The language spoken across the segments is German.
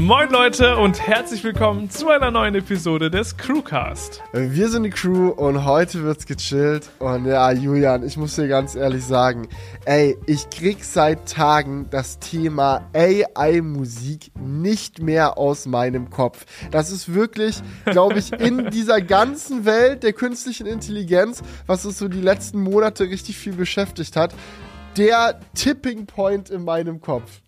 Moin Leute und herzlich willkommen zu einer neuen Episode des Crewcast. Wir sind die Crew und heute wird's gechillt. Und ja, Julian, ich muss dir ganz ehrlich sagen, ey, ich krieg seit Tagen das Thema AI-Musik nicht mehr aus meinem Kopf. Das ist wirklich, glaube ich, in dieser ganzen Welt der künstlichen Intelligenz, was uns so die letzten Monate richtig viel beschäftigt hat, der Tipping Point in meinem Kopf.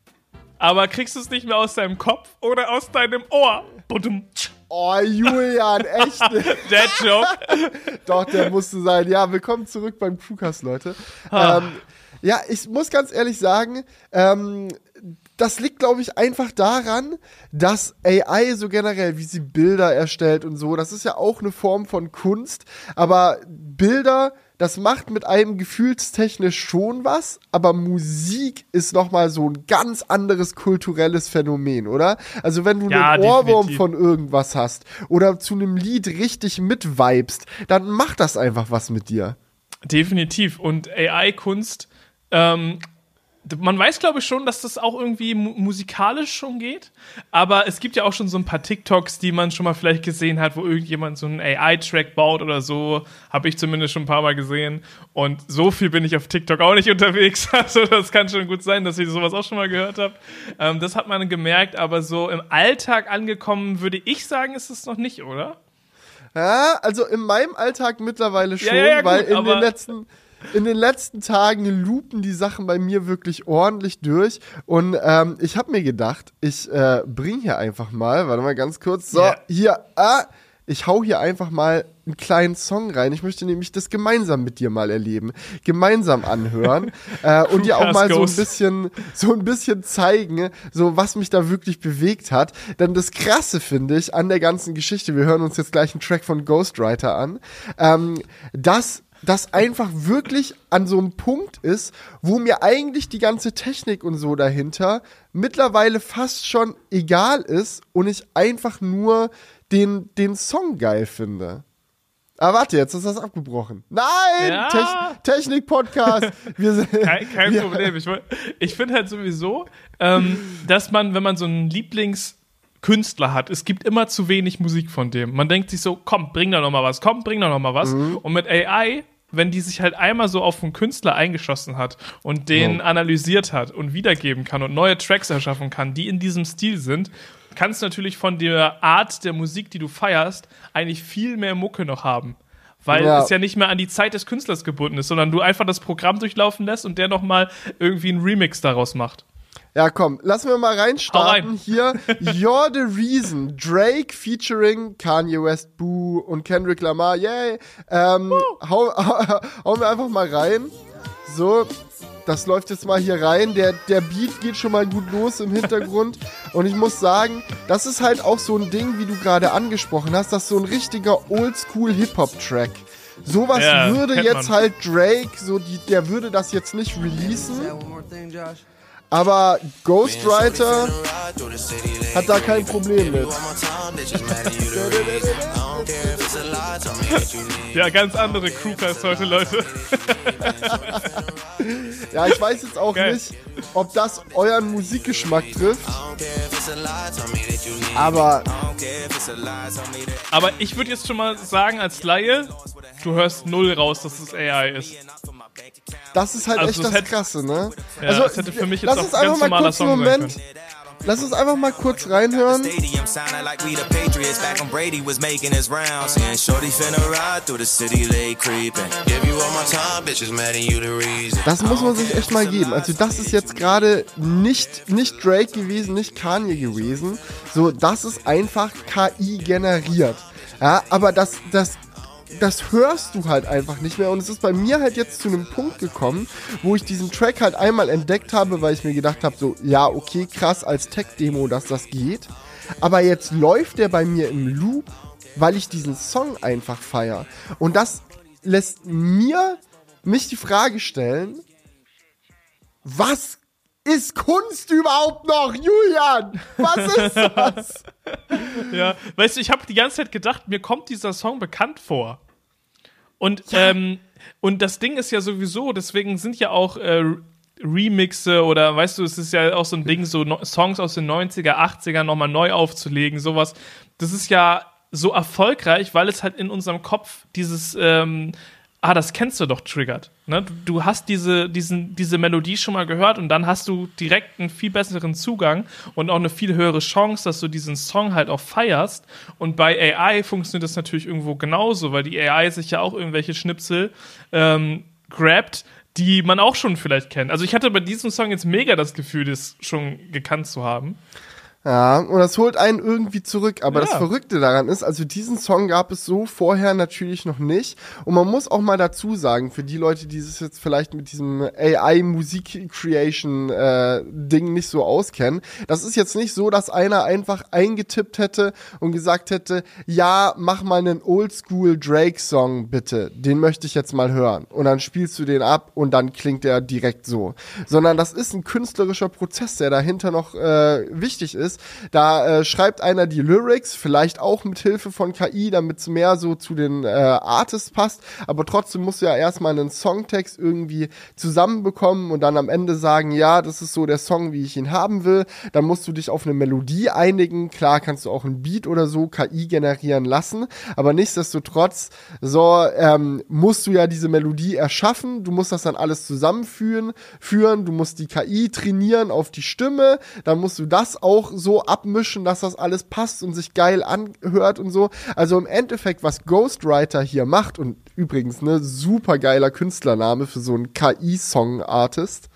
Aber kriegst du es nicht mehr aus deinem Kopf oder aus deinem Ohr? Budum. Oh, Julian, echt? Dead Joke. Doch, der musste sein. Ja, willkommen zurück beim Crewcast, Leute. Ah. Ähm, ja, ich muss ganz ehrlich sagen, ähm, das liegt, glaube ich, einfach daran, dass AI so generell, wie sie Bilder erstellt und so, das ist ja auch eine Form von Kunst, aber Bilder, das macht mit einem gefühlstechnisch schon was, aber Musik ist nochmal so ein ganz anderes kulturelles Phänomen, oder? Also wenn du Ja, einen Ohrwurm definitiv. von irgendwas hast oder zu einem Lied richtig mitvibest, dann macht das einfach was mit dir. Definitiv. Und AI-Kunst, ähm, man weiß, glaube ich, schon, dass das auch irgendwie mu musikalisch schon geht. Aber es gibt ja auch schon so ein paar TikToks, die man schon mal vielleicht gesehen hat, wo irgendjemand so einen AI-Track baut oder so. Habe ich zumindest schon ein paar Mal gesehen. Und so viel bin ich auf TikTok auch nicht unterwegs. Also das kann schon gut sein, dass ich sowas auch schon mal gehört habe. Ähm, das hat man gemerkt. Aber so im Alltag angekommen, würde ich sagen, ist es noch nicht, oder? Ja, also in meinem Alltag mittlerweile schon, ja, ja, weil gut, in aber- den letzten in den letzten Tagen lupen die Sachen bei mir wirklich ordentlich durch und ähm, ich habe mir gedacht, ich äh, bring hier einfach mal, warte mal ganz kurz, so Ja. hier, ah, ich hau hier einfach mal einen kleinen Song rein. Ich möchte nämlich das gemeinsam mit dir mal erleben, gemeinsam anhören äh, und dir auch mal so ein bisschen, so ein bisschen zeigen, so was mich da wirklich bewegt hat. Denn das Krasse finde ich an der ganzen Geschichte, wir hören uns jetzt gleich einen Track von Ghostwriter an, ähm, dass das einfach wirklich an so einem Punkt ist, wo mir eigentlich die ganze Technik und so dahinter mittlerweile fast schon egal ist und ich einfach nur den, den Song geil finde. Ah, warte, jetzt ist das abgebrochen. Nein! Ja. Techn- Technik-Podcast. Kein, kein wir- Problem. Ich, ich finde halt sowieso, ähm, dass man, wenn man so einen Lieblingskünstler hat, es gibt immer zu wenig Musik von dem. Man denkt sich so, komm, bring da noch mal was, komm, bring da noch mal was. Mhm. Und mit AI, wenn die sich halt einmal so auf einen Künstler eingeschossen hat und den Oh. analysiert hat und wiedergeben kann und neue Tracks erschaffen kann, die in diesem Stil sind, kannst du natürlich von der Art der Musik, die du feierst, eigentlich viel mehr Mucke noch haben. Weil Ja. es ja nicht mehr an die Zeit des Künstlers gebunden ist, sondern du einfach das Programm durchlaufen lässt und der nochmal irgendwie einen Remix daraus macht. Ja, komm, lassen wir mal reinstarten. rein. Hier, You're the Reason. Drake featuring Kanye West, Boo und Kendrick Lamar. Yay. Ähm, hau, hau, hauen wir einfach mal rein. So, das läuft jetzt mal hier rein. Der, der Beat geht schon mal gut los im Hintergrund. Und ich muss sagen, das ist halt auch so ein Ding, wie du gerade angesprochen hast. Das ist so ein richtiger Oldschool-Hip-Hop-Track. Sowas Ja, würde jetzt man. halt Drake, so die, der würde das jetzt nicht releasen. Aber Ghostwriter hat da kein Problem mit. Ja, ganz andere Crewcast heute, Leute. Ja, ich weiß jetzt auch Geil. nicht, ob das euren Musikgeschmack trifft. Aber Aber ich würde jetzt schon mal sagen, als Laie, du hörst null raus, dass es AI ist. Das ist halt Also echt das hätte- Krasse, ne? Ja, das hätte für mich jetzt lass auch uns ein einfach ganz mal normaler kurz einen Moment. Lass uns einfach mal kurz reinhören. Das muss man sich echt mal geben. Also das ist jetzt gerade nicht, nicht Drake gewesen, nicht Kanye gewesen. So, das ist einfach KI generiert. Ja, aber das, das, das hörst du halt einfach nicht mehr. Und es ist bei mir halt jetzt zu einem Punkt gekommen, wo ich diesen Track halt einmal entdeckt habe, weil ich mir gedacht habe, so, ja, okay, krass als Tech-Demo, dass das geht. Aber jetzt läuft der bei mir im Loop, weil ich diesen Song einfach feier. Und das lässt mir mich die Frage stellen, was ist Kunst überhaupt noch, Julian? Was ist das? Ja, weißt du, ich habe die ganze Zeit gedacht, mir kommt dieser Song bekannt vor. Und, ähm, und das Ding ist ja sowieso, deswegen sind ja auch äh, Remixe oder weißt du, es ist ja auch so ein Ding, so no Songs aus den 90er, 80er nochmal neu aufzulegen, sowas. Das ist ja so erfolgreich, weil es halt in unserem Kopf dieses ähm, ah, das kennst du doch triggert. Ne? Du, hast diese, diesen, diese Melodie schon mal gehört und dann hast du direkt einen viel besseren Zugang und auch eine viel höhere Chance, dass du diesen Song halt auch feierst. Und bei AI funktioniert das natürlich irgendwo genauso, weil die AI sich ja auch irgendwelche Schnipsel ähm, grabt, die man auch schon vielleicht kennt. Also ich hatte bei diesem Song jetzt mega das Gefühl, das schon gekannt zu haben. Ja, und das holt einen irgendwie zurück. Aber ja. das Verrückte daran ist, also diesen Song gab es so vorher natürlich noch nicht. Und man muss auch mal dazu sagen, für die Leute, die sich jetzt vielleicht mit diesem AI-Musik-Creation-Ding äh, nicht so auskennen, das ist jetzt nicht so, dass einer einfach eingetippt hätte und gesagt hätte, ja, mach mal einen Oldschool Drake-Song bitte. Den möchte ich jetzt mal hören. Und dann spielst du den ab und dann klingt der direkt so. Sondern das ist ein künstlerischer Prozess, der dahinter noch äh, wichtig ist ist. Da äh, schreibt einer die Lyrics, vielleicht auch mit Hilfe von KI, damit es mehr so zu den äh, Artists passt, aber trotzdem musst du ja erstmal einen Songtext irgendwie zusammenbekommen und dann am Ende sagen, ja, das ist so der Song, wie ich ihn haben will. Dann musst du dich auf eine Melodie einigen. Klar kannst du auch ein Beat oder so KI generieren lassen, aber nichtsdestotrotz so ähm, musst du ja diese Melodie erschaffen. Du musst das dann alles zusammenführen, führen. Du musst die KI trainieren auf die Stimme. Dann musst du das auch so abmischen, dass das alles passt und sich geil anhört und so. Also im Endeffekt, was Ghostwriter hier macht, und übrigens, ne, super geiler Künstlername für so einen KI-Song-Artist,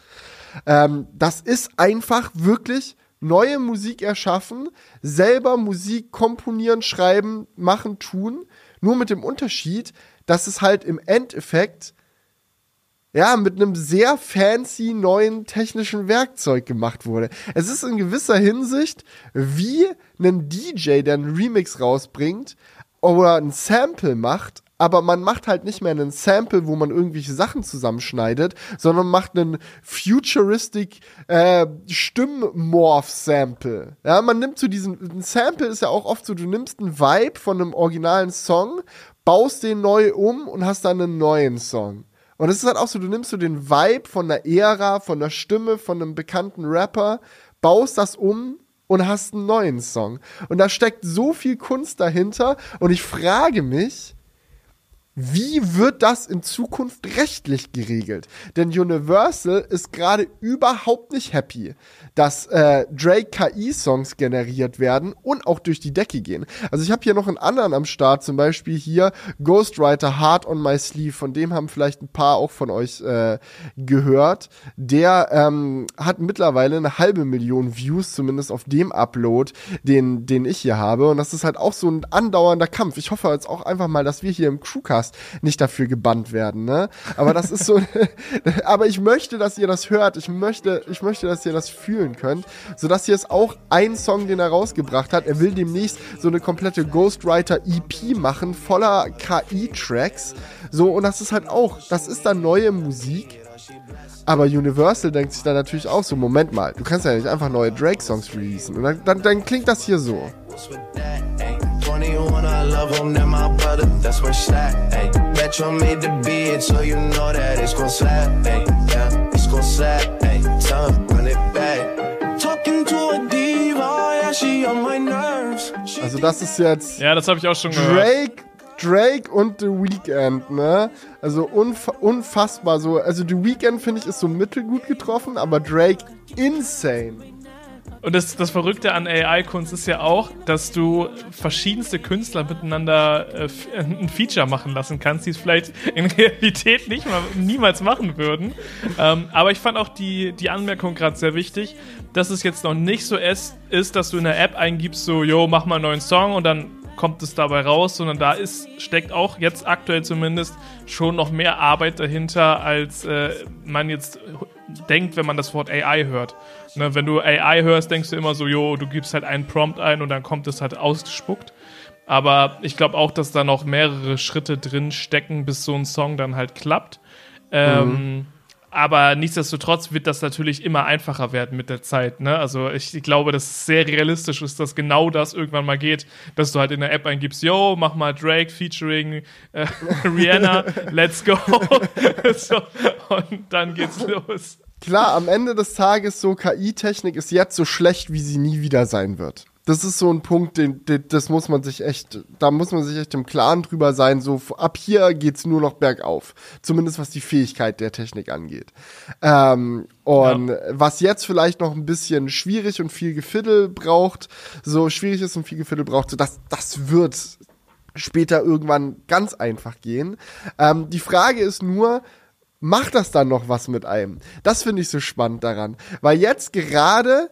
ähm, das ist einfach wirklich neue Musik erschaffen, selber Musik komponieren, schreiben, machen, tun. Nur mit dem Unterschied, dass es halt im Endeffekt ja, mit einem sehr fancy neuen technischen Werkzeug gemacht wurde. Es ist in gewisser Hinsicht wie ein DJ, der einen Remix rausbringt oder ein Sample macht, aber man macht halt nicht mehr einen Sample, wo man irgendwelche Sachen zusammenschneidet, sondern macht einen futuristic äh, Stimmmorph-Sample. Ja, man nimmt zu so diesen, ein Sample ist ja auch oft so, du nimmst einen Vibe von einem originalen Song, baust den neu um und hast dann einen neuen Song. Und es ist halt auch so, du nimmst so den Vibe von der Ära, von der Stimme, von einem bekannten Rapper, baust das um und hast einen neuen Song. Und da steckt so viel Kunst dahinter. Und ich frage mich, wie wird das in Zukunft rechtlich geregelt? Denn Universal ist gerade überhaupt nicht happy, dass äh, Drake KI-Songs generiert werden und auch durch die Decke gehen. Also ich habe hier noch einen anderen am Start, zum Beispiel hier Ghostwriter Hard on My Sleeve, von dem haben vielleicht ein paar auch von euch äh, gehört. Der ähm, hat mittlerweile eine halbe Million Views, zumindest auf dem Upload, den, den ich hier habe. Und das ist halt auch so ein andauernder Kampf. Ich hoffe jetzt auch einfach mal, dass wir hier im Crewcast Podcast nicht dafür gebannt werden, ne? Aber das ist so, aber ich möchte, dass ihr das hört. Ich möchte, ich möchte, dass ihr das fühlen könnt, sodass ihr es auch ein Song, den er rausgebracht hat. Er will demnächst so eine komplette Ghostwriter EP machen, voller KI-Tracks. So, und das ist halt auch, das ist dann neue Musik. Aber Universal denkt sich dann natürlich auch so, Moment mal, du kannst ja nicht einfach neue Drake-Songs releasen. Und dann, dann, dann klingt das hier so. 21, I love him, then my brother, that's where slap, ayy. Metro made the beat, so you know that it's gon' slap, ayy. Yeah, it's gon' slap, ayy. Tell him, run it back. Talking to a diva, yeah, she on my nerves. Also das ist jetzt Ja, das habe ich auch schon gehört. Drake Drake und The Weeknd, ne? Also unf unfassbar so. Also The Weeknd finde ich ist so mittelgut getroffen, aber Drake insane. Und das, das Verrückte an AI-Kunst ist ja auch, dass du verschiedenste Künstler miteinander äh, ein Feature machen lassen kannst, die es vielleicht in Realität nicht mal niemals machen würden. Ähm, aber ich fand auch die, die Anmerkung gerade sehr wichtig, dass es jetzt noch nicht so ist, ist, dass du in der App eingibst, so, yo, mach mal einen neuen Song und dann kommt es dabei raus, sondern da ist, steckt auch jetzt aktuell zumindest schon noch mehr Arbeit dahinter, als äh, man jetzt denkt, wenn man das Wort AI hört. Ne, wenn du AI hörst, denkst du immer so, jo, du gibst halt einen Prompt ein und dann kommt es halt ausgespuckt. Aber ich glaube auch, dass da noch mehrere Schritte drin stecken, bis so ein Song dann halt klappt. Ähm, mhm. Aber nichtsdestotrotz wird das natürlich immer einfacher werden mit der Zeit. Ne? Also ich, ich, glaube, dass es sehr realistisch ist, dass genau das irgendwann mal geht, dass du halt in der App eingibst, yo, mach mal Drake featuring äh, Rihanna, let's go. so, und dann geht's los. klar, am Ende des Tages so KI-Technik ist jetzt so schlecht, wie sie nie wieder sein wird. Das ist so ein Punkt, den, den, das muss man sich echt, da muss man sich echt im Klaren drüber sein. So ab hier geht's nur noch bergauf. Zumindest was die Fähigkeit der Technik angeht. Ähm, und ja. was jetzt vielleicht noch ein bisschen schwierig und viel Gefiddel braucht, so schwierig ist und viel Gefiddel braucht, so das, das wird später irgendwann ganz einfach gehen. Ähm, die Frage ist nur, macht das dann noch was mit einem? Das finde ich so spannend daran. Weil jetzt gerade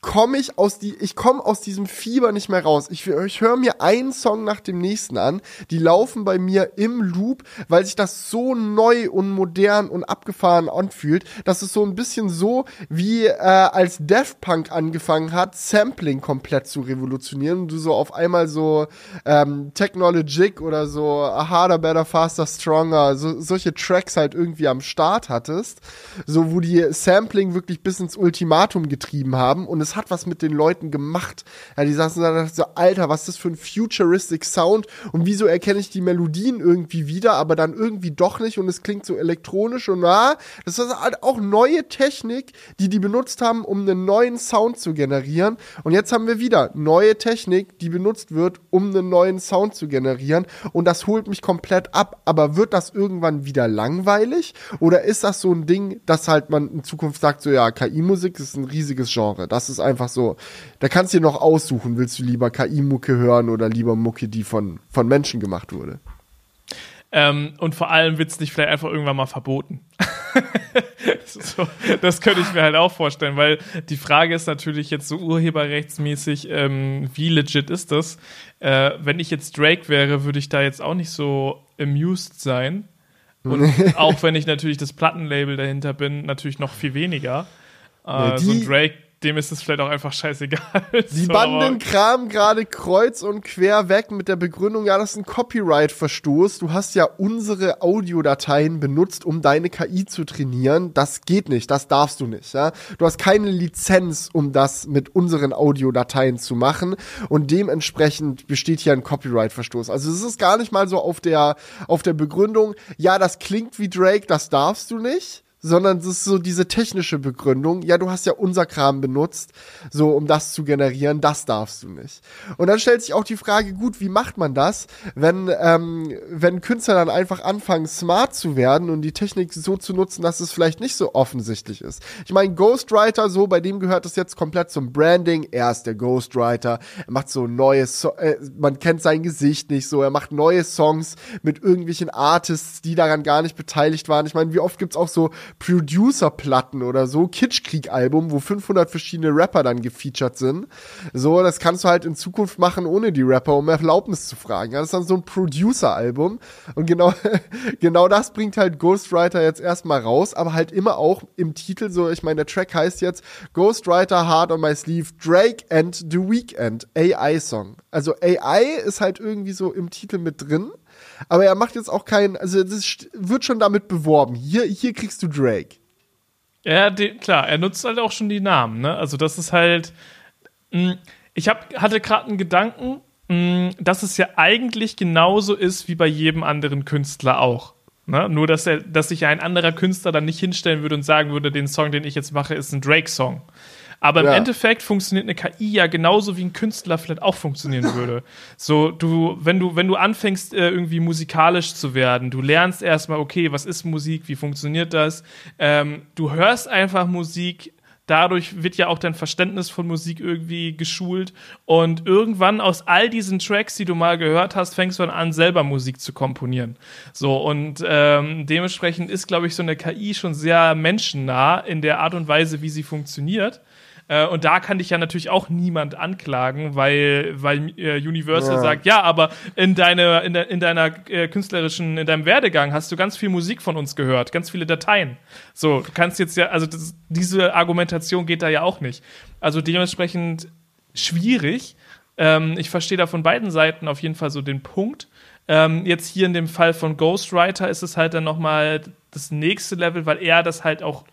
komme ich aus die ich komme aus diesem Fieber nicht mehr raus. Ich, ich höre mir einen Song nach dem nächsten an, die laufen bei mir im Loop, weil sich das so neu und modern und abgefahren anfühlt. Das ist so ein bisschen so wie äh, als Daft Punk angefangen hat, Sampling komplett zu revolutionieren und du so auf einmal so ähm, Technologic oder so Harder, Better, Faster, Stronger, so, solche Tracks halt irgendwie am Start hattest, so wo die Sampling wirklich bis ins Ultimatum getrieben haben und es es hat was mit den Leuten gemacht. Ja, die saßen da so, Alter, was ist das für ein futuristic Sound? Und wieso erkenne ich die Melodien irgendwie wieder, aber dann irgendwie doch nicht? Und es klingt so elektronisch und na, das ist halt auch neue Technik, die die benutzt haben, um einen neuen Sound zu generieren. Und jetzt haben wir wieder neue Technik, die benutzt wird, um einen neuen Sound zu generieren. Und das holt mich komplett ab, aber wird das irgendwann wieder langweilig? Oder ist das so ein Ding, dass halt man in Zukunft sagt, so ja, KI-Musik ist ein riesiges Genre, das ist ist einfach so. Da kannst du dir noch aussuchen, willst du lieber KI-Mucke hören oder lieber Mucke, die von, von Menschen gemacht wurde. Ähm, und vor allem wird es nicht vielleicht einfach irgendwann mal verboten. so, das könnte ich mir halt auch vorstellen, weil die Frage ist natürlich jetzt so urheberrechtsmäßig, ähm, wie legit ist das? Äh, wenn ich jetzt Drake wäre, würde ich da jetzt auch nicht so amused sein. Und auch wenn ich natürlich das Plattenlabel dahinter bin, natürlich noch viel weniger. Äh, ja, so ein Drake dem ist es vielleicht auch einfach scheißegal. Die so, banden Kram gerade kreuz und quer weg mit der Begründung, ja, das ist ein Copyright-Verstoß. Du hast ja unsere Audiodateien benutzt, um deine KI zu trainieren. Das geht nicht, das darfst du nicht. Ja? Du hast keine Lizenz, um das mit unseren Audiodateien zu machen. Und dementsprechend besteht hier ein Copyright-Verstoß. Also es ist gar nicht mal so auf der, auf der Begründung, ja, das klingt wie Drake, das darfst du nicht sondern es ist so diese technische Begründung. Ja, du hast ja unser Kram benutzt, so um das zu generieren, das darfst du nicht. Und dann stellt sich auch die Frage, gut, wie macht man das, wenn, ähm, wenn Künstler dann einfach anfangen, smart zu werden und die Technik so zu nutzen, dass es vielleicht nicht so offensichtlich ist. Ich meine, Ghostwriter, so, bei dem gehört es jetzt komplett zum Branding. Er ist der Ghostwriter, er macht so neue, so äh, man kennt sein Gesicht nicht so, er macht neue Songs mit irgendwelchen Artists, die daran gar nicht beteiligt waren. Ich meine, wie oft gibt's auch so Producer-Platten oder so, Kitschkrieg-Album, wo 500 verschiedene Rapper dann gefeatured sind. So, das kannst du halt in Zukunft machen, ohne die Rapper um Erlaubnis zu fragen. das ist dann so ein Producer-Album. Und genau, genau das bringt halt Ghostwriter jetzt erstmal raus, aber halt immer auch im Titel so, ich meine, der Track heißt jetzt Ghostwriter Hard on My Sleeve, Drake and The Weekend, AI-Song. Also AI ist halt irgendwie so im Titel mit drin. Aber er macht jetzt auch keinen, also das wird schon damit beworben. Hier, hier kriegst du Drake. Ja, die, klar, er nutzt halt auch schon die Namen, ne? Also das ist halt. Mh, hm, ich hab, hatte gerade einen Gedanken, mh, hm, dass es ja eigentlich genauso ist wie bei jedem anderen Künstler auch. Ne? Nur, dass, er, dass sich ein anderer Künstler dann nicht hinstellen würde und sagen würde, den Song, den ich jetzt mache, ist ein Drake-Song. Aber im ja. Endeffekt funktioniert eine KI ja genauso wie ein Künstler vielleicht auch funktionieren würde. So, du, wenn du, wenn du anfängst, äh, irgendwie musikalisch zu werden, du lernst erstmal, okay, was ist Musik, wie funktioniert das? Ähm, du hörst einfach Musik, dadurch wird ja auch dein Verständnis von Musik irgendwie geschult und irgendwann aus all diesen Tracks, die du mal gehört hast, fängst du dann an, selber Musik zu komponieren. So und ähm, dementsprechend ist, glaube ich, so eine KI schon sehr menschennah in der Art und Weise, wie sie funktioniert. Äh, und da kann dich ja natürlich auch niemand anklagen, weil, weil äh, Universal ja. sagt, ja, aber in, deine, in, de, in deiner äh, künstlerischen, in deinem Werdegang hast du ganz viel Musik von uns gehört, ganz viele Dateien. So, du kannst jetzt ja, also das, diese Argumentation geht da ja auch nicht. Also dementsprechend schwierig. Ähm, ich verstehe da von beiden Seiten auf jeden Fall so den Punkt. Ähm, jetzt hier in dem Fall von Ghostwriter ist es halt dann nochmal das nächste Level, weil er das halt auch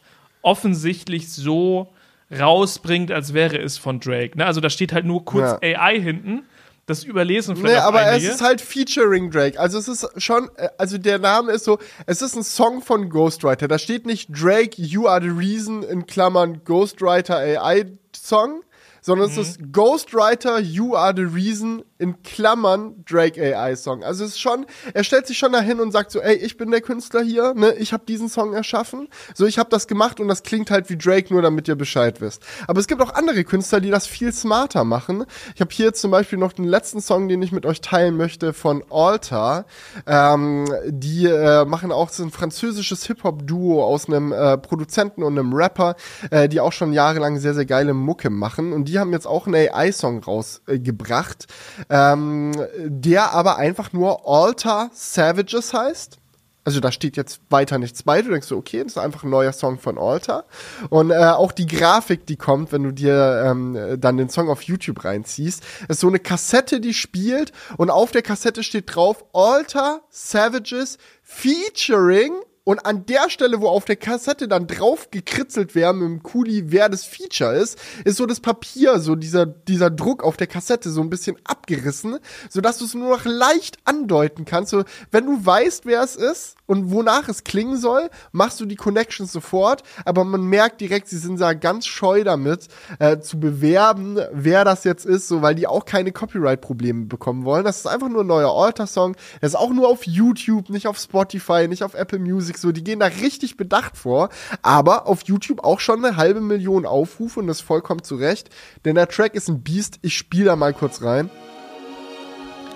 offensichtlich so rausbringt, als wäre es von Drake. Ne? Also da steht halt nur kurz ja. AI hinten. Das überlesen vielleicht Nee, aber einige. es ist halt featuring Drake. Also es ist schon, äh, also der Name ist so, es ist ein Song von Ghostwriter. Da steht nicht Drake, You Are the Reason in Klammern Ghostwriter AI Song, sondern Mhm. es ist Ghostwriter, You Are the Reason in Klammern Drake AI Song. Also es ist schon, er stellt sich schon dahin und sagt so, ey, ich bin der Künstler hier, ne, ich habe diesen Song erschaffen, so ich habe das gemacht und das klingt halt wie Drake, nur damit ihr Bescheid wisst. Aber es gibt auch andere Künstler, die das viel smarter machen. Ich habe hier zum Beispiel noch den letzten Song, den ich mit euch teilen möchte von Alter. Ähm, die äh, machen auch so ein französisches Hip-Hop-Duo aus einem äh, Produzenten und einem Rapper, äh, die auch schon jahrelang sehr, sehr geile Mucke machen. Und die haben jetzt auch einen AI-Song rausgebracht, ähm, der aber einfach nur Alter Savages heißt. Also da steht jetzt weiter nichts bei. Du denkst so, okay, das ist einfach ein neuer Song von Alter. Und äh, auch die Grafik, die kommt, wenn du dir ähm, dann den Song auf YouTube reinziehst, ist so eine Kassette, die spielt. Und auf der Kassette steht drauf Alter Savages featuring und an der Stelle, wo auf der Kassette dann drauf gekritzelt wäre mit dem Kuli, wer das Feature ist, ist so das Papier, so dieser, dieser Druck auf der Kassette so ein bisschen abgerissen, sodass du es nur noch leicht andeuten kannst. So, wenn du weißt, wer es ist und wonach es klingen soll, machst du die Connections sofort, aber man merkt direkt, sie sind da ganz scheu damit, äh, zu bewerben, wer das jetzt ist, so, weil die auch keine Copyright-Probleme bekommen wollen. Das ist einfach nur ein neuer Alter-Song. Der ist auch nur auf YouTube, nicht auf Spotify, nicht auf Apple Music, so. Die gehen da richtig bedacht vor, aber auf YouTube auch schon eine halbe Million Aufrufe und das vollkommen zu Recht, denn der Track ist ein Biest. Ich spiele da mal kurz rein.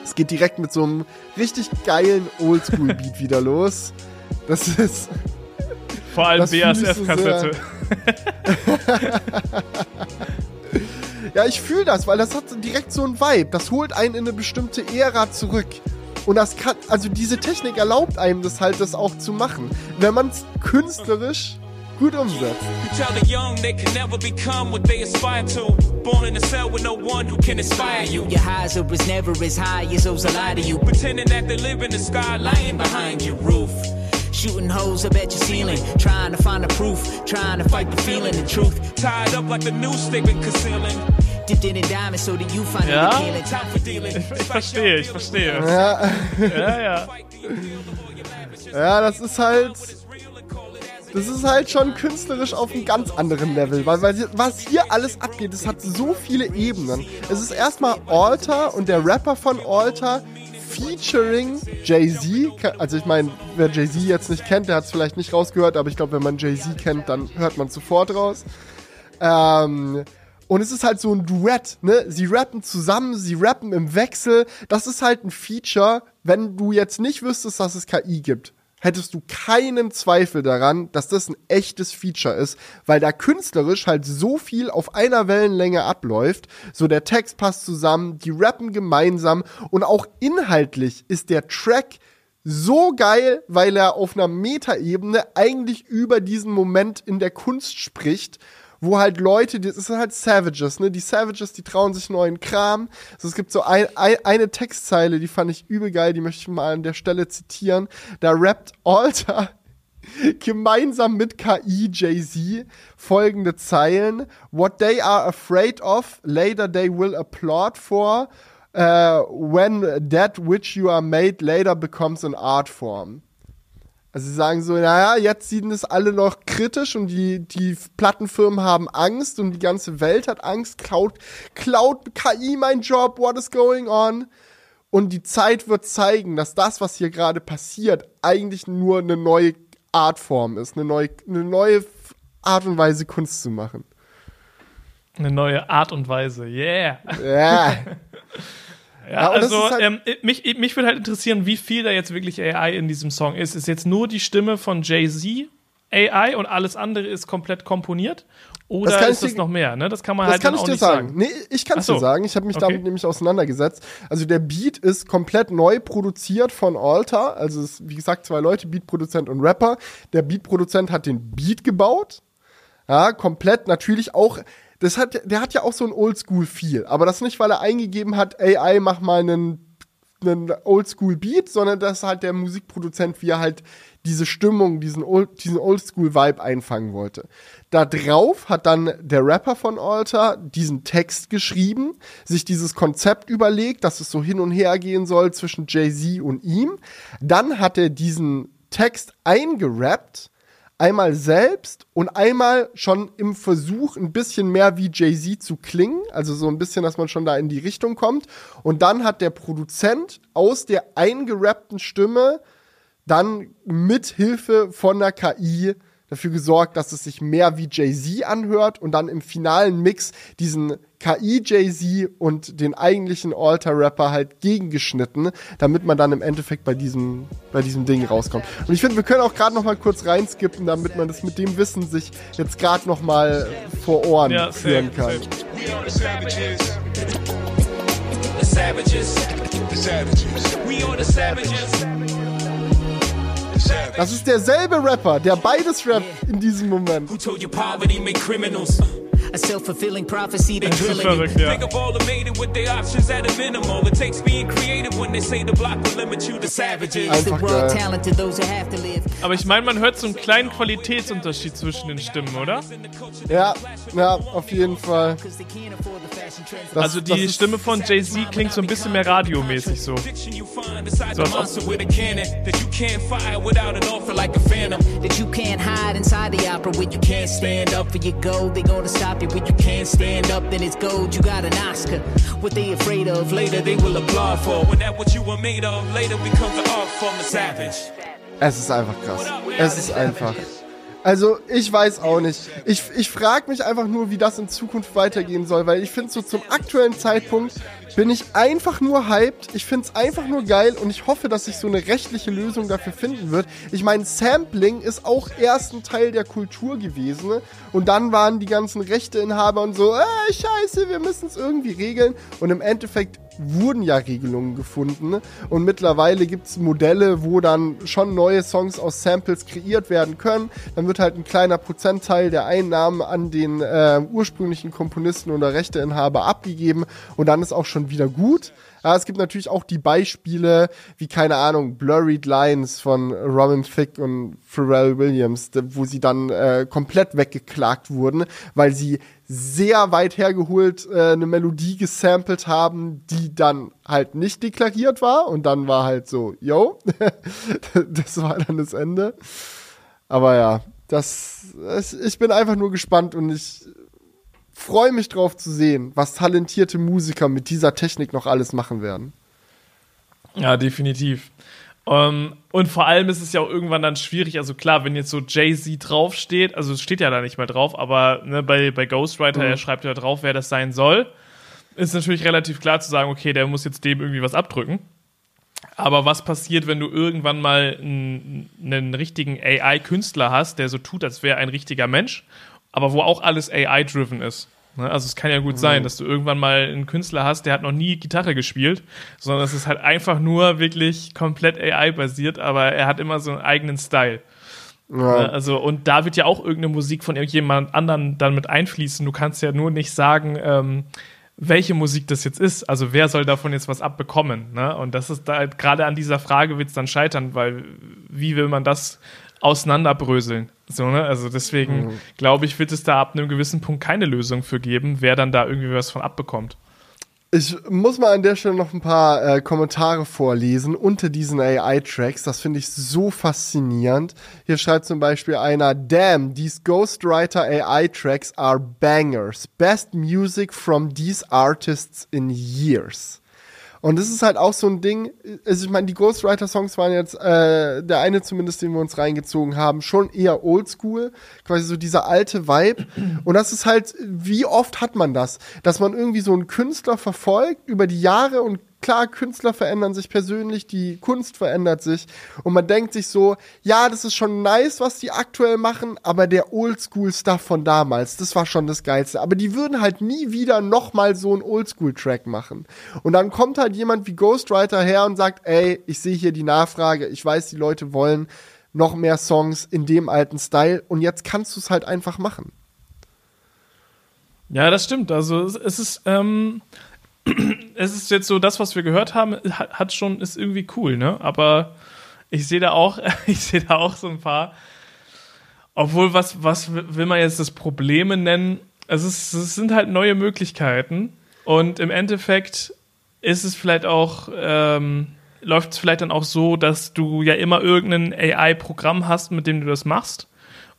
Es geht direkt mit so einem richtig geilen Oldschool-Beat wieder los. Das ist. Vor allem so BASF-Kassette. Ja, ich fühle das, weil das hat direkt so ein Vibe. Das holt einen in eine bestimmte Ära zurück. Und das kann, also diese Technik erlaubt einem das halt, das auch zu machen. Wenn man es künstlerisch gut umsetzt. You tell the young they can never become what they aspire to. Born in a cell with no one who can inspire you. Your highs are as never as high as those that lie to you. Pretending that they live in the sky, lying behind your roof. Shooting holes up at your ceiling, trying to find the proof, trying to fight the feeling, the truth. Tied up like the news they've been concealing. Dipped it in diamonds so that you find Ja. it appealing. Time for dealing. Ich verstehe, ich verstehe. Ja, Ja, ja. ja, das ist halt. Das ist halt schon künstlerisch auf einem ganz anderen Level, weil, weil was hier alles abgeht, es hat so viele Ebenen. Es ist erstmal Alter und der Rapper von Alter featuring Jay-Z. Also ich meine, wer Jay-Z jetzt nicht kennt, der hat es vielleicht nicht rausgehört, aber ich glaube, wenn man Jay-Z kennt, dann hört man sofort raus. Ähm, und es ist halt so ein Duett, ne? Sie rappen zusammen, sie rappen im Wechsel. Das ist halt ein Feature, wenn du jetzt nicht wüsstest, dass es KI gibt. Hättest du keinen Zweifel daran, dass das ein echtes Feature ist, weil da künstlerisch halt so viel auf einer Wellenlänge abläuft. So der Text passt zusammen, die rappen gemeinsam und auch inhaltlich ist der Track so geil, weil er auf einer Metaebene eigentlich über diesen Moment in der Kunst spricht, wo halt Leute, das sind halt Savages, ne? Die Savages, die trauen sich neuen Kram. Also es gibt so ein, ein, eine Textzeile, die fand ich übel geil, die möchte ich mal an der Stelle zitieren. Da rappt Alter gemeinsam mit KI Jay-Z folgende Zeilen. What they are afraid of, later they will applaud for. Uh, when that which you are made later becomes an art form. Also sie sagen so, naja, jetzt sehen es alle noch kritisch und die, die Plattenfirmen haben Angst und die ganze Welt hat Angst. Klaut, klaut KI mein Job, what is going on? Und die Zeit wird zeigen, dass das, was hier gerade passiert, eigentlich nur eine neue Artform ist, eine neue, eine neue Art und Weise Kunst zu machen. Eine neue Art und Weise, yeah. Ja. Ja, also halt- ähm, mich, mich würde halt interessieren, wie viel da jetzt wirklich AI in diesem Song ist. Ist jetzt nur die Stimme von Jay-Z AI und alles andere ist komplett komponiert? Oder Das ist das noch mehr? Ne? Das kann man Das halt kann ich dir nicht sagen. sagen. Nee, ich kann es so. dir sagen. Ich habe mich Okay. damit nämlich auseinandergesetzt. Also der Beat ist komplett neu produziert von Alter. Also es ist, wie gesagt, zwei Leute, Beatproduzent und Rapper. Der Beatproduzent hat den Beat gebaut. Ja, komplett natürlich auch. Das hat, der hat ja auch so ein Oldschool-Feel. Aber das nicht, weil er eingegeben hat, AI, mach mal einen einen Oldschool-Beat, sondern das ist halt der Musikproduzent, wie er halt diese Stimmung, diesen, Old, diesen Oldschool-Vibe einfangen wollte. Da drauf hat dann der Rapper von Alter diesen Text geschrieben, sich dieses Konzept überlegt, dass es so hin und her gehen soll zwischen Jay-Z und ihm. Dann hat er diesen Text eingerappt, einmal selbst und einmal schon im Versuch, ein bisschen mehr wie Jay-Z zu klingen, also so ein bisschen, dass man schon da in die Richtung kommt. Und dann hat der Produzent aus der eingerappten Stimme dann mit Hilfe von der KI dafür gesorgt, dass es sich mehr wie Jay-Z anhört und dann im finalen Mix diesen KI Jay-Z und den eigentlichen Alter-Rapper halt gegengeschnitten, damit man dann im Endeffekt bei diesem, bei diesem Ding rauskommt. Und ich finde, wir können auch gerade noch mal kurz reinskippen, damit man das mit dem Wissen sich jetzt gerade noch mal vor Ohren Ja, führen kann. savages. The savages. We are the savages. Das ist derselbe Rapper, der beides rappt in diesem Moment. Who told you poverty make criminals? A self-fulfilling prophecy, they Das ist drilling verrückt, it. ja. Think of all the made it with their options at a minimal. It takes being creative when they say the block will limit you to savages. The Einfach world geil. talented, those who have to live. Aber ich meine, man hört so einen kleinen Qualitätsunterschied zwischen den Stimmen, oder? Ja, ja, auf jeden Fall. Das, Also die Stimme von Jay-Z klingt so ein bisschen mehr radiomäßig so. So that you can't fire without an offer like a phantom. That you can't hide inside the opera when you can't stand up for your goal. They gonna stop you when you can't stand up, then it's gold. You got an Oscar. What they afraid of later, Later they will applaud for when that what you were made of later becomes the art form of savage. Es ist einfach krass. Es ist einfach. Also, ich weiß auch nicht. Ich, ich frage mich einfach nur, wie das in Zukunft weitergehen soll, weil ich finde, so zum aktuellen Zeitpunkt bin ich einfach nur hyped. Ich finde es einfach nur geil und ich hoffe, dass sich so eine rechtliche Lösung dafür finden wird. Ich meine, Sampling ist auch erst ein Teil der Kultur gewesen. Ne? Und dann waren die ganzen Rechteinhaber und so, äh, scheiße, wir müssen es irgendwie regeln. Und im Endeffekt wurden ja Regelungen gefunden. Und mittlerweile gibt es Modelle, wo dann schon neue Songs aus Samples kreiert werden können. Dann wird halt ein kleiner Prozentteil der Einnahmen an den äh, ursprünglichen Komponisten oder Rechteinhaber abgegeben. Und dann ist auch schon wieder gut. Ja, es gibt natürlich auch die Beispiele, wie, keine Ahnung, Blurred Lines von Robin Thicke und Pharrell Williams, wo sie dann äh, komplett weggeklagt wurden, weil sie sehr weit hergeholt äh, eine Melodie gesampelt haben, die dann halt nicht deklariert war. Und dann war halt so, yo, das war dann das Ende. Aber ja, das, ich bin einfach nur gespannt und ich freue mich drauf zu sehen, was talentierte Musiker mit dieser Technik noch alles machen werden. Ja, definitiv. Ähm, und vor allem ist es ja auch irgendwann dann schwierig. Also klar, wenn jetzt so Jay-Z draufsteht, also es steht ja da nicht mehr drauf, aber ne, bei, bei Ghostwriter, er schreibt ja drauf, wer das sein soll, ist natürlich relativ klar zu sagen, okay, der muss jetzt dem irgendwie was abdrücken. Aber was passiert, wenn du irgendwann mal einen, einen richtigen AI-Künstler hast, der so tut, als wäre ein richtiger Mensch, aber wo auch alles AI-driven ist? Ne? Also es kann ja gut sein, dass du irgendwann mal einen Künstler hast, der hat noch nie Gitarre gespielt, sondern es ist halt einfach nur wirklich komplett AI-basiert, aber er hat immer so einen eigenen Style. Ne? Also, und da wird ja auch irgendeine Musik von irgendjemand anderen dann mit einfließen. Du kannst ja nur nicht sagen, ähm, welche Musik das jetzt ist. Also wer soll davon jetzt was abbekommen? Ne? Und das ist da gerade an dieser Frage wird es dann scheitern, weil wie will man das auseinanderbröseln? So, ne? Also deswegen glaube ich, wird es da ab einem gewissen Punkt keine Lösung für geben, wer dann da irgendwie was von abbekommt. Ich muss mal an der Stelle noch ein paar äh, Kommentare vorlesen unter diesen AI-Tracks. Das finde ich so faszinierend. Hier schreibt zum Beispiel einer, Damn, these Ghostwriter AI-Tracks are bangers. Best music from these artists in years. Und das ist halt auch so ein Ding, also ich meine, die Ghostwriter-Songs waren jetzt, äh, der eine zumindest, den wir uns reingezogen haben, schon eher oldschool, quasi so dieser alte Vibe. Und das ist halt, wie oft hat man das? Dass man irgendwie so einen Künstler verfolgt über die Jahre und klar, Künstler verändern sich persönlich, die Kunst verändert sich und man denkt sich so, ja, das ist schon nice, was die aktuell machen, aber der Oldschool-Stuff von damals, das war schon das Geilste. Aber die würden halt nie wieder nochmal so einen Oldschool-Track machen. Und dann kommt halt jemand wie Ghostwriter her und sagt, ey, ich sehe hier die Nachfrage, ich weiß, die Leute wollen noch mehr Songs in dem alten Style und jetzt kannst du es halt einfach machen. Ja, das stimmt. Also es, ist, ähm, es ist jetzt so, das, was wir gehört haben, hat, schon, ist irgendwie cool, ne? Aber ich sehe da auch, ich sehe da auch so ein paar. Obwohl, was, was will man jetzt das Probleme nennen? Es, ist, es sind halt neue Möglichkeiten. Und im Endeffekt ist es vielleicht auch, ähm, läuft es vielleicht dann auch so, dass du ja immer irgendein AI-Programm hast, mit dem du das machst.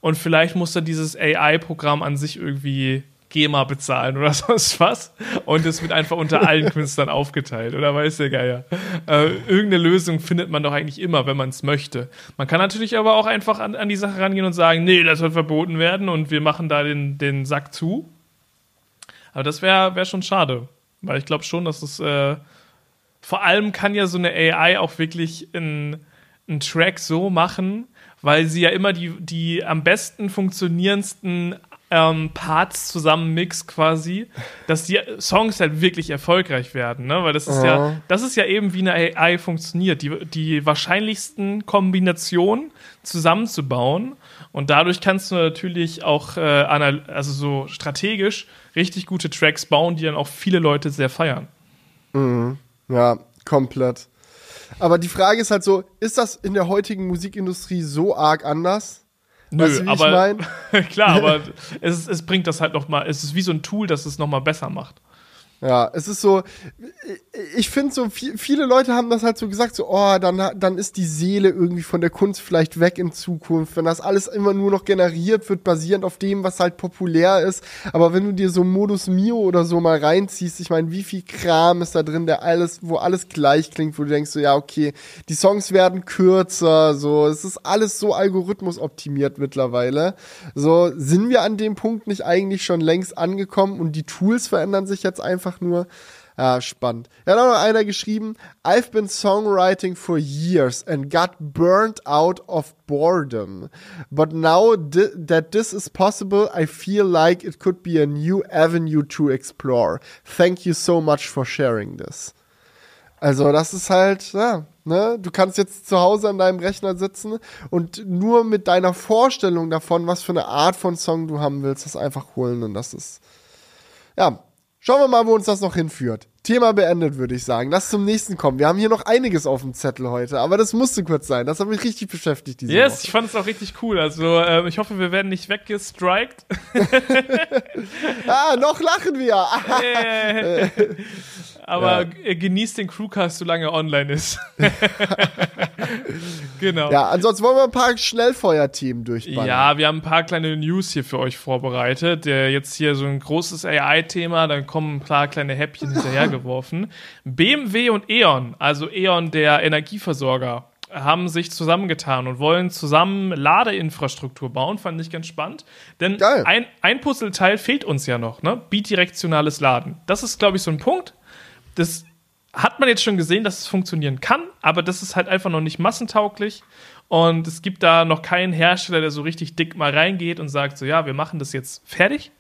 Und vielleicht muss dann dieses AI-Programm an sich irgendwie GEMA bezahlen oder sonst was. Und es wird einfach unter allen Künstlern aufgeteilt, oder weiß der Geier. Äh, irgendeine Lösung findet man doch eigentlich immer, wenn man es möchte. Man kann natürlich aber auch einfach an, an die Sache rangehen und sagen, nee, das soll verboten werden und wir machen da den, den Sack zu. Aber das wäre wär schon schade. Weil ich glaube schon, dass es äh, vor allem kann ja so eine AI auch wirklich einen Track so machen, weil sie ja immer die, die am besten funktionierendsten ähm, Parts zusammen mixt quasi, dass die Songs halt wirklich erfolgreich werden, ne? Weil das ist ja, Ja. das ist ja eben wie eine AI funktioniert, die, die wahrscheinlichsten Kombinationen zusammenzubauen und dadurch kannst du natürlich auch äh, also so strategisch richtig gute Tracks bauen, die dann auch viele Leute sehr feiern. Ja, komplett. Aber die Frage ist halt so, ist das in der heutigen Musikindustrie so arg anders? Nö, Weißt du, wie ich aber mein? klar, aber es, es bringt das halt noch mal, es ist wie so ein Tool, das es noch mal besser macht. Ja, es ist so, ich finde so, viel, viele Leute haben das halt so gesagt, so, oh, dann, dann ist die Seele irgendwie von der Kunst vielleicht weg in Zukunft, wenn das alles immer nur noch generiert wird, basierend auf dem, was halt populär ist. Aber wenn du dir so Modus Mio oder so mal reinziehst, ich meine, wie viel Kram ist da drin, der alles, wo alles gleich klingt, wo du denkst, so, ja, okay, die Songs werden kürzer, so, es ist alles so algorithmusoptimiert mittlerweile. So, sind wir an dem Punkt nicht eigentlich schon längst angekommen und die Tools verändern sich jetzt einfach nur? Ja, spannend. Er hat auch noch einer geschrieben, I've been songwriting for years and got burnt out of boredom. But now that this is possible, I feel like it could be a new avenue to explore. Thank you so much for sharing this. Also, das ist halt, ja, ne? Du kannst jetzt zu Hause an deinem Rechner sitzen und nur mit deiner Vorstellung davon, was für eine Art von Song du haben willst, das einfach holen und das ist, ja. Schauen wir mal, wo uns das noch hinführt. Thema beendet, würde ich sagen. Lass zum nächsten kommen. Wir haben hier noch einiges auf dem Zettel heute, aber das musste kurz sein. Das hat mich richtig beschäftigt diese Yes, Woche. ich fand es auch richtig cool. Also ähm, ich hoffe, wir werden nicht weggestrikt. Ah, noch lachen wir. Äh, Aber äh, genießt den Crewcast, solange er online ist. genau. ja, ansonsten wollen wir ein paar Schnellfeuerthemen durchballern. Ja, wir haben ein paar kleine News hier für euch vorbereitet. Der jetzt hier so ein großes AI-Thema, dann kommen ein paar kleine Häppchen hinterhergeworfen. BMW und E.ON, also E.ON, der Energieversorger, haben sich zusammengetan und wollen zusammen Ladeinfrastruktur bauen. Fand ich ganz spannend. Denn Geil. ein, ein Puzzleteil fehlt uns ja noch, ne? Bidirektionales Laden. Das ist, glaube ich, so ein Punkt. Das hat man jetzt schon gesehen, dass es funktionieren kann, aber das ist halt einfach noch nicht massentauglich. Und es gibt da noch keinen Hersteller, der so richtig dick mal reingeht und sagt, so ja, wir machen das jetzt fertig.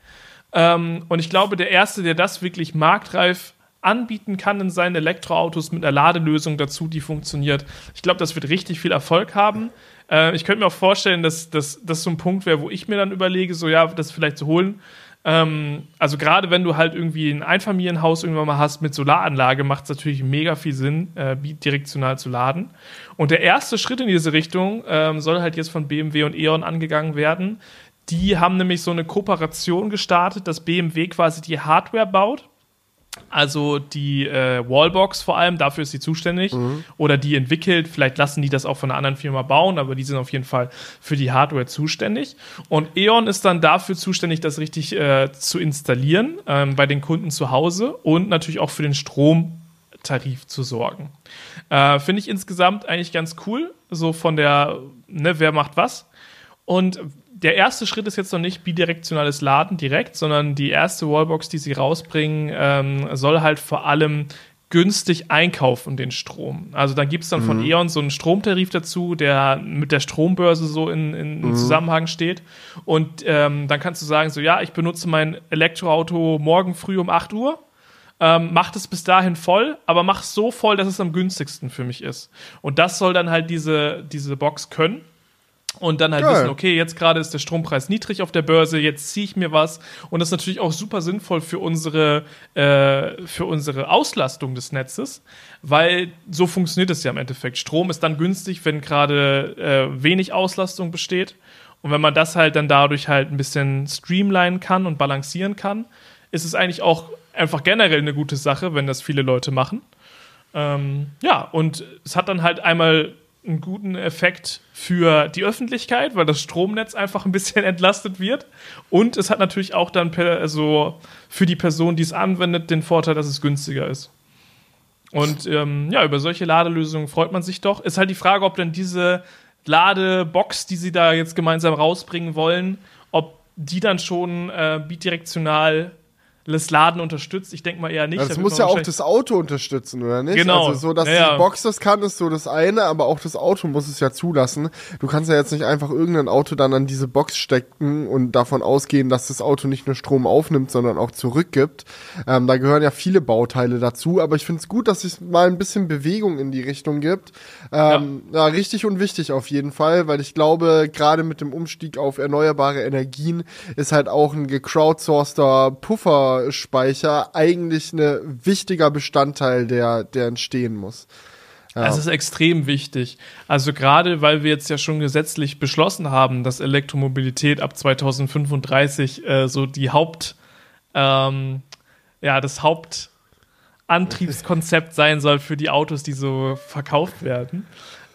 Ähm, und ich glaube, der Erste, der das wirklich marktreif anbieten kann in seinen Elektroautos mit einer Ladelösung dazu, die funktioniert, ich glaube, das wird richtig viel Erfolg haben. Äh, ich könnte mir auch vorstellen, dass das so ein Punkt wäre, wo ich mir dann überlege, so ja, das vielleicht zu holen. Ähm, also gerade wenn du halt irgendwie ein Einfamilienhaus irgendwann mal hast mit Solaranlage, macht es natürlich mega viel Sinn, äh, bidirektional zu laden. Und der erste Schritt in diese Richtung ähm, soll halt jetzt von BMW und E.ON angegangen werden. Die haben nämlich so eine Kooperation gestartet, dass BMW quasi die Hardware baut. Also die äh, Wallbox vor allem, dafür ist sie zuständig. Oder die entwickelt, vielleicht lassen die das auch von einer anderen Firma bauen, aber die sind auf jeden Fall für die Hardware zuständig. Und E.ON ist dann dafür zuständig, das richtig äh, zu installieren ähm, bei den Kunden zu Hause und natürlich auch für den Stromtarif zu sorgen. Äh, Finde ich insgesamt eigentlich ganz cool, so von der, ne, wer macht was. Und der erste Schritt ist jetzt noch nicht bidirektionales Laden direkt, sondern die erste Wallbox, die sie rausbringen, ähm, soll halt vor allem günstig einkaufen, den Strom. Also da gibt es dann von E.ON so einen Stromtarif dazu, der mit der Strombörse so in, in, in Zusammenhang steht. Und ähm, dann kannst du sagen, so ja, ich benutze mein Elektroauto morgen früh um 8 Uhr ähm, macht es bis dahin voll, aber mach es so voll, dass es am günstigsten für mich ist. Und das soll dann halt diese, diese Box können. Und dann halt Geil. wissen, okay, jetzt gerade ist der Strompreis niedrig auf der Börse, jetzt ziehe ich mir was. Und das ist natürlich auch super sinnvoll für unsere, äh, für unsere Auslastung des Netzes, weil so funktioniert es ja im Endeffekt. Strom ist dann günstig, wenn gerade äh, wenig Auslastung besteht. Und wenn man das halt dann dadurch halt ein bisschen streamlinen kann und balancieren kann, ist es eigentlich auch einfach generell eine gute Sache, wenn das viele Leute machen. Ähm, ja, und es hat dann halt einmal einen guten Effekt für die Öffentlichkeit, weil das Stromnetz einfach ein bisschen entlastet wird. Und es hat natürlich auch dann per, also für die Person, die es anwendet, den Vorteil, dass es günstiger ist. Und ähm, ja, über solche Ladelösungen freut man sich doch. Ist halt die Frage, ob dann diese Ladebox, die sie da jetzt gemeinsam rausbringen wollen, ob die dann schon äh, bidirektional das Laden unterstützt. Ich denke mal eher nicht. Ja, Da das muss ja auch das Auto unterstützen, oder nicht? Genau. Also so, dass Ja, ja. die Box das kann, ist so das eine, aber auch das Auto muss es ja zulassen. Du kannst ja jetzt nicht einfach irgendein Auto dann an diese Box stecken und davon ausgehen, dass das Auto nicht nur Strom aufnimmt, sondern auch zurückgibt. Ähm, da gehören ja viele Bauteile dazu, aber ich finde es gut, dass es mal ein bisschen Bewegung in die Richtung gibt. Ähm, ja. richtig und wichtig auf jeden Fall, weil ich glaube, gerade mit dem Umstieg auf erneuerbare Energien ist halt auch ein gecrowdsourceder Pufferspeicher eigentlich ein wichtiger Bestandteil, der, der entstehen muss. Es ist extrem wichtig. Also gerade, weil wir jetzt ja schon gesetzlich beschlossen haben, dass Elektromobilität ab 2035 äh, so die Haupt, ähm, ja, das Hauptantriebskonzept sein soll für die Autos, die so verkauft werden.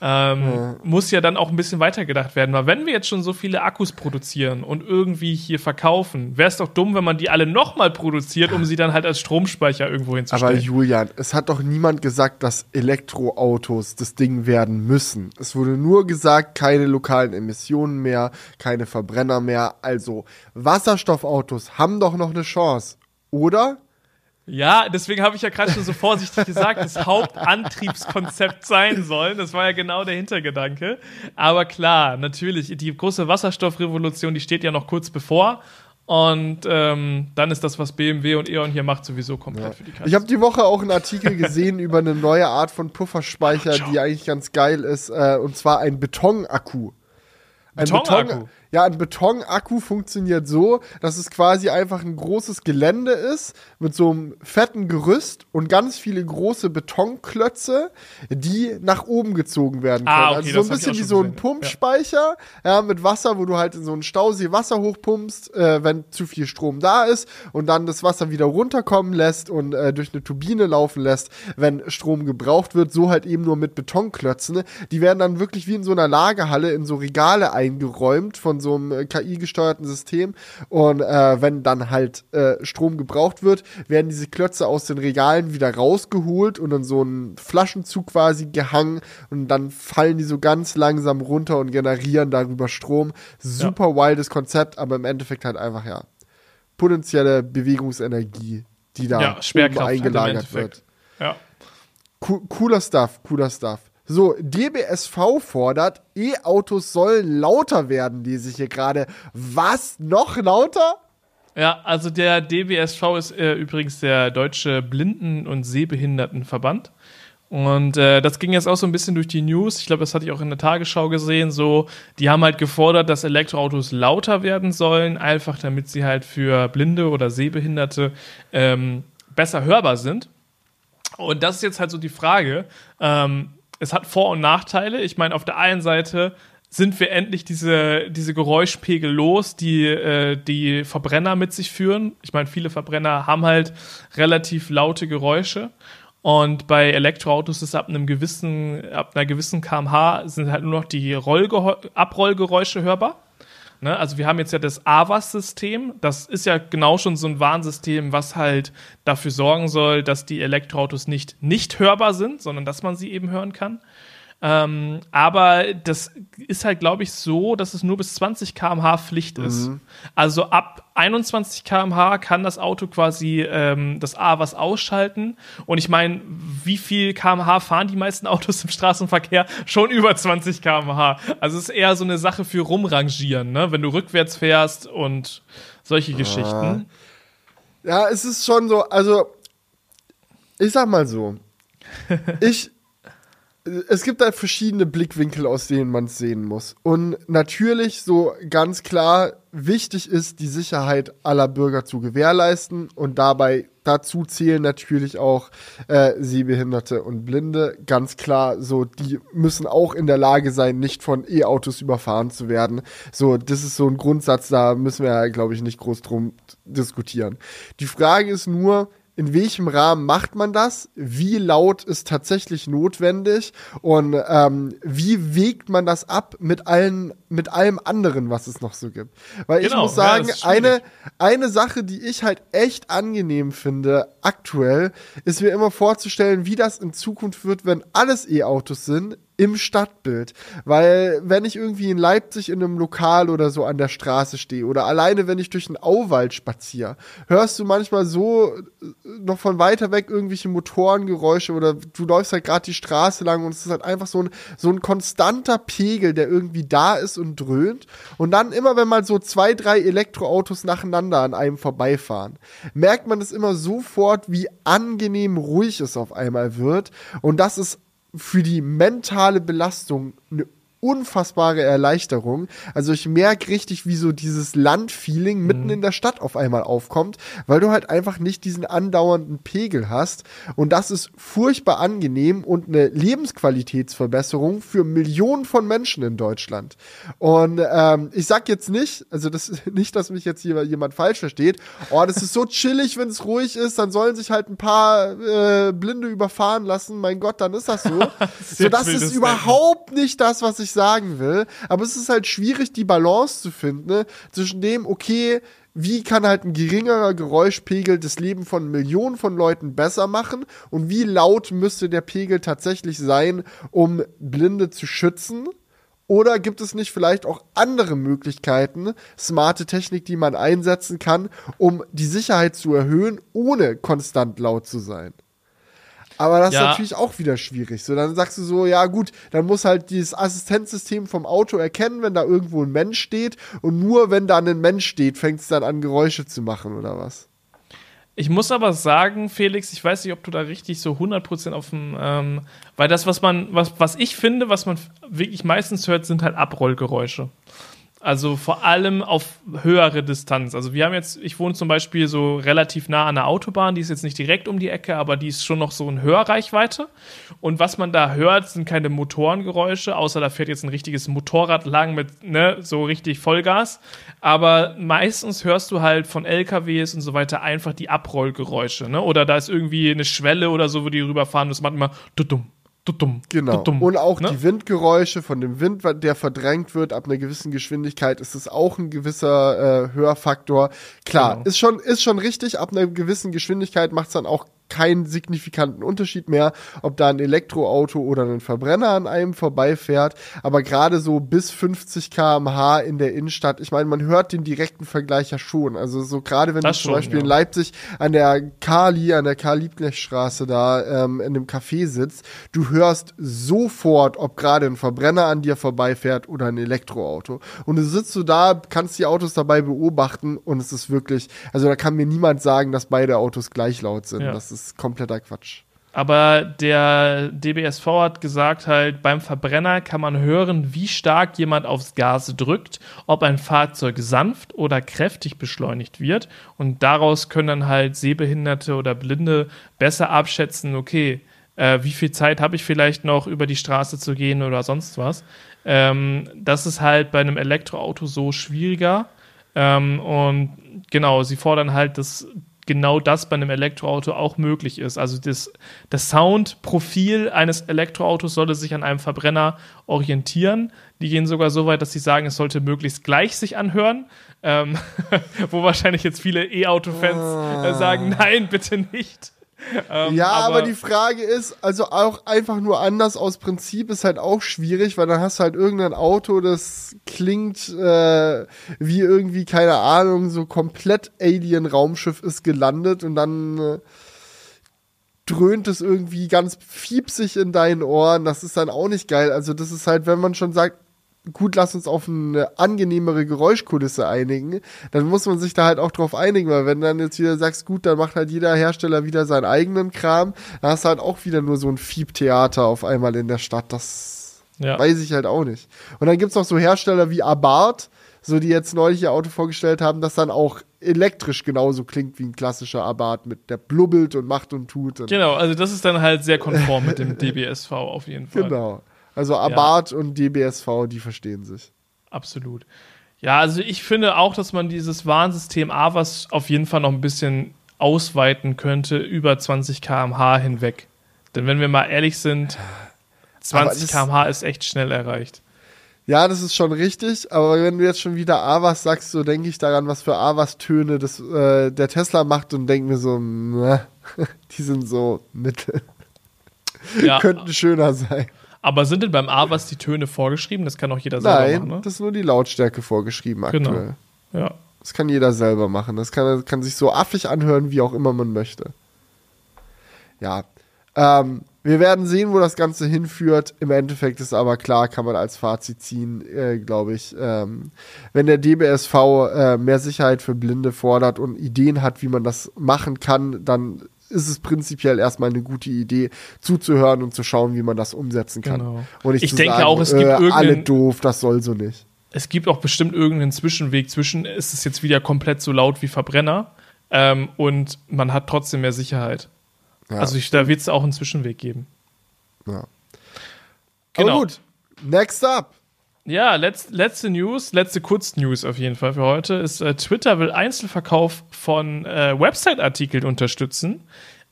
Ähm, Muss ja dann auch ein bisschen weitergedacht werden, weil wenn wir jetzt schon so viele Akkus produzieren und irgendwie hier verkaufen, wäre es doch dumm, wenn man die alle nochmal produziert, um sie dann halt als Stromspeicher irgendwo Aber hinzustellen. Julian, es hat doch niemand gesagt, dass Elektroautos das Ding werden müssen. Es wurde nur gesagt, keine lokalen Emissionen mehr, keine Verbrenner mehr. Also Wasserstoffautos haben doch noch eine Chance, oder? Ja, deswegen habe ich ja gerade schon so vorsichtig gesagt, das Hauptantriebskonzept sein soll. Das war ja genau der Hintergedanke. Aber klar, natürlich, die große Wasserstoffrevolution, die steht ja noch kurz bevor. Und ähm, dann ist das, was BMW und E.ON hier macht, sowieso komplett für die Katze. Ich habe die Woche auch einen Artikel gesehen über eine neue Art von Pufferspeicher, die eigentlich ganz geil ist, äh, und zwar ein Betonakku. Ein Betonakku? Beton, ja, ein Betonakku funktioniert so, dass es quasi einfach ein großes Gelände ist mit so einem fetten Gerüst und ganz viele große Betonklötze, die nach oben gezogen werden können. Ah, okay, also so ein bisschen wie so ein gesehen, ja. Pumpspeicher, ja. mit Wasser, wo du halt in so einen Stausee Wasser hochpumpst, äh, wenn zu viel Strom da ist und dann das Wasser wieder runterkommen lässt und äh, durch eine Turbine laufen lässt, wenn Strom gebraucht wird, so halt eben nur mit Betonklötzen. Die werden dann wirklich wie in so einer Lagerhalle in so Regale eingeräumt von so einem äh, KI-gesteuerten System und äh, wenn dann halt äh, Strom gebraucht wird, werden diese Klötze aus den Regalen wieder rausgeholt und in so einen Flaschenzug quasi gehangen und dann fallen die so ganz langsam runter und generieren darüber Strom. Super wildes Konzept, aber im Endeffekt halt einfach ja potenzielle Bewegungsenergie, die da ja, eingelagert wird. Ja. Co cooler Stuff, cooler Stuff. So, DBSV fordert, E-Autos sollen lauter werden, lese ich hier gerade. Was? Noch lauter? Ja, also der DBSV ist äh, übrigens der Deutsche Blinden- und Sehbehindertenverband. Und äh, das ging jetzt auch so ein bisschen durch die News. Ich glaube, das hatte ich auch in der Tagesschau gesehen. So, die haben halt gefordert, dass Elektroautos lauter werden sollen, einfach damit sie halt für Blinde oder Sehbehinderte ähm, besser hörbar sind. Und das ist jetzt halt so die Frage. Ähm, es hat Vor- und Nachteile. Ich meine, auf der einen Seite sind wir endlich diese, diese Geräuschpegel los, die äh, die Verbrenner mit sich führen. Ich meine, viele Verbrenner haben halt relativ laute Geräusche. Und bei Elektroautos ist ab einem gewissen, ab einer gewissen kmh sind halt nur noch die Abrollgeräusche hörbar. Ne? Also wir haben jetzt ja das AVAS-System. Das ist ja genau schon so ein Warnsystem, was halt dafür sorgen soll, dass die Elektroautos nicht nicht hörbar sind, sondern dass man sie eben hören kann. Ähm, aber das ist halt, glaube ich, so, dass es nur bis 20 km/h Pflicht ist. Also ab 21 km/h kann das Auto quasi ähm, das A was ausschalten. Und ich meine, wie viel km/h fahren die meisten Autos im Straßenverkehr? Schon über 20 km/h. Also es ist eher so eine Sache für rumrangieren, ne? wenn du rückwärts fährst und solche Geschichten. Ja, es ist schon so, also, ich sag mal so, ich, es gibt halt verschiedene Blickwinkel, aus denen man es sehen muss. Und natürlich so ganz klar wichtig ist, die Sicherheit aller Bürger zu gewährleisten und dabei dazu zählen natürlich auch äh, Sehbehinderte und Blinde. Ganz klar, so die müssen auch in der Lage sein, nicht von E-Autos überfahren zu werden. So, das ist so ein Grundsatz, da müssen wir, glaube ich, nicht groß drum diskutieren. Die Frage ist nur, in welchem Rahmen macht man das? Wie laut ist tatsächlich notwendig? Und ähm, wie wägt man das ab mit allen, mit allem anderen, was es noch so gibt? Weil ich Genau, muss ja, sagen, ist eine, eine Sache, die ich halt echt angenehm finde, aktuell, ist mir immer vorzustellen, wie das in Zukunft wird, wenn alles E-Autos sind im Stadtbild. Weil wenn ich irgendwie in Leipzig in einem Lokal oder so an der Straße stehe oder alleine wenn ich durch einen Auwald spaziere, hörst du manchmal so äh, noch von weiter weg irgendwelche Motorengeräusche oder du läufst halt gerade die Straße lang und es ist halt einfach so ein, so ein konstanter Pegel, der irgendwie da ist und dröhnt. Und dann immer, wenn mal so zwei, drei Elektroautos nacheinander an einem vorbeifahren, merkt man es immer sofort, wie angenehm ruhig es auf einmal wird. Und das ist für die mentale Belastung eine unfassbare Erleichterung. Also ich merke richtig, wie so dieses Landfeeling mitten in der Stadt auf einmal aufkommt, weil du halt einfach nicht diesen andauernden Pegel hast. Und das ist furchtbar angenehm und eine Lebensqualitätsverbesserung für Millionen von Menschen in Deutschland. Und ähm, ich sag jetzt nicht, also das nicht, dass mich jetzt hier jemand falsch versteht, oh, das ist so chillig, wenn es ruhig ist, dann sollen sich halt ein paar äh, Blinde überfahren lassen. Mein Gott, dann ist das so. so das ist überhaupt nicht das, was ich sagen will. Aber es ist halt schwierig, die Balance zu finden ne? zwischen dem, okay, wie kann halt ein geringerer Geräuschpegel das Leben von Millionen von Leuten besser machen und wie laut müsste der Pegel tatsächlich sein, um Blinde zu schützen? Oder gibt es nicht vielleicht auch andere Möglichkeiten, smarte Technik, die man einsetzen kann, um die Sicherheit zu erhöhen, ohne konstant laut zu sein? Aber das ist Ja. natürlich auch wieder schwierig. So, dann sagst du so, ja gut, dann muss halt dieses Assistenzsystem vom Auto erkennen, wenn da irgendwo ein Mensch steht. Und nur wenn da ein Mensch steht, fängt es dann an, Geräusche zu machen oder was? Ich muss aber sagen, Felix, ich weiß nicht, ob du da richtig so 100% auf dem, ähm, weil das, was man, was, was ich finde, was man wirklich meistens hört, sind halt Abrollgeräusche. Also vor allem auf höhere Distanz. Also wir haben jetzt, ich wohne zum Beispiel so relativ nah an der Autobahn, die ist jetzt nicht direkt um die Ecke, aber die ist schon noch so in Hörreichweite. Und was man da hört, sind keine Motorengeräusche, außer da fährt jetzt ein richtiges Motorrad lang mit, ne, so richtig Vollgas. Aber meistens hörst du halt von LKWs und so weiter einfach die Abrollgeräusche, ne? Oder da ist irgendwie eine Schwelle oder so, wo die rüberfahren, das macht immer dumm, dumm, Genau. dumm, Und auch ne? die Windgeräusche von dem Wind, der verdrängt wird ab einer gewissen Geschwindigkeit, ist es auch ein gewisser äh, Hörfaktor. Klar, Genau. ist schon ist schon richtig. Ab einer gewissen Geschwindigkeit macht es dann auch keinen signifikanten Unterschied mehr, ob da ein Elektroauto oder ein Verbrenner an einem vorbeifährt. Aber gerade so bis 50 km/h in der Innenstadt, ich meine, man hört den direkten Vergleich ja schon. Also so gerade wenn Das du zum schon, Beispiel in ja. Leipzig an der Kali, an der Karl-Liebknecht-Straße da ähm, in einem Café sitzt, du hörst sofort, ob gerade ein Verbrenner an dir vorbeifährt oder ein Elektroauto. Und du sitzt so da, kannst die Autos dabei beobachten und es ist wirklich, also da kann mir niemand sagen, dass beide Autos gleich laut sind. Ja. Das ist kompletter Quatsch. Aber der DBSV hat gesagt halt, beim Verbrenner kann man hören, wie stark jemand aufs Gas drückt, ob ein Fahrzeug sanft oder kräftig beschleunigt wird. Und daraus können dann halt Sehbehinderte oder Blinde besser abschätzen, okay, äh, wie viel Zeit habe ich vielleicht noch über die Straße zu gehen oder sonst was. Ähm, das ist halt bei einem Elektroauto so schwieriger. Ähm, und genau, sie fordern halt, dass genau das bei einem Elektroauto auch möglich ist. Also das, das Soundprofil eines Elektroautos sollte sich an einem Verbrenner orientieren. Die gehen sogar so weit, dass sie sagen, es sollte möglichst gleich sich anhören. Ähm, wo wahrscheinlich jetzt viele E-Auto-Fans äh, sagen, nein, bitte nicht. Ähm, ja, aber, die Frage ist, also auch einfach nur anders aus Prinzip ist halt auch schwierig, weil dann hast du halt irgendein Auto, das klingt äh, wie irgendwie, keine Ahnung, so komplett Alien-Raumschiff ist gelandet und dann äh, dröhnt es irgendwie ganz fiepsig in deinen Ohren. Das ist dann auch nicht geil. Also das ist halt, wenn man schon sagt, gut, lass uns auf eine angenehmere Geräuschkulisse einigen, dann muss man sich da halt auch drauf einigen, weil wenn dann jetzt wieder sagst, gut, dann macht halt jeder Hersteller wieder seinen eigenen Kram, dann hast du halt auch wieder nur so ein Fieb-Theater auf einmal in der Stadt. Das Ja. weiß ich halt auch nicht. Und dann gibt's noch so Hersteller wie Abarth, so die jetzt neulich ihr Auto vorgestellt haben, das dann auch elektrisch genauso klingt wie ein klassischer Abarth mit der blubbelt und macht und tut. Und Genau, also das ist dann halt sehr konform mit dem DBSV auf jeden Fall. Genau. Also Abarth und DBSV, die verstehen sich. Absolut. Ja, also ich finde auch, dass man dieses Warnsystem AVAS auf jeden Fall noch ein bisschen ausweiten könnte über 20 km/h hinweg. Denn wenn wir mal ehrlich sind, 20 das- km/h ist echt schnell erreicht. Ja, das ist schon richtig, aber wenn du jetzt schon wieder Avas sagst, so denke ich daran, was für Avas-Töne das, äh, der Tesla macht und denke mir so, na, die sind so mittel. Ja, Könnten schöner sein. Aber sind denn beim AVAS die Töne vorgeschrieben? Das kann auch jeder selber Nein, machen, ne? das ist nur die Lautstärke vorgeschrieben Genau. aktuell. Ja. Das kann jeder selber machen. Das kann, kann sich so affig anhören, wie auch immer man möchte. Ja. Ähm, wir werden sehen, wo das Ganze hinführt. Im Endeffekt ist aber klar, kann man als Fazit ziehen, äh, glaube ich. Ähm, wenn der DBSV äh, mehr Sicherheit für Blinde fordert und Ideen hat, wie man das machen kann, dann ist es prinzipiell erstmal eine gute Idee, zuzuhören und zu schauen, wie man das umsetzen kann. Genau. Und Ich denke sagen, auch, es gibt äh, alle irgendeinen- doof, das soll so nicht. Es gibt auch bestimmt irgendeinen Zwischenweg zwischen, ist es jetzt wieder komplett so laut wie Verbrenner ähm, und man hat trotzdem mehr Sicherheit. Ja. Also ich, da wird es auch einen Zwischenweg geben. Ja. Genau. Aber gut, next up. Ja, letz, letzte News, letzte Kurznews auf jeden Fall für heute ist, äh, Twitter will Einzelverkauf von äh, Website-Artikeln unterstützen.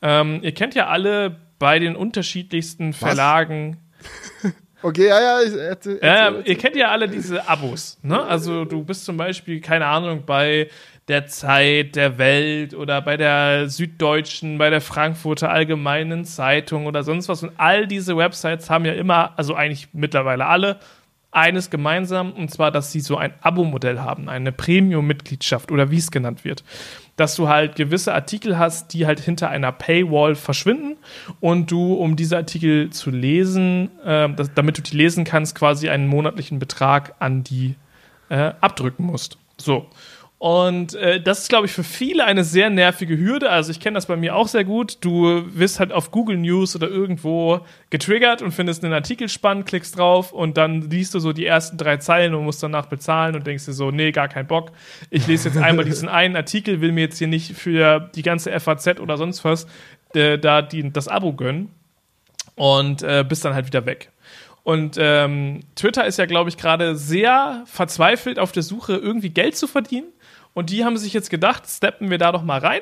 Ähm, ihr kennt ja alle bei den unterschiedlichsten Verlagen. Okay, ja, ja, ich hätte. Ja, ja, ihr kennt ja alle diese Abos, ne? Also du bist zum Beispiel, keine Ahnung, bei der Zeit, der Welt oder bei der Süddeutschen, bei der Frankfurter Allgemeinen Zeitung oder sonst was. Und all diese Websites haben ja immer, also eigentlich mittlerweile alle, eines gemeinsam, und zwar, dass sie so ein Abo-Modell haben, eine Premium-Mitgliedschaft oder wie es genannt wird. Dass du halt gewisse Artikel hast, die halt hinter einer Paywall verschwinden und du, um diese Artikel zu lesen, äh, das, damit du die lesen kannst, quasi einen monatlichen Betrag an die äh, abdrücken musst. So. Und äh, das ist, glaube ich, für viele eine sehr nervige Hürde. Also ich kenne das bei mir auch sehr gut. Du wirst halt auf Google News oder irgendwo getriggert und findest einen Artikel spannend, klickst drauf und dann liest du so die ersten drei Zeilen und musst danach bezahlen und denkst dir so, nee, gar kein Bock. Ich lese jetzt einmal diesen einen Artikel, will mir jetzt hier nicht für die ganze FAZ oder sonst was äh, da die, das Abo gönnen und äh, bist dann halt wieder weg. Und ähm, Twitter ist ja, glaube ich, gerade sehr verzweifelt auf der Suche, irgendwie Geld zu verdienen. Und die haben sich jetzt gedacht, steppen wir da doch mal rein.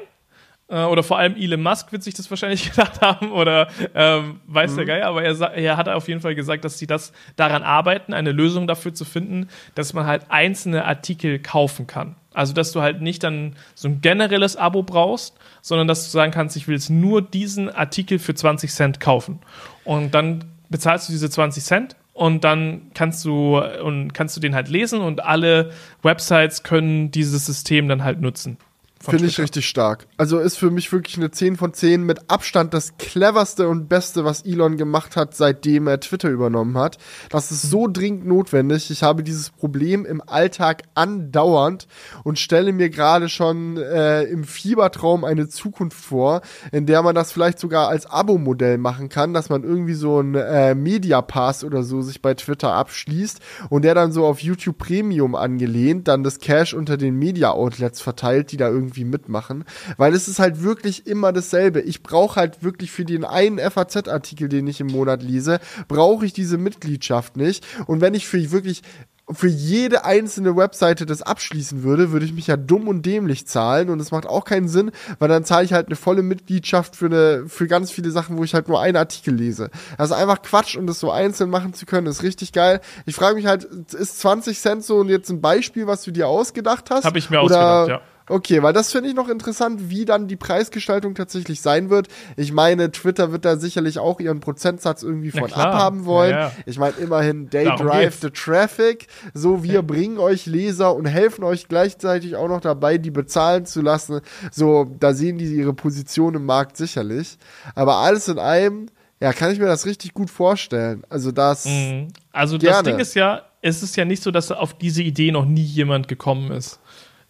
Äh, oder vor allem Elon Musk wird sich das wahrscheinlich gedacht haben. Oder ähm, weiß der Geier. Aber er, er hat auf jeden Fall gesagt, dass sie das daran arbeiten, eine Lösung dafür zu finden, dass man halt einzelne Artikel kaufen kann. Also, dass du halt nicht dann so ein generelles Abo brauchst, sondern dass du sagen kannst, ich will jetzt nur diesen Artikel für 20 Cent kaufen. Und dann bezahlst du diese 20 Cent und dann kannst du und kannst du den halt lesen und alle Websites können dieses System dann halt nutzen. Finde ich richtig stark. Also ist für mich wirklich eine 10 von 10 mit Abstand das cleverste und beste, was Elon gemacht hat, seitdem er Twitter übernommen hat. Das ist so dringend notwendig. Ich habe dieses Problem im Alltag andauernd und stelle mir gerade schon äh, im Fiebertraum eine Zukunft vor, in der man das vielleicht sogar als Abo-Modell machen kann, dass man irgendwie so ein äh, Media-Pass oder so sich bei Twitter abschließt und der dann so auf YouTube Premium angelehnt dann das Cash unter den Media-Outlets verteilt, die da irgendwie mitmachen. Weil es ist halt wirklich immer dasselbe. Ich brauche halt wirklich für den einen FAZ-Artikel, den ich im Monat lese, brauche ich diese Mitgliedschaft nicht. Und wenn ich für wirklich für jede einzelne Webseite das abschließen würde, würde ich mich ja dumm und dämlich zahlen und es macht auch keinen Sinn, weil dann zahle ich halt eine volle Mitgliedschaft für eine für ganz viele Sachen, wo ich halt nur einen Artikel lese. Also einfach Quatsch und das so einzeln machen zu können, ist richtig geil. Ich frage mich halt, ist 20 Cent so jetzt ein Beispiel, was du dir ausgedacht hast? Hab ich mir Oder ausgedacht, ja. Okay, weil das finde ich noch interessant, wie dann die Preisgestaltung tatsächlich sein wird. Ich meine, Twitter wird da sicherlich auch ihren Prozentsatz irgendwie von abhaben wollen. Ja, ja. Ich meine, immerhin, they Darum drive geht's. the traffic. So, wir bringen euch Leser und helfen euch gleichzeitig auch noch dabei, die bezahlen zu lassen. So, da sehen die ihre Position im Markt sicherlich. Aber alles in allem, ja, kann ich mir das richtig gut vorstellen. Also das, Mhm. Also das Gerne. Ding ist ja, es ist ja nicht so, dass auf diese Idee noch nie jemand gekommen ist.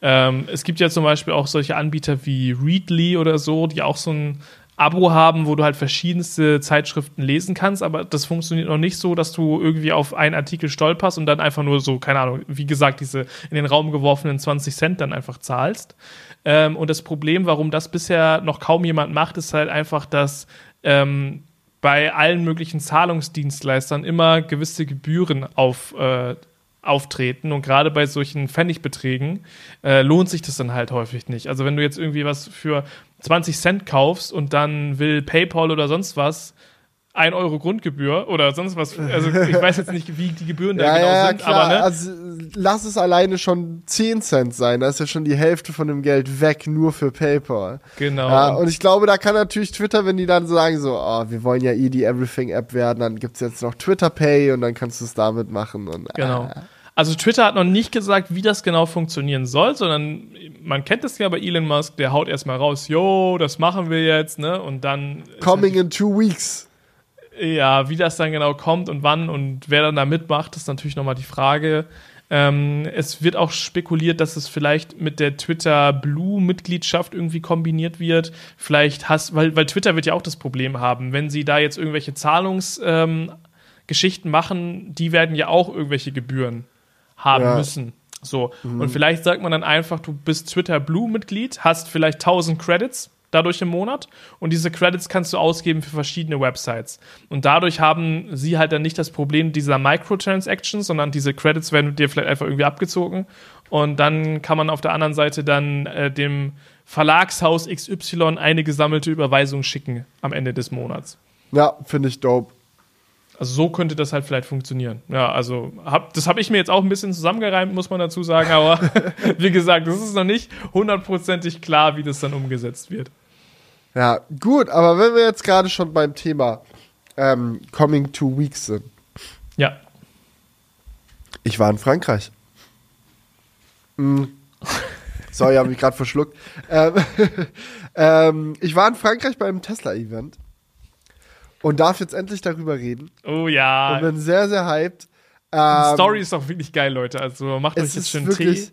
Ähm, es gibt ja zum Beispiel auch solche Anbieter wie Readly oder so, die auch so ein Abo haben, wo du halt verschiedenste Zeitschriften lesen kannst, aber das funktioniert noch nicht so, dass du irgendwie auf einen Artikel stolperst und dann einfach nur so, keine Ahnung, wie gesagt, diese in den Raum geworfenen 20 Cent dann einfach zahlst. Ähm, und das Problem, warum das bisher noch kaum jemand macht, ist halt einfach, dass ähm, bei allen möglichen Zahlungsdienstleistern immer gewisse Gebühren auf äh, auftreten und gerade bei solchen Pfennigbeträgen äh, lohnt sich das dann halt häufig nicht. Also wenn du jetzt irgendwie was für 20 Cent kaufst und dann will PayPal oder sonst was 1 Euro Grundgebühr oder sonst was. Also ich weiß jetzt nicht, wie die Gebühren da Ja, genau ja, sind, klar. aber ne? Also lass es alleine schon 10 Cent sein. Da ist ja schon die Hälfte von dem Geld weg, nur für PayPal. Genau. Ja, und ich glaube, da kann natürlich Twitter, wenn die dann sagen so, oh, wir wollen ja eh die Everything-App werden, dann gibt's jetzt noch Twitter Pay und dann kannst du es damit machen. Und, Genau. ah. Also Twitter hat noch nicht gesagt, wie das genau funktionieren soll, sondern man kennt es ja bei Elon Musk, der haut erstmal raus, yo, das machen wir jetzt, ne? Und dann ist Coming in two weeks. Ja, wie das dann genau kommt und wann und wer dann da mitmacht, ist natürlich nochmal die Frage. Ähm, es wird auch spekuliert, dass es vielleicht mit der Twitter Blue-Mitgliedschaft irgendwie kombiniert wird. Vielleicht hast, weil, weil Twitter wird ja auch das Problem haben, wenn sie da jetzt irgendwelche Zahlungsgeschichten ähm, machen, die werden ja auch irgendwelche Gebühren haben Ja. müssen. So. Und vielleicht sagt man dann einfach, du bist Twitter Blue-Mitglied, hast vielleicht 1000 Credits dadurch im Monat und diese Credits kannst du ausgeben für verschiedene Websites. Und dadurch haben sie halt dann nicht das Problem dieser Microtransactions, sondern diese Credits werden dir vielleicht einfach irgendwie abgezogen und dann kann man auf der anderen Seite dann äh, dem Verlagshaus XY eine gesammelte Überweisung schicken am Ende des Monats. Ja, finde ich dope. Also so könnte das halt vielleicht funktionieren. Ja, also hab, das habe ich mir jetzt auch ein bisschen zusammengereimt, muss man dazu sagen, aber wie gesagt, es ist noch nicht hundertprozentig klar, wie das dann umgesetzt wird. Ja, gut, aber wenn wir jetzt gerade schon beim Thema ähm, Coming two weeks sind. Ja. Ich war in Frankreich. Mm. Sorry, habe mich gerade verschluckt. Ähm, ähm, ich war in Frankreich beim Tesla-Event und darf jetzt endlich darüber reden. Oh ja. Und bin sehr, sehr hyped. Die Ähm, Story ist auch wirklich geil, Leute. Also macht euch es jetzt ist schön wirklich, Tee.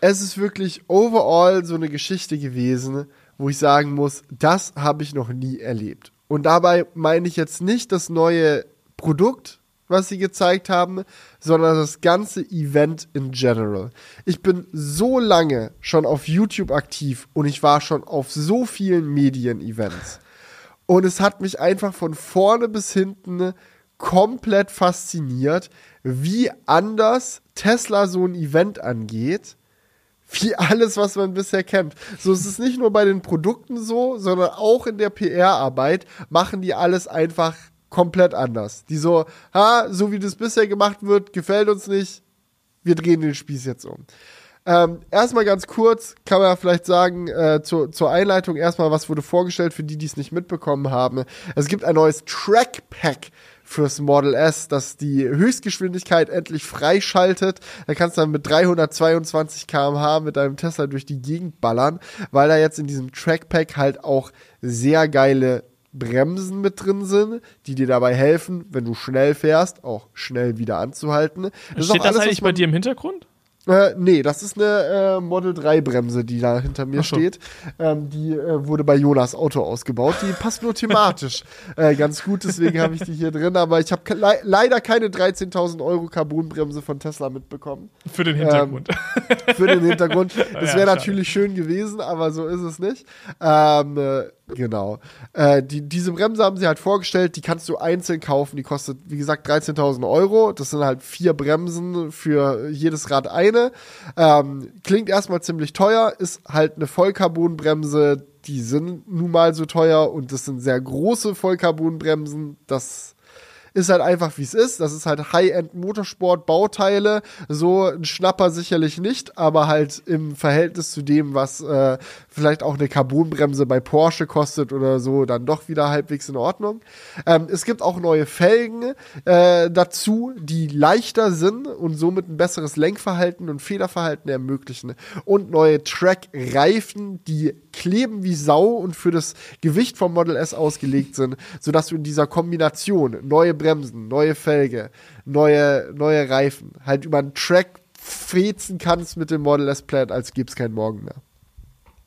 es ist wirklich overall so eine Geschichte gewesen, wo ich sagen muss, das habe ich noch nie erlebt. Und dabei meine ich jetzt nicht das neue Produkt, was sie gezeigt haben, sondern das ganze Event in general. Ich bin so lange schon auf YouTube aktiv und ich war schon auf so vielen Medien-Events. Und es hat mich einfach von vorne bis hinten komplett fasziniert, wie anders Tesla so ein Event angeht, wie alles, was man bisher kennt. So es ist nicht nur bei den Produkten so, sondern auch in der PR-Arbeit machen die alles einfach komplett anders. Die so, ha, so wie das bisher gemacht wird, gefällt uns nicht, wir drehen den Spieß jetzt um. Ähm, erstmal ganz kurz, kann man ja vielleicht sagen, äh, zur, zur Einleitung erstmal, was wurde vorgestellt für die, die es nicht mitbekommen haben. Es gibt ein neues Trackpack fürs Model S, das die Höchstgeschwindigkeit endlich freischaltet. Da kannst du dann mit 322 km/h mit deinem Tesla durch die Gegend ballern, weil da jetzt in diesem Trackpack halt auch sehr geile Bremsen mit drin sind, die dir dabei helfen, wenn du schnell fährst, auch schnell wieder anzuhalten. ist Steht auch das alles, was eigentlich bei dir im Hintergrund? Äh, nee, das ist eine äh, Model 3 Bremse, die da hinter mir so. steht. Ähm, die äh, wurde bei Jonas Auto ausgebaut. Die passt nur thematisch äh, ganz gut, deswegen habe ich die hier drin. Aber ich habe ke le leider keine 13.000 Euro Carbonbremse von Tesla mitbekommen. Für den Hintergrund. Für den Hintergrund. Das Ja, wäre schade. natürlich schön gewesen, aber so ist es nicht. Ähm, äh, genau. Äh, die, diese Bremse haben sie halt vorgestellt, die kannst du einzeln kaufen. Die kostet, wie gesagt, 13.000 Euro. Das sind halt vier Bremsen für jedes Rad eine. Ähm, klingt erstmal ziemlich teuer, ist halt eine Vollcarbonbremse. Die sind nun mal so teuer und das sind sehr große Vollcarbonbremsen. Das ist halt einfach wie es ist. Das ist halt High-End Motorsport Bauteile. So ein Schnapper sicherlich nicht, aber halt im Verhältnis zu dem, was äh, vielleicht auch eine Carbonbremse bei Porsche kostet oder so, dann doch wieder halbwegs in Ordnung. Ähm, es gibt auch neue Felgen äh, dazu, die leichter sind und somit ein besseres Lenkverhalten und Federverhalten ermöglichen. Und neue Track-Reifen, die kleben wie Sau und für das Gewicht vom Model S ausgelegt sind, sodass du in dieser Kombination neue Bremsen, neue Felge, neue, neue Reifen halt über einen Track fetzen kannst mit dem Model S Plaid, als gäbe es keinen Morgen mehr.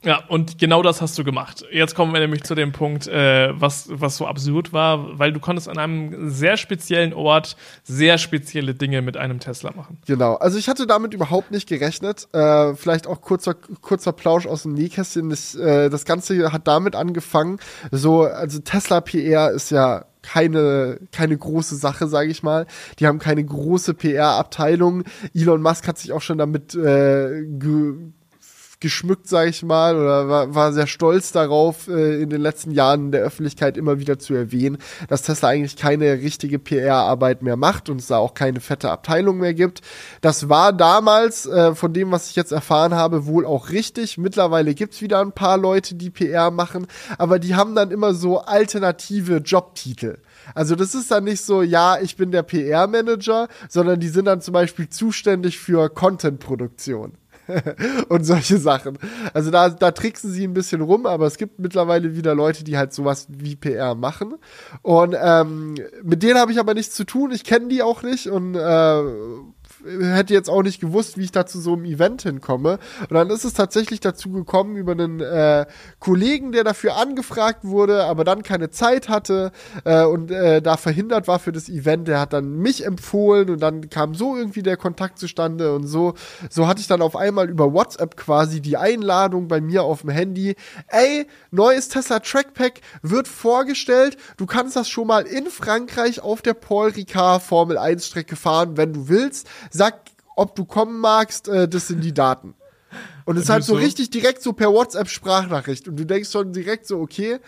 Ja, und genau das hast du gemacht. Jetzt kommen wir nämlich zu dem Punkt, äh, was, was so absurd war, weil du konntest an einem sehr speziellen Ort sehr spezielle Dinge mit einem Tesla machen. Genau, also ich hatte damit überhaupt nicht gerechnet. Äh, vielleicht auch kurzer, kurzer Plausch aus dem Nähkästchen. Das, äh, das Ganze hat damit angefangen. So, also Tesla PR ist ja keine, keine große Sache, sage ich mal. Die haben keine große PR-Abteilung. Elon Musk hat sich auch schon damit äh, ge geschmückt, sage ich mal, oder war, war sehr stolz darauf, äh, in den letzten Jahren in der Öffentlichkeit immer wieder zu erwähnen, dass Tesla eigentlich keine richtige PR-Arbeit mehr macht und es da auch keine fette Abteilung mehr gibt. Das war damals, äh, von dem, was ich jetzt erfahren habe, wohl auch richtig. Mittlerweile gibt's wieder ein paar Leute, die PR machen, aber die haben dann immer so alternative Jobtitel. Also das ist dann nicht so, ja, ich bin der PR-Manager, sondern die sind dann zum Beispiel zuständig für Content-Produktion. und solche Sachen. Also da, da tricksen sie ein bisschen rum, aber es gibt mittlerweile wieder Leute, die halt sowas wie PR machen. Und ähm, mit denen habe ich aber nichts zu tun. Ich kenne die auch nicht und äh, hätte jetzt auch nicht gewusst, wie ich da zu so einem Event hinkomme. Und dann ist es tatsächlich dazu gekommen über einen äh, Kollegen, der dafür angefragt wurde, aber dann keine Zeit hatte äh, und äh, da verhindert war für das Event. Der hat dann mich empfohlen und dann kam so irgendwie der Kontakt zustande und so, so hatte ich dann auf einmal über WhatsApp quasi die Einladung bei mir auf dem Handy. Ey, neues Tesla Trackpack wird vorgestellt. Du kannst das schon mal in Frankreich auf der Paul Ricard Formel 1 Strecke fahren, wenn du willst sag, ob du kommen magst, äh, das sind die Daten. Und es ist halt so richtig direkt so per WhatsApp-Sprachnachricht. Und du denkst schon direkt so, okay,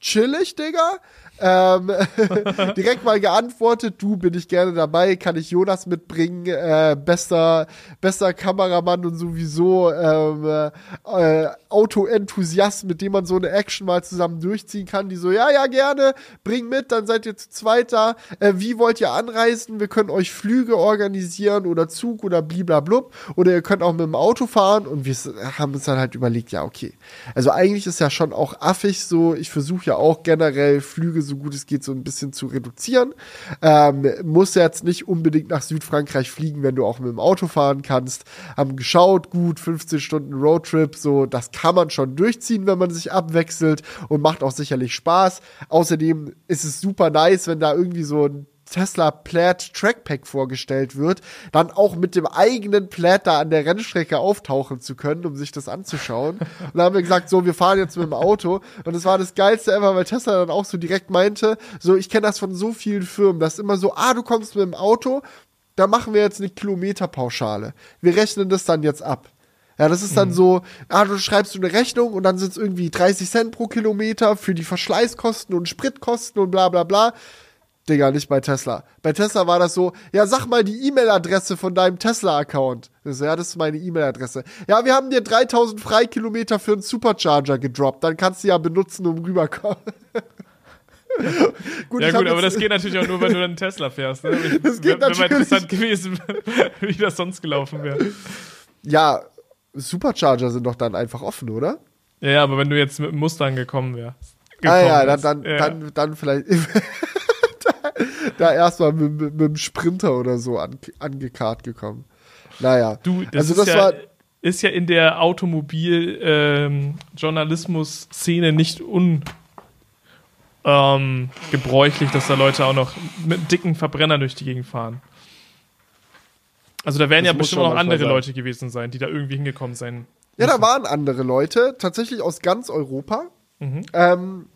chillig, Digga. Ähm, direkt mal geantwortet, du bin ich gerne dabei, kann ich Jonas mitbringen, äh, bester, bester Kameramann und sowieso ähm, äh, Auto-Enthusiast, mit dem man so eine Action mal zusammen durchziehen kann, die so, ja, ja, gerne, bring mit, dann seid ihr zu zweit da. Äh, wie wollt ihr anreisen? Wir können euch Flüge organisieren oder Zug oder bliblablub. Oder ihr könnt auch mit dem Auto fahren und wir haben uns dann halt überlegt, ja, okay. Also eigentlich ist ja schon auch affig so, ich versuche ja auch generell Flüge so gut es geht so ein bisschen zu reduzieren. Ähm, muss jetzt nicht unbedingt nach Südfrankreich fliegen, wenn du auch mit dem Auto fahren kannst. Haben geschaut, gut, 15 Stunden Roadtrip, so, das kann man schon durchziehen, wenn man sich abwechselt und macht auch sicherlich Spaß. Außerdem ist es super nice, wenn da irgendwie so ein Tesla Plaid Trackpack vorgestellt wird, dann auch mit dem eigenen Plaid da an der Rennstrecke auftauchen zu können, um sich das anzuschauen. Und dann haben wir gesagt, so, wir fahren jetzt mit dem Auto. Und das war das Geilste ever, weil Tesla dann auch so direkt meinte, so, ich kenne das von so vielen Firmen, das ist immer so, ah, du kommst mit dem Auto, da machen wir jetzt eine Kilometerpauschale. Wir rechnen das dann jetzt ab. Ja, das ist dann mhm. so, ah, du schreibst du eine Rechnung und dann sind es irgendwie 30 Cent pro Kilometer für die Verschleißkosten und Spritkosten und bla bla bla. Digga, nicht bei Tesla. Bei Tesla war das so, ja, sag mal die E-Mail-Adresse von deinem Tesla-Account. So, ja, das ist meine E-Mail-Adresse. Ja, wir haben dir 3000 Freikilometer für einen Supercharger gedroppt. Dann kannst du ja benutzen, um rüberkommen. gut, ja gut, aber das geht natürlich auch nur, wenn du einen Tesla fährst. Ne? Das geht wäre natürlich. interessant gewesen, wie das sonst gelaufen wäre. Ja, Supercharger sind doch dann einfach offen, oder? Ja, ja, aber wenn du jetzt mit dem Mustang gekommen wärst. Ah ja, dann, dann, ja. dann, dann vielleicht. da erstmal mit, mit, mit dem Sprinter oder so an, angekarrt gekommen. Naja. Du, das, also das ja, war. Ist ja in der Automobil-Journalismus-Szene ähm, nicht ungebräuchlich, ähm, dass da Leute auch noch mit dicken Verbrennern durch die Gegend fahren. Also da werden das ja bestimmt noch andere sein. Leute gewesen sein, die da irgendwie hingekommen sein. Ja, da waren andere Leute, tatsächlich aus ganz Europa. Mhm. Ähm,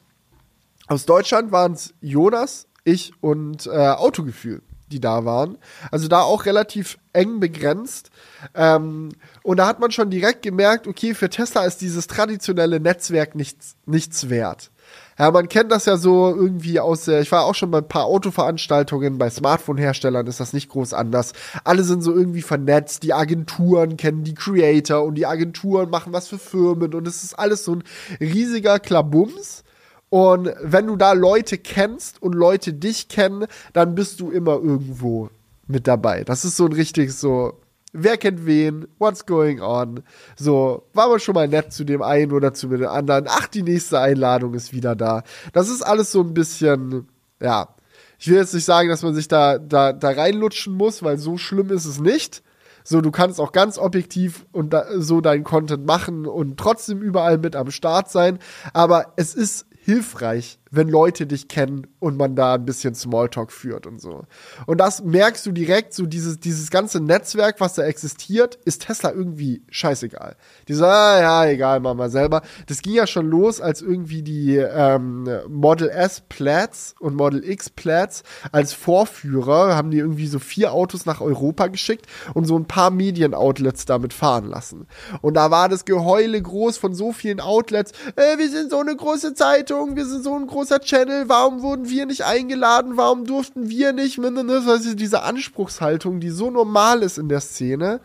aus Deutschland waren es Jonas, ich und äh, Autogefühl, die da waren. Also da auch relativ eng begrenzt. Ähm, und da hat man schon direkt gemerkt, okay, für Tesla ist dieses traditionelle Netzwerk nichts, nichts wert. Ja, man kennt das ja so irgendwie aus der, ich war auch schon bei ein paar Autoveranstaltungen, bei Smartphone-Herstellern ist das nicht groß anders. Alle sind so irgendwie vernetzt, die Agenturen kennen die Creator und die Agenturen machen was für Firmen und es ist alles so ein riesiger Klabums. Und wenn du da Leute kennst und Leute dich kennen, dann bist du immer irgendwo mit dabei. Das ist so ein richtig so, wer kennt wen, what's going on. So, war man schon mal nett zu dem einen oder zu dem anderen. Ach, die nächste Einladung ist wieder da. Das ist alles so ein bisschen, ja. Ich will jetzt nicht sagen, dass man sich da, da, da reinlutschen muss, weil so schlimm ist es nicht. So, du kannst auch ganz objektiv und da, so deinen Content machen und trotzdem überall mit am Start sein. Aber es ist hilfreich, wenn Leute dich kennen und man da ein bisschen Smalltalk führt und so. Und das merkst du direkt, so dieses, dieses ganze Netzwerk, was da existiert, ist Tesla irgendwie scheißegal. Die so, ah, ja, egal, mach mal selber. Das ging ja schon los, als irgendwie die ähm, Model S Plats und Model X Plats als Vorführer haben die irgendwie so vier Autos nach Europa geschickt und so ein paar Medienoutlets damit fahren lassen. Und da war das Geheule groß von so vielen Outlets, äh, wir sind so eine große Zeitung, wir sind so ein großer Channel, warum wurden wir nicht eingeladen, warum durften wir nicht, also diese Anspruchshaltung, die so normal ist in der Szene,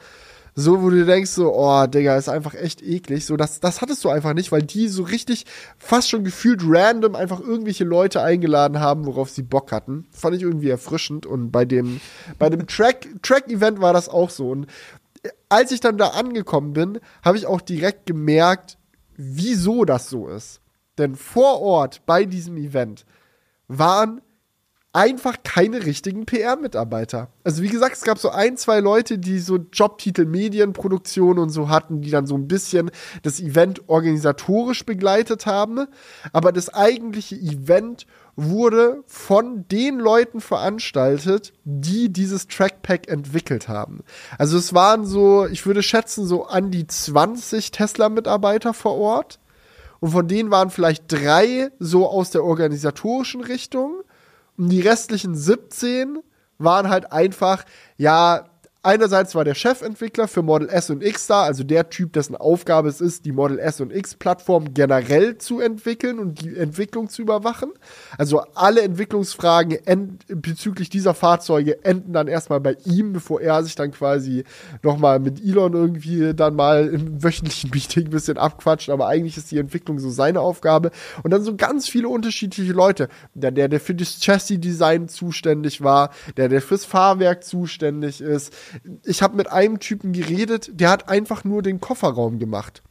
so, wo du denkst so, oh, Digga, ist einfach echt eklig. So, das, das hattest du einfach nicht, weil die so richtig fast schon gefühlt random einfach irgendwelche Leute eingeladen haben, worauf sie Bock hatten. Fand ich irgendwie erfrischend. Und bei dem, bei dem Track, Track-Event war das auch so. Und als ich dann da angekommen bin, habe ich auch direkt gemerkt, wieso das so ist. Denn vor Ort bei diesem Event waren einfach keine richtigen PR-Mitarbeiter. Also wie gesagt, es gab so ein, zwei Leute, die so Jobtitel Medienproduktion und so hatten, die dann so ein bisschen das Event organisatorisch begleitet haben. Aber das eigentliche Event wurde von den Leuten veranstaltet, die dieses Trackpack entwickelt haben. Also es waren so, ich würde schätzen, so an die 20 Tesla-Mitarbeiter vor Ort und von denen waren vielleicht drei so aus der organisatorischen Richtung. Und die restlichen 17 waren halt einfach, ja, einerseits war der Chefentwickler für Model S und X da, also der Typ, dessen Aufgabe es ist, die Model S und X Plattform generell zu entwickeln und die Entwicklung zu überwachen. Also alle Entwicklungsfragen bezüglich dieser Fahrzeuge enden dann erstmal bei ihm, bevor er sich dann quasi nochmal mit Elon irgendwie dann mal im wöchentlichen Meeting ein bisschen abquatscht, aber eigentlich ist die Entwicklung so seine Aufgabe. Und dann so ganz viele unterschiedliche Leute. Der, der, der für das Chassis-Design zuständig war, der, der fürs Fahrwerk zuständig ist, ich habe mit einem Typen geredet, der hat einfach nur den Kofferraum gemacht.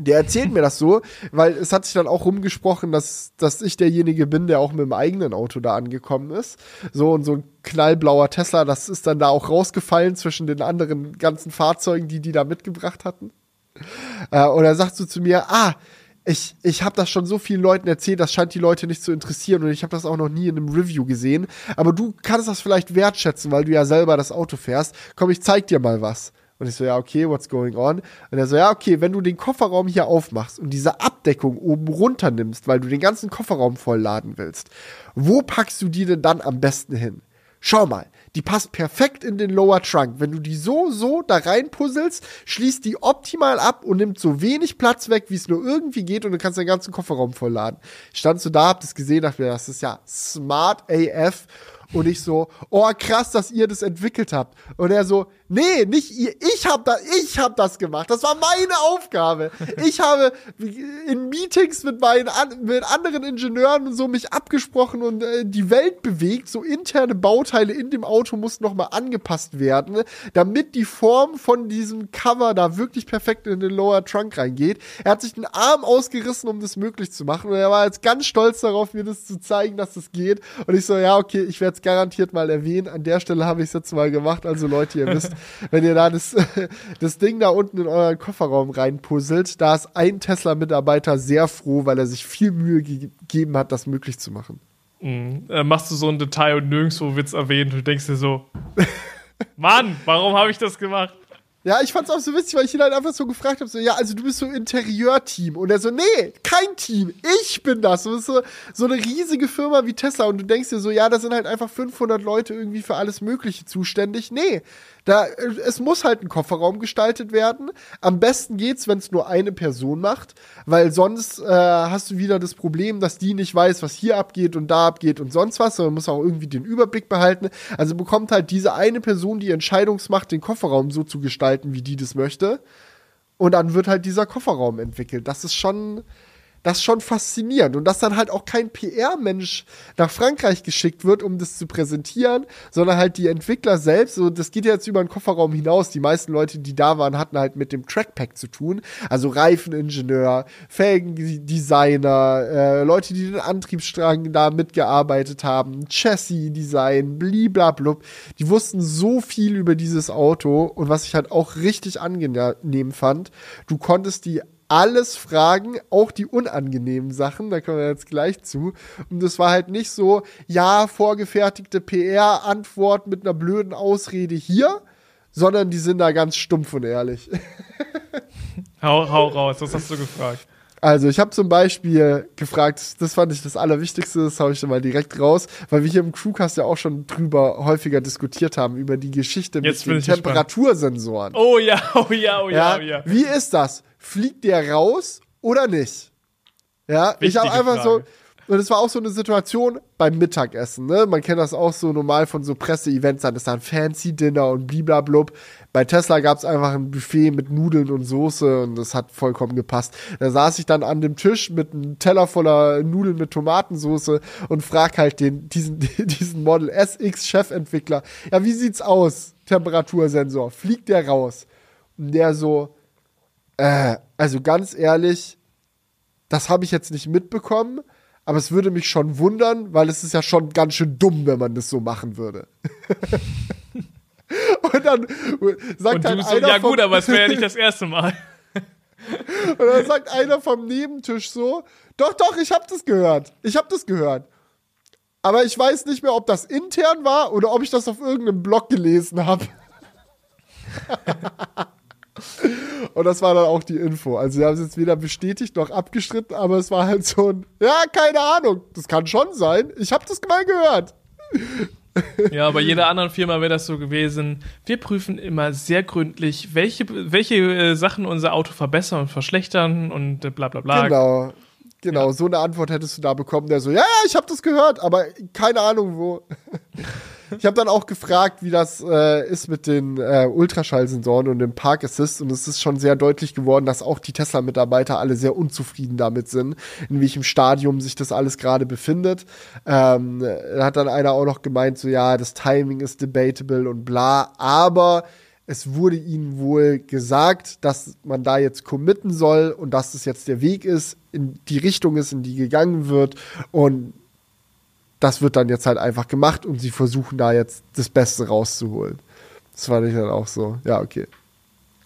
Der erzählt mir das so, weil es hat sich dann auch rumgesprochen, dass, dass ich derjenige bin, der auch mit dem eigenen Auto da angekommen ist. So und so ein knallblauer Tesla, das ist dann da auch rausgefallen zwischen den anderen ganzen Fahrzeugen, die die da mitgebracht hatten. Äh, und er sagt so zu mir, ah, ich, ich habe das schon so vielen Leuten erzählt, das scheint die Leute nicht zu interessieren und ich habe das auch noch nie in einem Review gesehen. Aber du kannst das vielleicht wertschätzen, weil du ja selber das Auto fährst. Komm, ich zeig dir mal was. Und ich so, ja, okay, what's going on? Und er so, ja, okay, wenn du den Kofferraum hier aufmachst und diese Abdeckung oben runter nimmst, weil du den ganzen Kofferraum vollladen willst, wo packst du die denn dann am besten hin? Schau mal, die passt perfekt in den Lower Trunk. Wenn du die so, so da reinpuzzelst, schließt die optimal ab und nimmt so wenig Platz weg, wie es nur irgendwie geht und du kannst den ganzen Kofferraum vollladen. Ich stand so da, hab das gesehen, dachte mir, das ist ja smart AF. Und ich so, oh krass, dass ihr das entwickelt habt. Und er so, Nee, nicht ihr. Ich habe da, ich habe das gemacht. Das war meine Aufgabe. Ich habe in Meetings mit meinen mit anderen Ingenieuren und so mich abgesprochen und äh, die Welt bewegt. So interne Bauteile in dem Auto mussten noch mal angepasst werden, damit die Form von diesem Cover da wirklich perfekt in den Lower Trunk reingeht. Er hat sich den Arm ausgerissen, um das möglich zu machen. Und er war jetzt ganz stolz darauf, mir das zu zeigen, dass das geht. Und ich so, ja, okay, ich werde es garantiert mal erwähnen. An der Stelle habe ich es jetzt mal gemacht. Also Leute, ihr wisst, wenn ihr da das, das Ding da unten in euren Kofferraum reinpuzzelt, da ist ein Tesla-Mitarbeiter sehr froh, weil er sich viel Mühe gegeben hat, das möglich zu machen. Mhm. Äh, machst du so ein Detail und nirgendwo Witz erwähnt und du denkst dir so, Mann, warum habe ich das gemacht? Ja, ich fand's auch so witzig, weil ich ihn halt einfach so gefragt habe, so, ja, also du bist so Interieurteam. Und er so, nee, kein Team, ich bin das. So, so, so eine riesige Firma wie Tesla und du denkst dir so, ja, da sind halt einfach 500 Leute irgendwie für alles Mögliche zuständig. Nee, da, es muss halt ein Kofferraum gestaltet werden. Am besten geht's, wenn es nur eine Person macht, weil sonst äh, hast du wieder das Problem, dass die nicht weiß, was hier abgeht und da abgeht und sonst was, sondern muss auch irgendwie den Überblick behalten. Also bekommt halt diese eine Person die Entscheidungsmacht, den Kofferraum so zu gestalten, wie die das möchte. Und dann wird halt dieser Kofferraum entwickelt. Das ist schon, das ist schon faszinierend. Und dass dann halt auch kein PR-Mensch nach Frankreich geschickt wird, um das zu präsentieren, sondern halt die Entwickler selbst. So, das geht ja jetzt über den Kofferraum hinaus. Die meisten Leute, die da waren, hatten halt mit dem Trackpack zu tun. Also Reifeningenieur, Felgendesigner, äh, Leute, die den Antriebsstrang da mitgearbeitet haben, Chassis-Design, bliblablub. Die wussten so viel über dieses Auto. Und was ich halt auch richtig angenehm fand, du konntest die alles fragen, auch die unangenehmen Sachen, da kommen wir jetzt gleich zu. Und es war halt nicht so, ja, vorgefertigte PR-Antwort mit einer blöden Ausrede hier, sondern die sind da ganz stumpf und ehrlich. Hau, hau raus, was hast du gefragt? Also ich habe zum Beispiel gefragt, das fand ich das Allerwichtigste, das hau ich schon mal direkt raus, weil wir hier im Crewcast ja auch schon drüber häufiger diskutiert haben, über die Geschichte Jetzt mit den ich. Temperatursensoren. Oh ja, oh ja, oh ja, Ja, oh ja. Wie ist das? Fliegt der raus oder nicht? Ja, ich Wichtige habe einfach Frage. so, und es war auch so eine Situation beim Mittagessen, ne? Man kennt das auch so normal von so Presseevents, dann ist da ein fancy Dinner und bliblablub. Bei Tesla gab es einfach ein Buffet mit Nudeln und Soße und das hat vollkommen gepasst. Da saß ich dann an dem Tisch mit einem Teller voller Nudeln mit Tomatensoße und frag halt den, diesen, diesen Model SX Chefentwickler, ja, wie sieht's aus? Temperatursensor, fliegt der raus? Und der so, äh, also ganz ehrlich, das habe ich jetzt nicht mitbekommen, aber es würde mich schon wundern, weil es ist ja schon ganz schön dumm, wenn man das so machen würde. Und dann sagt Und halt so, einer ja vom, gut, aber es wäre ja nicht das erste Mal. und dann sagt einer vom Nebentisch so, doch, doch, ich habe das gehört. Ich habe das gehört. Aber ich weiß nicht mehr, ob das intern war oder ob ich das auf irgendeinem Blog gelesen habe. Und das war dann auch die Info. Also sie haben es jetzt weder bestätigt noch abgestritten, aber es war halt so ein, ja, keine Ahnung, das kann schon sein. Ich habe das mal gehört. Ja, bei jeder anderen Firma wäre das so gewesen. Wir prüfen immer sehr gründlich, welche, welche äh, Sachen unser Auto verbessern und verschlechtern und äh, bla bla bla. Genau. Genau, so eine Antwort hättest du da bekommen, der so, ja, ja, ich habe das gehört, aber keine Ahnung wo. ich habe dann auch gefragt, wie das äh, ist mit den äh, Ultraschallsensoren und dem Park Assist und es ist schon sehr deutlich geworden, dass auch die Tesla-Mitarbeiter alle sehr unzufrieden damit sind, in welchem Stadium sich das alles gerade befindet. Ähm, da hat dann einer auch noch gemeint, so ja, das Timing ist debatable und bla, aber es wurde ihnen wohl gesagt, dass man da jetzt committen soll und dass das jetzt der Weg ist, in die Richtung ist, in die gegangen wird. Und das wird dann jetzt halt einfach gemacht und sie versuchen da jetzt das Beste rauszuholen. Das fand ich dann auch so. Ja, okay.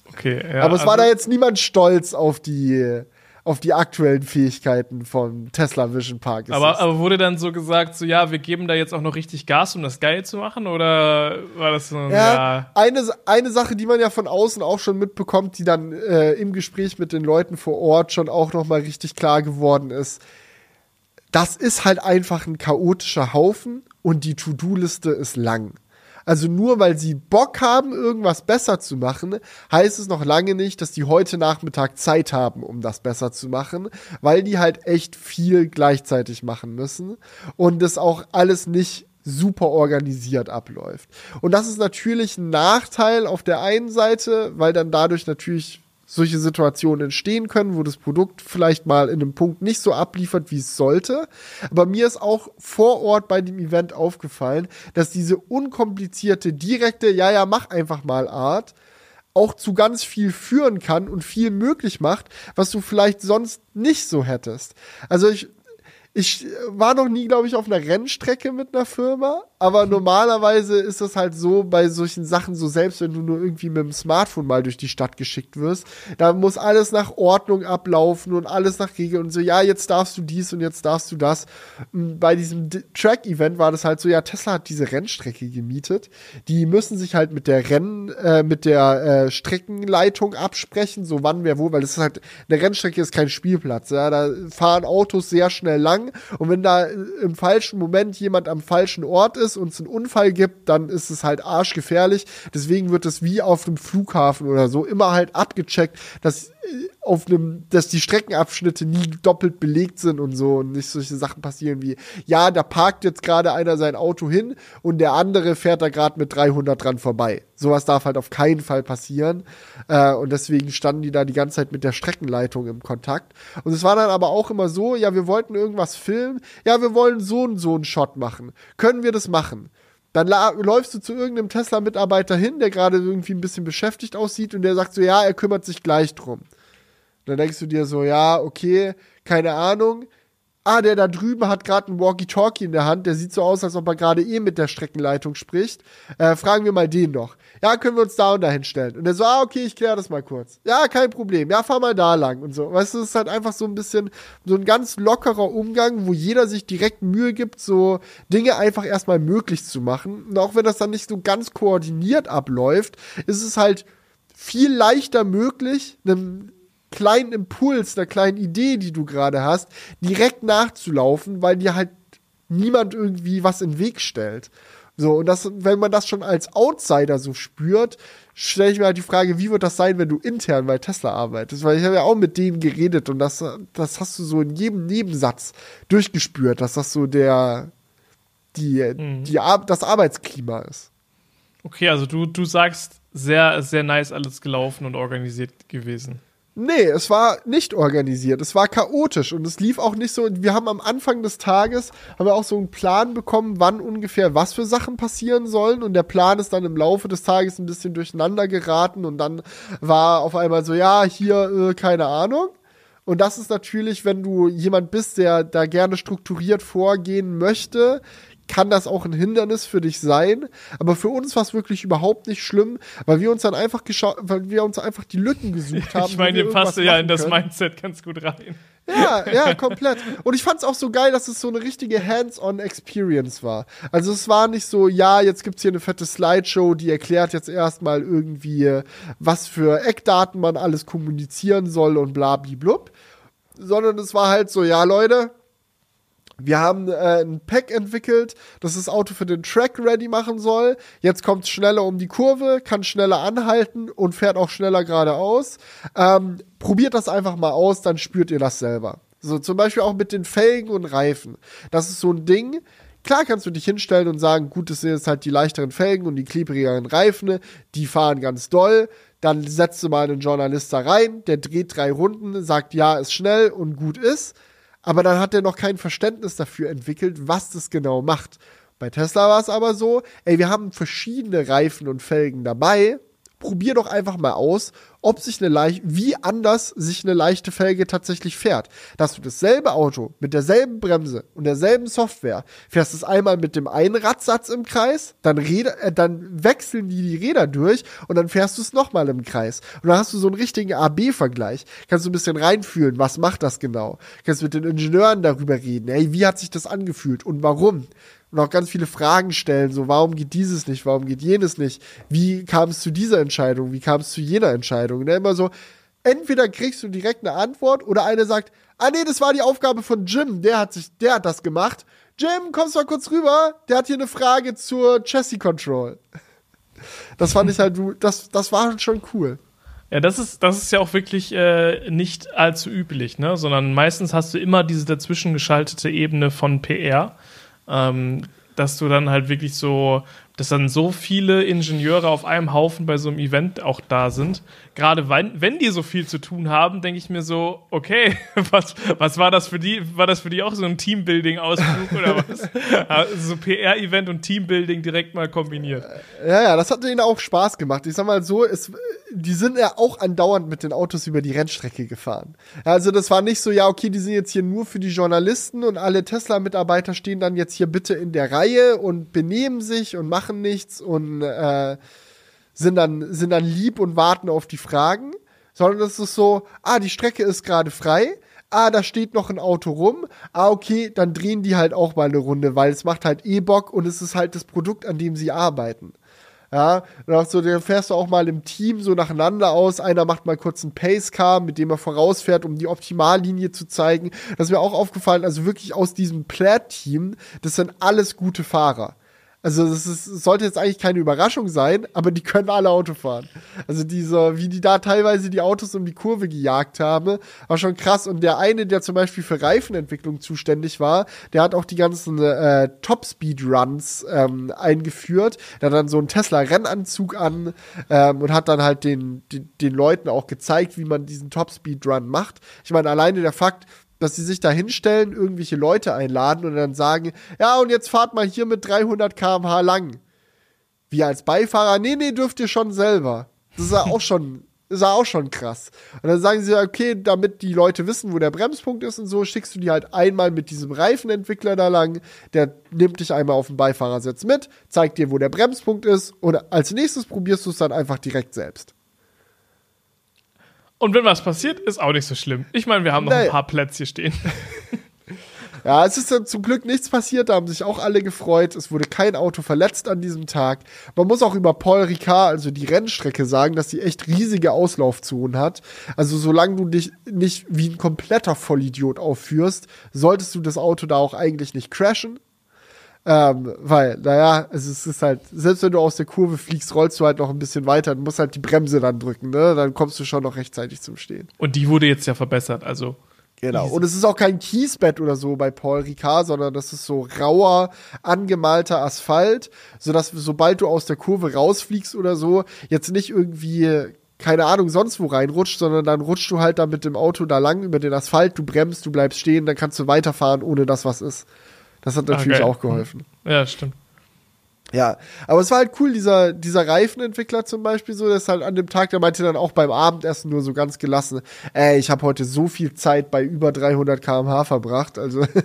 Okay, ja, Aber es war also- da jetzt niemand stolz auf die, auf die aktuellen Fähigkeiten vom Tesla Vision Park. Aber, aber wurde dann so gesagt, so ja, wir geben da jetzt auch noch richtig Gas, um das geil zu machen? Oder war das so, ja, Ja, Eine, eine Sache, die man ja von außen auch schon mitbekommt, die dann äh, im Gespräch mit den Leuten vor Ort schon auch noch mal richtig klar geworden ist. Das ist halt einfach ein chaotischer Haufen und die To-Do-Liste ist lang. Also nur weil sie Bock haben, irgendwas besser zu machen, heißt es noch lange nicht, dass die heute Nachmittag Zeit haben, um das besser zu machen, weil die halt echt viel gleichzeitig machen müssen und das auch alles nicht super organisiert abläuft. Und das ist natürlich ein Nachteil auf der einen Seite, weil dann dadurch natürlich solche Situationen entstehen können, wo das Produkt vielleicht mal in einem Punkt nicht so abliefert, wie es sollte. Aber mir ist auch vor Ort bei dem Event aufgefallen, dass diese unkomplizierte, direkte, ja, ja, mach einfach mal Art auch zu ganz viel führen kann und viel möglich macht, was du vielleicht sonst nicht so hättest. Also ich, ich war noch nie, glaube ich, auf einer Rennstrecke mit einer Firma, aber normalerweise ist das halt so bei solchen Sachen, so selbst wenn du nur irgendwie mit dem Smartphone mal durch die Stadt geschickt wirst, da muss alles nach Ordnung ablaufen und alles nach Regeln und so, ja, jetzt darfst du dies und jetzt darfst du das. Bei diesem Track-Event war das halt so, ja, Tesla hat diese Rennstrecke gemietet. Die müssen sich halt mit der Renn, äh, mit der äh, Streckenleitung absprechen, so wann wer wo, weil das ist halt, eine Rennstrecke ist kein Spielplatz, ja, da fahren Autos sehr schnell lang und wenn da im falschen Moment jemand am falschen Ort ist und es einen Unfall gibt, dann ist es halt arschgefährlich. Deswegen wird es wie auf einem Flughafen oder so immer halt abgecheckt, dass auf einem, dass die Streckenabschnitte nie doppelt belegt sind und so und nicht solche Sachen passieren wie, ja, da parkt jetzt gerade einer sein Auto hin und der andere fährt da gerade mit 300 dran vorbei. Sowas darf halt auf keinen Fall passieren äh, und deswegen standen die da die ganze Zeit mit der Streckenleitung im Kontakt. Und es war dann aber auch immer so, ja, wir wollten irgendwas filmen, ja, wir wollen so und so einen Shot machen. Können wir das machen? Dann läufst du zu irgendeinem Tesla-Mitarbeiter hin, der gerade irgendwie ein bisschen beschäftigt aussieht und der sagt so, ja, er kümmert sich gleich drum. Dann denkst du dir so, ja, okay, keine Ahnung. Ah, der da drüben hat gerade ein Walkie-Talkie in der Hand. Der sieht so aus, als ob er gerade eh mit der Streckenleitung spricht. Äh, fragen wir mal den noch. Ja, können wir uns da und da hinstellen? Und der so, ah, okay, ich kläre das mal kurz. Ja, kein Problem. Ja, fahr mal da lang und so. Weißt du, es ist halt einfach so ein bisschen so ein ganz lockerer Umgang, wo jeder sich direkt Mühe gibt, so Dinge einfach erstmal möglich zu machen. Und auch wenn das dann nicht so ganz koordiniert abläuft, ist es halt viel leichter möglich, einem kleinen Impuls, einer kleinen Idee, die du gerade hast, direkt nachzulaufen, weil dir halt niemand irgendwie was in den Weg stellt. So, und das, wenn man das schon als Outsider so spürt, stelle ich mir halt die Frage, wie wird das sein, wenn du intern bei Tesla arbeitest? Weil ich habe ja auch mit denen geredet und das, das hast du so in jedem Nebensatz durchgespürt, dass das so der, die, die, Ar das Arbeitsklima ist. Okay, also du, du sagst, sehr, sehr nice alles gelaufen und organisiert gewesen. Nee, es war nicht organisiert. Es war chaotisch und es lief auch nicht so. Wir haben am Anfang des Tages haben wir auch so einen Plan bekommen, wann ungefähr was für Sachen passieren sollen und der Plan ist dann im Laufe des Tages ein bisschen durcheinander geraten und dann war auf einmal so, ja, hier äh, keine Ahnung. Und das ist natürlich, wenn du jemand bist, der da gerne strukturiert vorgehen möchte, kann das auch ein Hindernis für dich sein. Aber für uns war es wirklich überhaupt nicht schlimm, weil wir uns dann einfach geschaut, weil wir uns einfach die Lücken gesucht haben. Ich meine, ihr passt ja in das können. Mindset ganz gut rein. Ja, ja, komplett. Und ich fand's auch so geil, dass es so eine richtige Hands-on-Experience war. Also es war nicht so, ja, jetzt gibt's hier eine fette Slideshow, die erklärt jetzt erstmal irgendwie, was für Eckdaten man alles kommunizieren soll und bla blub. Sondern es war halt so, ja, Leute, wir haben äh, ein Pack entwickelt, das das Auto für den Track ready machen soll. Jetzt kommt es schneller um die Kurve, kann schneller anhalten und fährt auch schneller geradeaus. Ähm, probiert das einfach mal aus, dann spürt ihr das selber. So zum Beispiel auch mit den Felgen und Reifen. Das ist so ein Ding. Klar kannst du dich hinstellen und sagen, gut, das sind jetzt halt die leichteren Felgen und die klebrigeren Reifen, die fahren ganz doll. Dann setzt du mal einen Journalist da rein, der dreht drei Runden, sagt, ja, ist schnell und gut ist aber dann hat er noch kein Verständnis dafür entwickelt, was das genau macht. Bei Tesla war es aber so, ey, wir haben verschiedene Reifen und Felgen dabei. Probier doch einfach mal aus, ob sich eine leicht, wie anders sich eine leichte Felge tatsächlich fährt. Dass du dasselbe Auto mit derselben Bremse und derselben Software fährst es einmal mit dem einen Radsatz im Kreis, dann, Räder, äh, dann wechseln die die Räder durch und dann fährst du es nochmal im Kreis. Und dann hast du so einen richtigen AB-Vergleich. Kannst du ein bisschen reinfühlen, was macht das genau? Kannst mit den Ingenieuren darüber reden. Ey, wie hat sich das angefühlt und warum? Und auch ganz viele Fragen stellen, so warum geht dieses nicht, warum geht jenes nicht, wie kam es zu dieser Entscheidung, wie kam es zu jener Entscheidung. Dann immer so, entweder kriegst du direkt eine Antwort oder eine sagt, ah nee, das war die Aufgabe von Jim, der hat sich, der hat das gemacht. Jim, kommst mal kurz rüber? Der hat hier eine Frage zur Chassis Control. Das fand ich halt, das, das war schon cool. Ja, das ist, das ist ja auch wirklich äh, nicht allzu üblich, ne? Sondern meistens hast du immer diese dazwischen geschaltete Ebene von PR, ähm, dass du dann halt wirklich so dass dann so viele Ingenieure auf einem Haufen bei so einem Event auch da sind. Gerade wenn, wenn die so viel zu tun haben, denke ich mir so, okay, was, was war das für die? War das für die auch so ein Teambuilding-Ausflug oder was? Also so PR-Event und Teambuilding direkt mal kombiniert. Ja, ja, das hat denen auch Spaß gemacht. Ich sag mal so, es, die sind ja auch andauernd mit den Autos über die Rennstrecke gefahren. Also das war nicht so, ja, okay, die sind jetzt hier nur für die Journalisten und alle Tesla-Mitarbeiter stehen dann jetzt hier bitte in der Reihe und benehmen sich und machen nichts und äh, sind, dann, sind dann lieb und warten auf die Fragen. Sondern das ist so, ah, die Strecke ist gerade frei. Ah, da steht noch ein Auto rum. Ah, okay, dann drehen die halt auch mal eine Runde, weil es macht halt eh Bock und es ist halt das Produkt, an dem sie arbeiten. Ja, auch so, dann fährst du auch mal im Team so nacheinander aus. Einer macht mal kurz einen Pace-Car, mit dem er vorausfährt, um die Optimallinie zu zeigen. Das ist mir auch aufgefallen, also wirklich aus diesem Plaid-Team, das sind alles gute Fahrer. Also das ist, sollte jetzt eigentlich keine Überraschung sein, aber die können alle Auto fahren. Also diese, wie die da teilweise die Autos um die Kurve gejagt haben, war schon krass. Und der eine, der zum Beispiel für Reifenentwicklung zuständig war, der hat auch die ganzen äh, Top-Speed-Runs ähm, eingeführt. Der hat dann so einen Tesla-Rennanzug an ähm, und hat dann halt den, den, den Leuten auch gezeigt, wie man diesen Top-Speed-Run macht. Ich meine, alleine der Fakt, dass sie sich da hinstellen, irgendwelche Leute einladen und dann sagen, ja, und jetzt fahrt mal hier mit 300 km/h lang. Wir als Beifahrer, nee, nee, dürft ihr schon selber. Das ist ja auch schon, ist ja auch schon krass. Und dann sagen sie, okay, damit die Leute wissen, wo der Bremspunkt ist und so, schickst du die halt einmal mit diesem Reifenentwickler da lang. Der nimmt dich einmal auf den Beifahrersitz mit, zeigt dir, wo der Bremspunkt ist und als nächstes probierst du es dann einfach direkt selbst. Und wenn was passiert, ist auch nicht so schlimm. Ich meine, wir haben noch Nee. ein paar Plätze hier stehen. Ja, es ist dann zum Glück nichts passiert, da haben sich auch alle gefreut. Es wurde kein Auto verletzt an diesem Tag. Man muss auch über Paul Ricard, also die Rennstrecke, sagen, dass sie echt riesige Auslaufzonen hat. Also solange du dich nicht wie ein kompletter Vollidiot aufführst, solltest du das Auto da auch eigentlich nicht crashen. Ähm, weil, naja, also es ist halt, selbst wenn du aus der Kurve fliegst, rollst du halt noch ein bisschen weiter, du musst halt die Bremse dann drücken, ne? Dann kommst du schon noch rechtzeitig zum Stehen. Und die wurde jetzt ja verbessert, also. Genau. Und es ist auch kein Kiesbett oder so bei Paul Ricard, sondern das ist so rauer, angemalter Asphalt, sodass sobald du aus der Kurve rausfliegst oder so, jetzt nicht irgendwie keine Ahnung, sonst wo reinrutscht, sondern dann rutschst du halt da mit dem Auto da lang über den Asphalt, du bremst, du bleibst stehen, dann kannst du weiterfahren, ohne dass was ist. Das hat natürlich geil. auch geholfen. Ja, stimmt. Ja, aber es war halt cool, dieser, dieser Reifenentwickler zum Beispiel so, der ist halt an dem Tag, der meinte dann auch beim Abendessen nur so ganz gelassen, ey, ich habe heute so viel Zeit bei über 300 km/h verbracht, also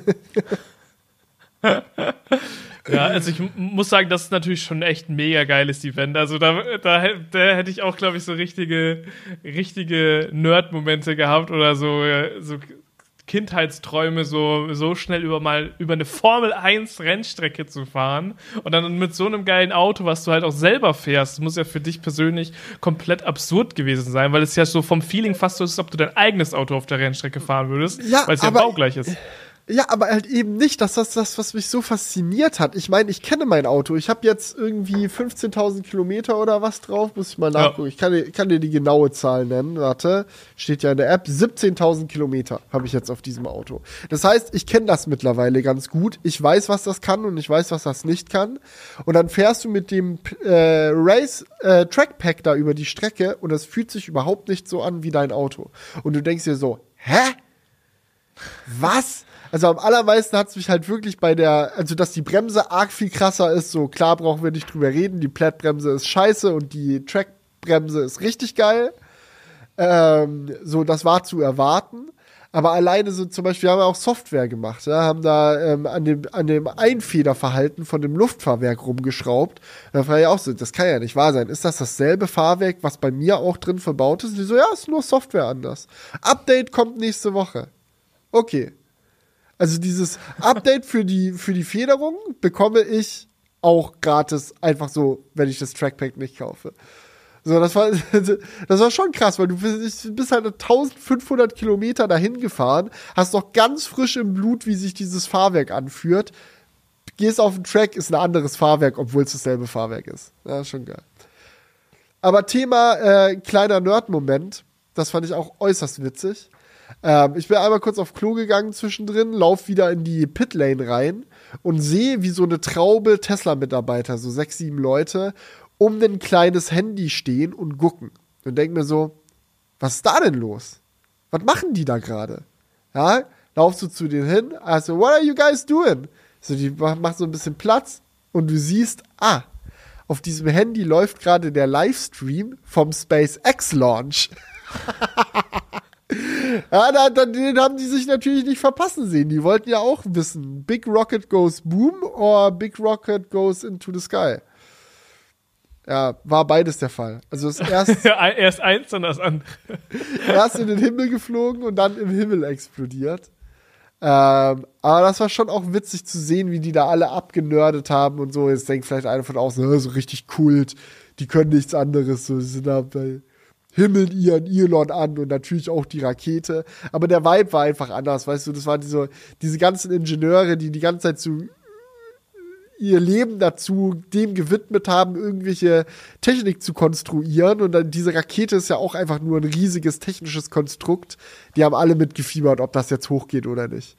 Ja, also ich muss sagen, das ist natürlich schon echt ein mega geiles Event. Also da, da, da hätte ich auch, glaube ich, so richtige, richtige Nerd-Momente gehabt oder so, äh, so Kindheitsträume, so, so schnell über mal über eine Formel 1 Rennstrecke zu fahren und dann mit so einem geilen Auto, was du halt auch selber fährst, muss ja für dich persönlich komplett absurd gewesen sein, weil es ja so vom Feeling fast so ist, als ob du dein eigenes Auto auf der Rennstrecke fahren würdest, Ja, weil es ja baugleich ist. Ja, aber halt eben nicht. Das ist das, was mich so fasziniert hat. Ich meine, ich kenne mein Auto. Ich habe jetzt irgendwie 15.000 Kilometer oder was drauf. Muss ich mal nachgucken. Ich kann, dir- kann dir die genaue Zahl nennen. Warte, steht ja in der App. 17.000 Kilometer habe ich jetzt auf diesem Auto. Das heißt, ich kenne das mittlerweile ganz gut. Ich weiß, was das kann und ich weiß, was das nicht kann. Und dann fährst du mit dem äh, Race äh, Trackpack da über die Strecke und das fühlt sich überhaupt nicht so an wie dein Auto. Und du denkst dir so, hä? Was? Also am allermeisten hat es mich halt wirklich bei der, also dass die Bremse arg viel krasser ist, so klar brauchen wir nicht drüber reden, die Plattbremse ist scheiße und die Trackbremse ist richtig geil. Ähm, so, das war zu erwarten. Aber alleine so zum Beispiel, wir haben ja auch Software gemacht, ja, haben da ähm, an, dem, an dem Einfederverhalten von dem Luftfahrwerk rumgeschraubt. Da frage ich auch so, das kann ja nicht wahr sein. Ist das dasselbe Fahrwerk, was bei mir auch drin verbaut ist? Und die so, ja, ist nur Software anders. Update kommt nächste Woche. Okay. Also dieses Update für die, für die Federung bekomme ich auch gratis, einfach so, wenn ich das Trackpack nicht kaufe. So, das war, das war schon krass, weil du bist, bist halt 1500 Kilometer dahin gefahren, hast noch ganz frisch im Blut, wie sich dieses Fahrwerk anführt, gehst auf den Track, ist ein anderes Fahrwerk, obwohl es dasselbe Fahrwerk ist. Ja, schon geil. Aber Thema äh, kleiner Nerd-Moment, das fand ich auch äußerst witzig. Ähm, ich bin einmal kurz auf Klo gegangen zwischendrin, lauf wieder in die Pitlane rein und sehe, wie so eine Traube Tesla-Mitarbeiter, so sechs, sieben Leute, um ein kleines Handy stehen und gucken. Und denk mir so, was ist da denn los? Was machen die da gerade? Ja, laufst du zu denen hin, also, what are you guys doing? So, die macht so ein bisschen Platz und du siehst, ah, auf diesem Handy läuft gerade der Livestream vom SpaceX Launch. ja, da, da, den haben die sich natürlich nicht verpassen sehen. Die wollten ja auch wissen, Big Rocket goes boom or Big Rocket goes into the sky. Ja, war beides der Fall. Also es erst, Erst eins, dann das andere. erst in den Himmel geflogen und dann im Himmel explodiert. Ähm, aber das war schon auch witzig zu sehen, wie die da alle abgenördet haben und so. Jetzt denkt vielleicht einer von außen, "Hä, so richtig Kult, die können nichts anderes. So, sie sind da bei Himmeln ihren Elon an und natürlich auch die Rakete. Aber der Vibe war einfach anders, weißt du. Das waren diese, diese ganzen Ingenieure, die die ganze Zeit so ihr Leben dazu dem gewidmet haben, irgendwelche Technik zu konstruieren. Und dann diese Rakete ist ja auch einfach nur ein riesiges technisches Konstrukt. Die haben alle mitgefiebert, ob das jetzt hochgeht oder nicht.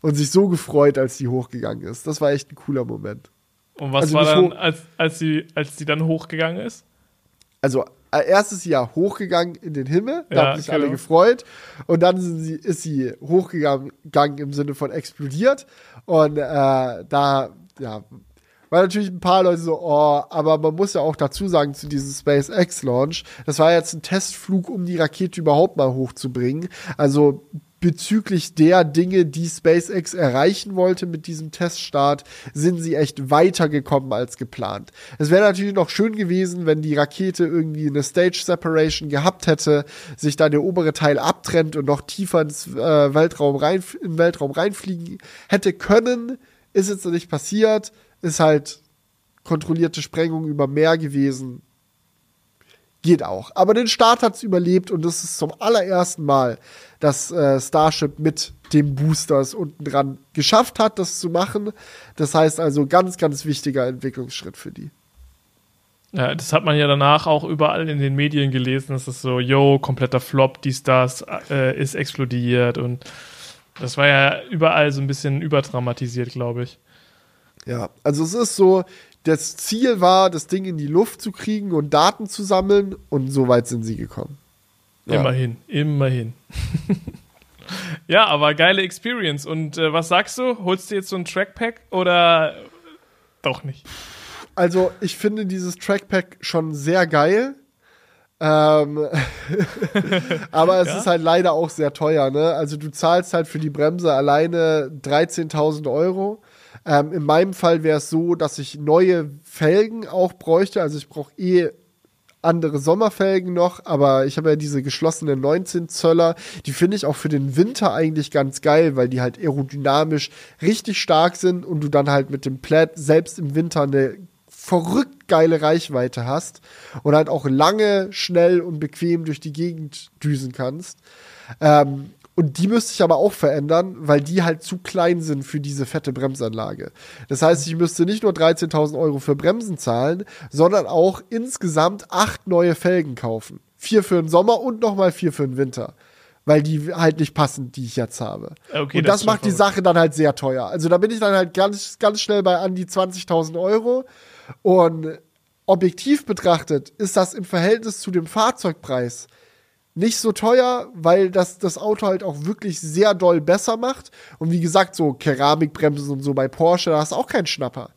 Und sich so gefreut, als die hochgegangen ist. Das war echt ein cooler Moment. Und was Also war dann, als, als, sie, als sie dann hochgegangen ist? Also äh, erst ist sie ja hochgegangen in den Himmel, da Ja, haben sich alle genau. gefreut. Und dann sie, ist sie hochgegangen gegangen im Sinne von explodiert. Und äh, da, ja, war natürlich ein paar Leute so, oh, aber man muss ja auch dazu sagen, zu diesem SpaceX-Launch, das war jetzt ein Testflug, um die Rakete überhaupt mal hochzubringen. Also bezüglich der Dinge, die SpaceX erreichen wollte mit diesem Teststart, sind sie echt weitergekommen als geplant. Es wäre natürlich noch schön gewesen, wenn die Rakete irgendwie eine Stage Separation gehabt hätte, sich da der obere Teil abtrennt und noch tiefer ins äh, Weltraum rein, in den Weltraum reinfliegen hätte können. Ist jetzt noch nicht passiert. Ist halt kontrollierte Sprengung über Meer gewesen. Geht auch. Aber den Start hat's überlebt und das ist zum allerersten Mal, dass äh, Starship mit dem Boosters unten dran geschafft hat, das zu machen. Das heißt also ganz, ganz wichtiger Entwicklungsschritt für die. Ja, das hat man ja danach auch überall in den Medien gelesen. Das ist so, yo, kompletter Flop, dies, das, äh, ist explodiert und das war ja überall so ein bisschen überdramatisiert, glaube ich. Ja, also es ist so, das Ziel war, das Ding in die Luft zu kriegen und Daten zu sammeln und so weit sind sie gekommen. Ja. Immerhin, immerhin. ja, aber geile Experience. Und äh, was sagst du? Holst du jetzt so ein Trackpack oder doch nicht? Also ich finde dieses Trackpack schon sehr geil. Ähm, aber es Ja? ist halt leider auch sehr teuer, ne? Also du zahlst halt für die Bremse alleine 13.000 Euro. Ähm, in meinem Fall wäre es so, dass ich neue Felgen auch bräuchte. Also ich brauche eh andere Sommerfelgen noch, aber ich habe ja diese geschlossenen 19 Zöller. Die finde ich auch für den Winter eigentlich ganz geil, weil die halt aerodynamisch richtig stark sind und du dann halt mit dem Plaid selbst im Winter eine verrückt geile Reichweite hast und halt auch lange, schnell und bequem durch die Gegend düsen kannst. Ähm, und die müsste ich aber auch verändern, weil die halt zu klein sind für diese fette Bremsanlage. Das heißt, ich müsste nicht nur 13.000 Euro für Bremsen zahlen, sondern auch insgesamt acht neue Felgen kaufen. Vier für den Sommer und nochmal vier für den Winter. Weil die halt nicht passen, die ich jetzt habe. Okay, und das das, macht die Sache dann halt sehr teuer. Also da bin ich dann halt ganz, ganz schnell bei an die 20.000 Euro. Und objektiv betrachtet ist das im Verhältnis zu dem Fahrzeugpreis nicht so teuer, weil das das Auto halt auch wirklich sehr doll besser macht. Und wie gesagt, so Keramikbremsen und so bei Porsche, da hast du auch keinen Schnapper.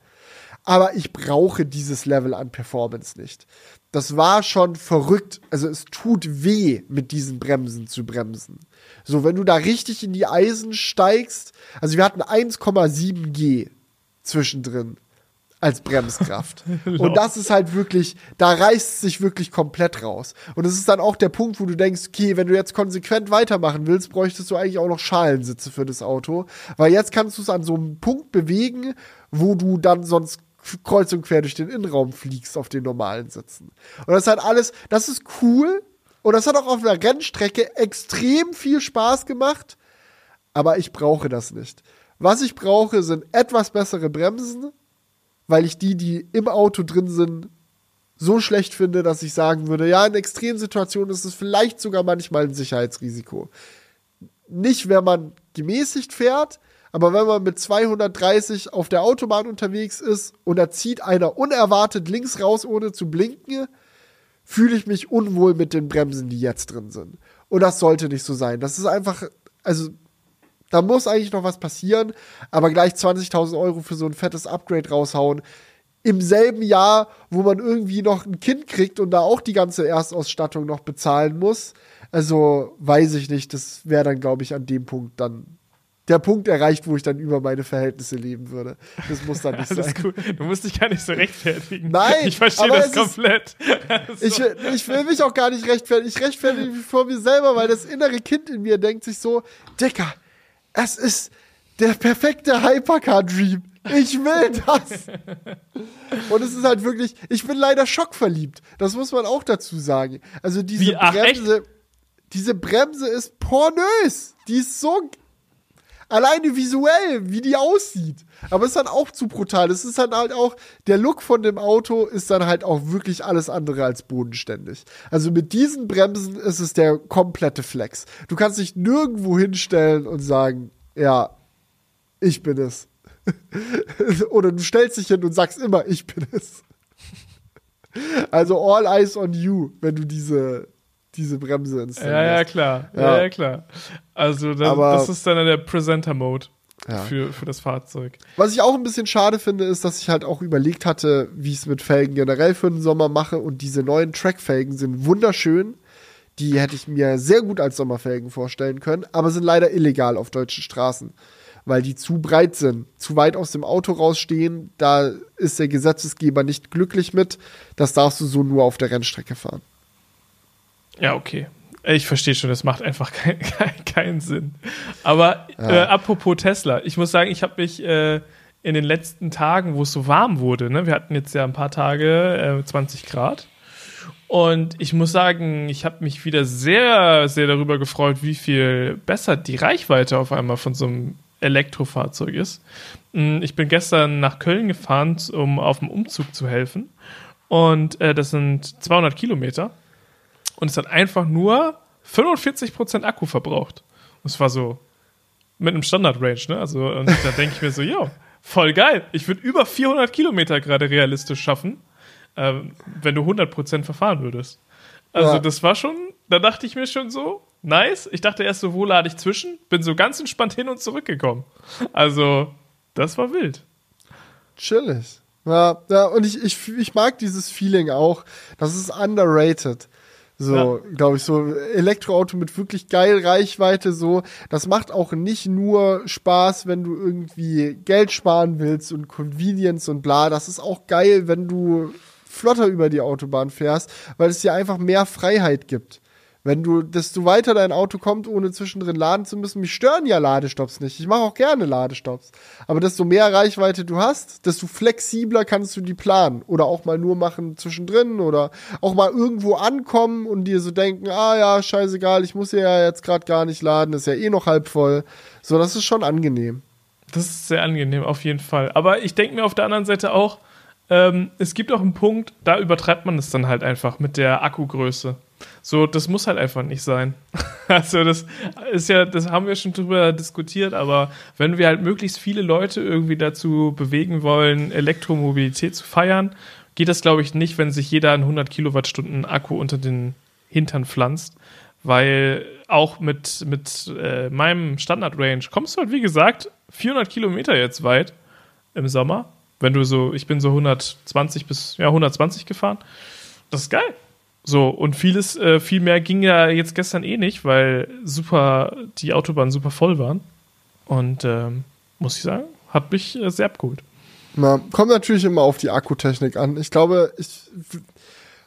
Aber ich brauche dieses Level an Performance nicht. Das war schon verrückt. Also es tut weh, mit diesen Bremsen zu bremsen. So, wenn du da richtig in die Eisen steigst, also wir hatten 1,7 G zwischendrin als Bremskraft. und das ist halt wirklich, da reißt es sich wirklich komplett raus. Und das ist dann auch der Punkt, wo du denkst, okay, wenn du jetzt konsequent weitermachen willst, bräuchtest du eigentlich auch noch Schalensitze für das Auto. Weil jetzt kannst du es an so einem Punkt bewegen, wo du dann sonst kreuz und quer durch den Innenraum fliegst auf den normalen Sitzen. Und das ist halt alles, das ist cool. Und das hat auch auf einer Rennstrecke extrem viel Spaß gemacht. Aber ich brauche das nicht. Was ich brauche, sind etwas bessere Bremsen, weil ich die, die im Auto drin sind, so schlecht finde, dass ich sagen würde, ja, in Extremsituationen ist es vielleicht sogar manchmal ein Sicherheitsrisiko. nicht, wenn man gemäßigt fährt, aber wenn man mit 230 auf der Autobahn unterwegs ist und da zieht einer unerwartet links raus, ohne zu blinken, fühle ich mich unwohl mit den Bremsen, die jetzt drin sind. Und das sollte nicht so sein. Das ist einfach, also da muss eigentlich noch was passieren, aber gleich 20.000 Euro für so ein fettes Upgrade raushauen. Im selben Jahr, wo man irgendwie noch ein Kind kriegt und da auch die ganze Erstausstattung noch bezahlen muss. Also weiß ich nicht, das wäre dann, glaube ich, an dem Punkt dann der Punkt erreicht, wo ich dann über meine Verhältnisse leben würde. Das muss dann nicht sein. cool. Du musst dich gar nicht so rechtfertigen. Nein, Ich verstehe das es ist- komplett. Ich, will- ich will mich auch gar nicht rechtfertigen. Ich rechtfertige mich vor mir selber, weil das innere Kind in mir denkt sich so, Dicker, es ist der perfekte Hypercar-Dream. Ich will das. Und es ist halt wirklich, ich bin leider schockverliebt. Das muss man auch dazu sagen. Also diese Wie? Ach, Bremse, diese Bremse ist pornös. Die ist so alleine visuell, wie die aussieht. Aber es ist dann auch zu brutal. Es ist dann halt auch, der Look von dem Auto ist dann halt auch wirklich alles andere als bodenständig. Also mit diesen Bremsen ist es der komplette Flex. Du kannst dich nirgendwo hinstellen und sagen, ja, ich bin es. Oder du stellst dich hin und sagst immer, ich bin es. Also all eyes on you, wenn du diese, diese Bremse installierst. Ja, ja, klar. Ja, Ja. klar. Also, das, Aber- das ist dann der Presenter-Mode Ja. für, für das Fahrzeug. Was ich auch ein bisschen schade finde, ist, dass ich halt auch überlegt hatte, wie ich es mit Felgen generell für den Sommer mache. Und diese neuen Track-Felgen sind wunderschön. Die hätte ich mir sehr gut als Sommerfelgen vorstellen können, aber sind leider illegal auf deutschen Straßen, weil die zu breit sind, zu weit aus dem Auto rausstehen. Da ist der Gesetzesgeber nicht glücklich mit. Das darfst du so nur auf der Rennstrecke fahren. Ja, okay. Ich verstehe schon, das macht einfach kein, kein, keinen Sinn. Aber äh, apropos Tesla, ich muss sagen, ich habe mich äh, in den letzten Tagen, wo es so warm wurde, ne, wir hatten jetzt ja ein paar Tage äh, 20 Grad. Und ich muss sagen, ich habe mich wieder sehr, sehr darüber gefreut, wie viel besser die Reichweite auf einmal von so einem Elektrofahrzeug ist. Mm, Ich bin gestern nach Köln gefahren, um auf dem Umzug zu helfen. Und äh, das sind 200 Kilometer und es hat einfach nur 45% Akku verbraucht. Und es war so mit einem Standard-Range, ne? Also, und da denke ich mir so, ja, voll geil. Ich würde über 400 Kilometer gerade realistisch schaffen, ähm, wenn du 100% verfahren würdest. Also, Ja. das war schon, da dachte ich mir schon so, nice. Ich dachte erst so, wo lade ich zwischen? Bin so ganz entspannt hin und zurückgekommen. Also, das war wild. Chillig. Ja, ja und ich, ich, ich mag dieses Feeling auch. Das ist underrated. So, glaube ich, so Elektroauto mit wirklich geil Reichweite, so. Das macht auch nicht nur Spaß, wenn du irgendwie Geld sparen willst und Convenience und bla. Das ist auch geil, wenn du flotter über die Autobahn fährst, weil es dir einfach mehr Freiheit gibt. Wenn du, desto weiter dein Auto kommt, ohne zwischendrin laden zu müssen, mich stören ja Ladestops nicht. Ich mache auch gerne Ladestops. Aber desto mehr Reichweite du hast, desto flexibler kannst du die planen. Oder auch mal nur machen zwischendrin oder auch mal irgendwo ankommen und dir so denken, ah ja, scheißegal, ich muss ja jetzt gerade gar nicht laden, ist ja eh noch halb voll. So, das ist schon angenehm. Das ist sehr angenehm, auf jeden Fall. Aber ich denke mir auf der anderen Seite auch, ähm, es gibt auch einen Punkt, da übertreibt man es dann halt einfach mit der Akkugröße. So, das muss halt einfach nicht sein. also, das ist ja, das haben wir schon drüber diskutiert, aber wenn wir halt möglichst viele Leute irgendwie dazu bewegen wollen, Elektromobilität zu feiern, geht das, glaube ich, nicht, wenn sich jeder einen 100 Kilowattstunden Akku unter den Hintern pflanzt. Weil auch mit, mit äh, meinem Standard-Range kommst du halt, wie gesagt, 400 Kilometer jetzt weit im Sommer. Wenn du so, ich bin so 120 bis, ja, 120 gefahren. Das ist geil. So, und vieles, äh, viel mehr ging ja jetzt gestern eh nicht, weil super, die Autobahnen super voll waren. Und ähm, muss ich sagen, hat mich äh, sehr abgeholt. Na, kommt natürlich immer auf die Akkutechnik an. Ich glaube, ich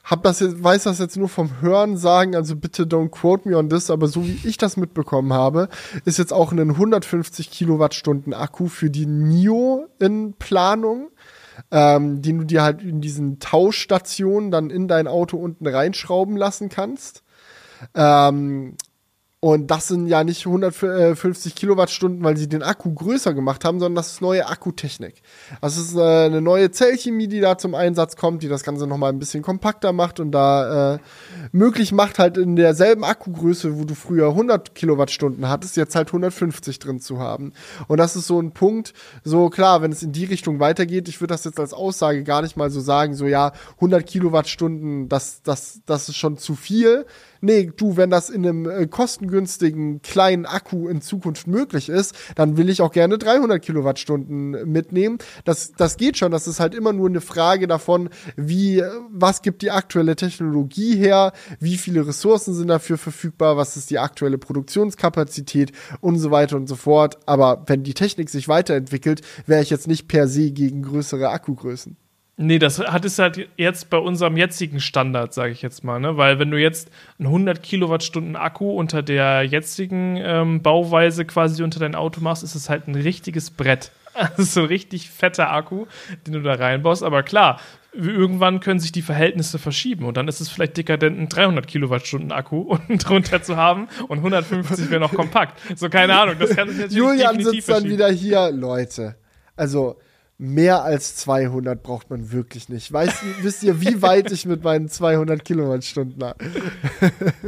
hab das jetzt, weiß das jetzt nur vom Hören sagen, also bitte don't quote me on this, aber so wie ich das mitbekommen habe, ist jetzt auch ein 150 Kilowattstunden Akku für die NIO in Planung, ähm, den du dir halt in diesen Tauschstationen dann in dein Auto unten reinschrauben lassen kannst. Ähm, Und das sind ja nicht 150 Kilowattstunden, weil sie den Akku größer gemacht haben, sondern das ist neue Akkutechnik. Das ist äh, eine neue Zellchemie, die da zum Einsatz kommt, die das Ganze nochmal ein bisschen kompakter macht und da äh, möglich macht, halt in derselben Akkugröße, wo du früher 100 Kilowattstunden hattest, jetzt halt 150 drin zu haben. Und das ist so ein Punkt, so klar, wenn es in die Richtung weitergeht, ich würde das jetzt als Aussage gar nicht mal so sagen, so ja, 100 Kilowattstunden, das, das, das ist schon zu viel nee, du, wenn das in einem äh, kostengünstigen kleinen Akku in Zukunft möglich ist, dann will ich auch gerne 300 Kilowattstunden mitnehmen. Das, das geht schon. Das ist halt immer nur eine Frage davon, wie, was gibt die aktuelle Technologie her, wie viele Ressourcen sind dafür verfügbar, was ist die aktuelle Produktionskapazität und so weiter und so fort. Aber wenn die Technik sich weiterentwickelt, wäre ich jetzt nicht per se gegen größere Akkugrößen. Nee, das hat es halt jetzt bei unserem jetzigen Standard, sage ich jetzt mal, ne? Weil wenn du jetzt einen 100 Kilowattstunden Akku unter der jetzigen ähm, Bauweise quasi unter dein Auto machst, ist es halt ein richtiges Brett. Das ist so ein richtig fetter Akku, den du da reinbaust. Aber klar, irgendwann können sich die Verhältnisse verschieben und dann ist es vielleicht dekadent, einen 300 Kilowattstunden Akku unten drunter zu haben und 150 wäre noch kompakt. So, keine Ahnung, das kann sich natürlich Julian sitzt dann wieder hier, Leute. Also, mehr als 200 braucht man wirklich nicht. Weißt, wisst ihr, wie weit ich mit meinen 200 Kilowattstunden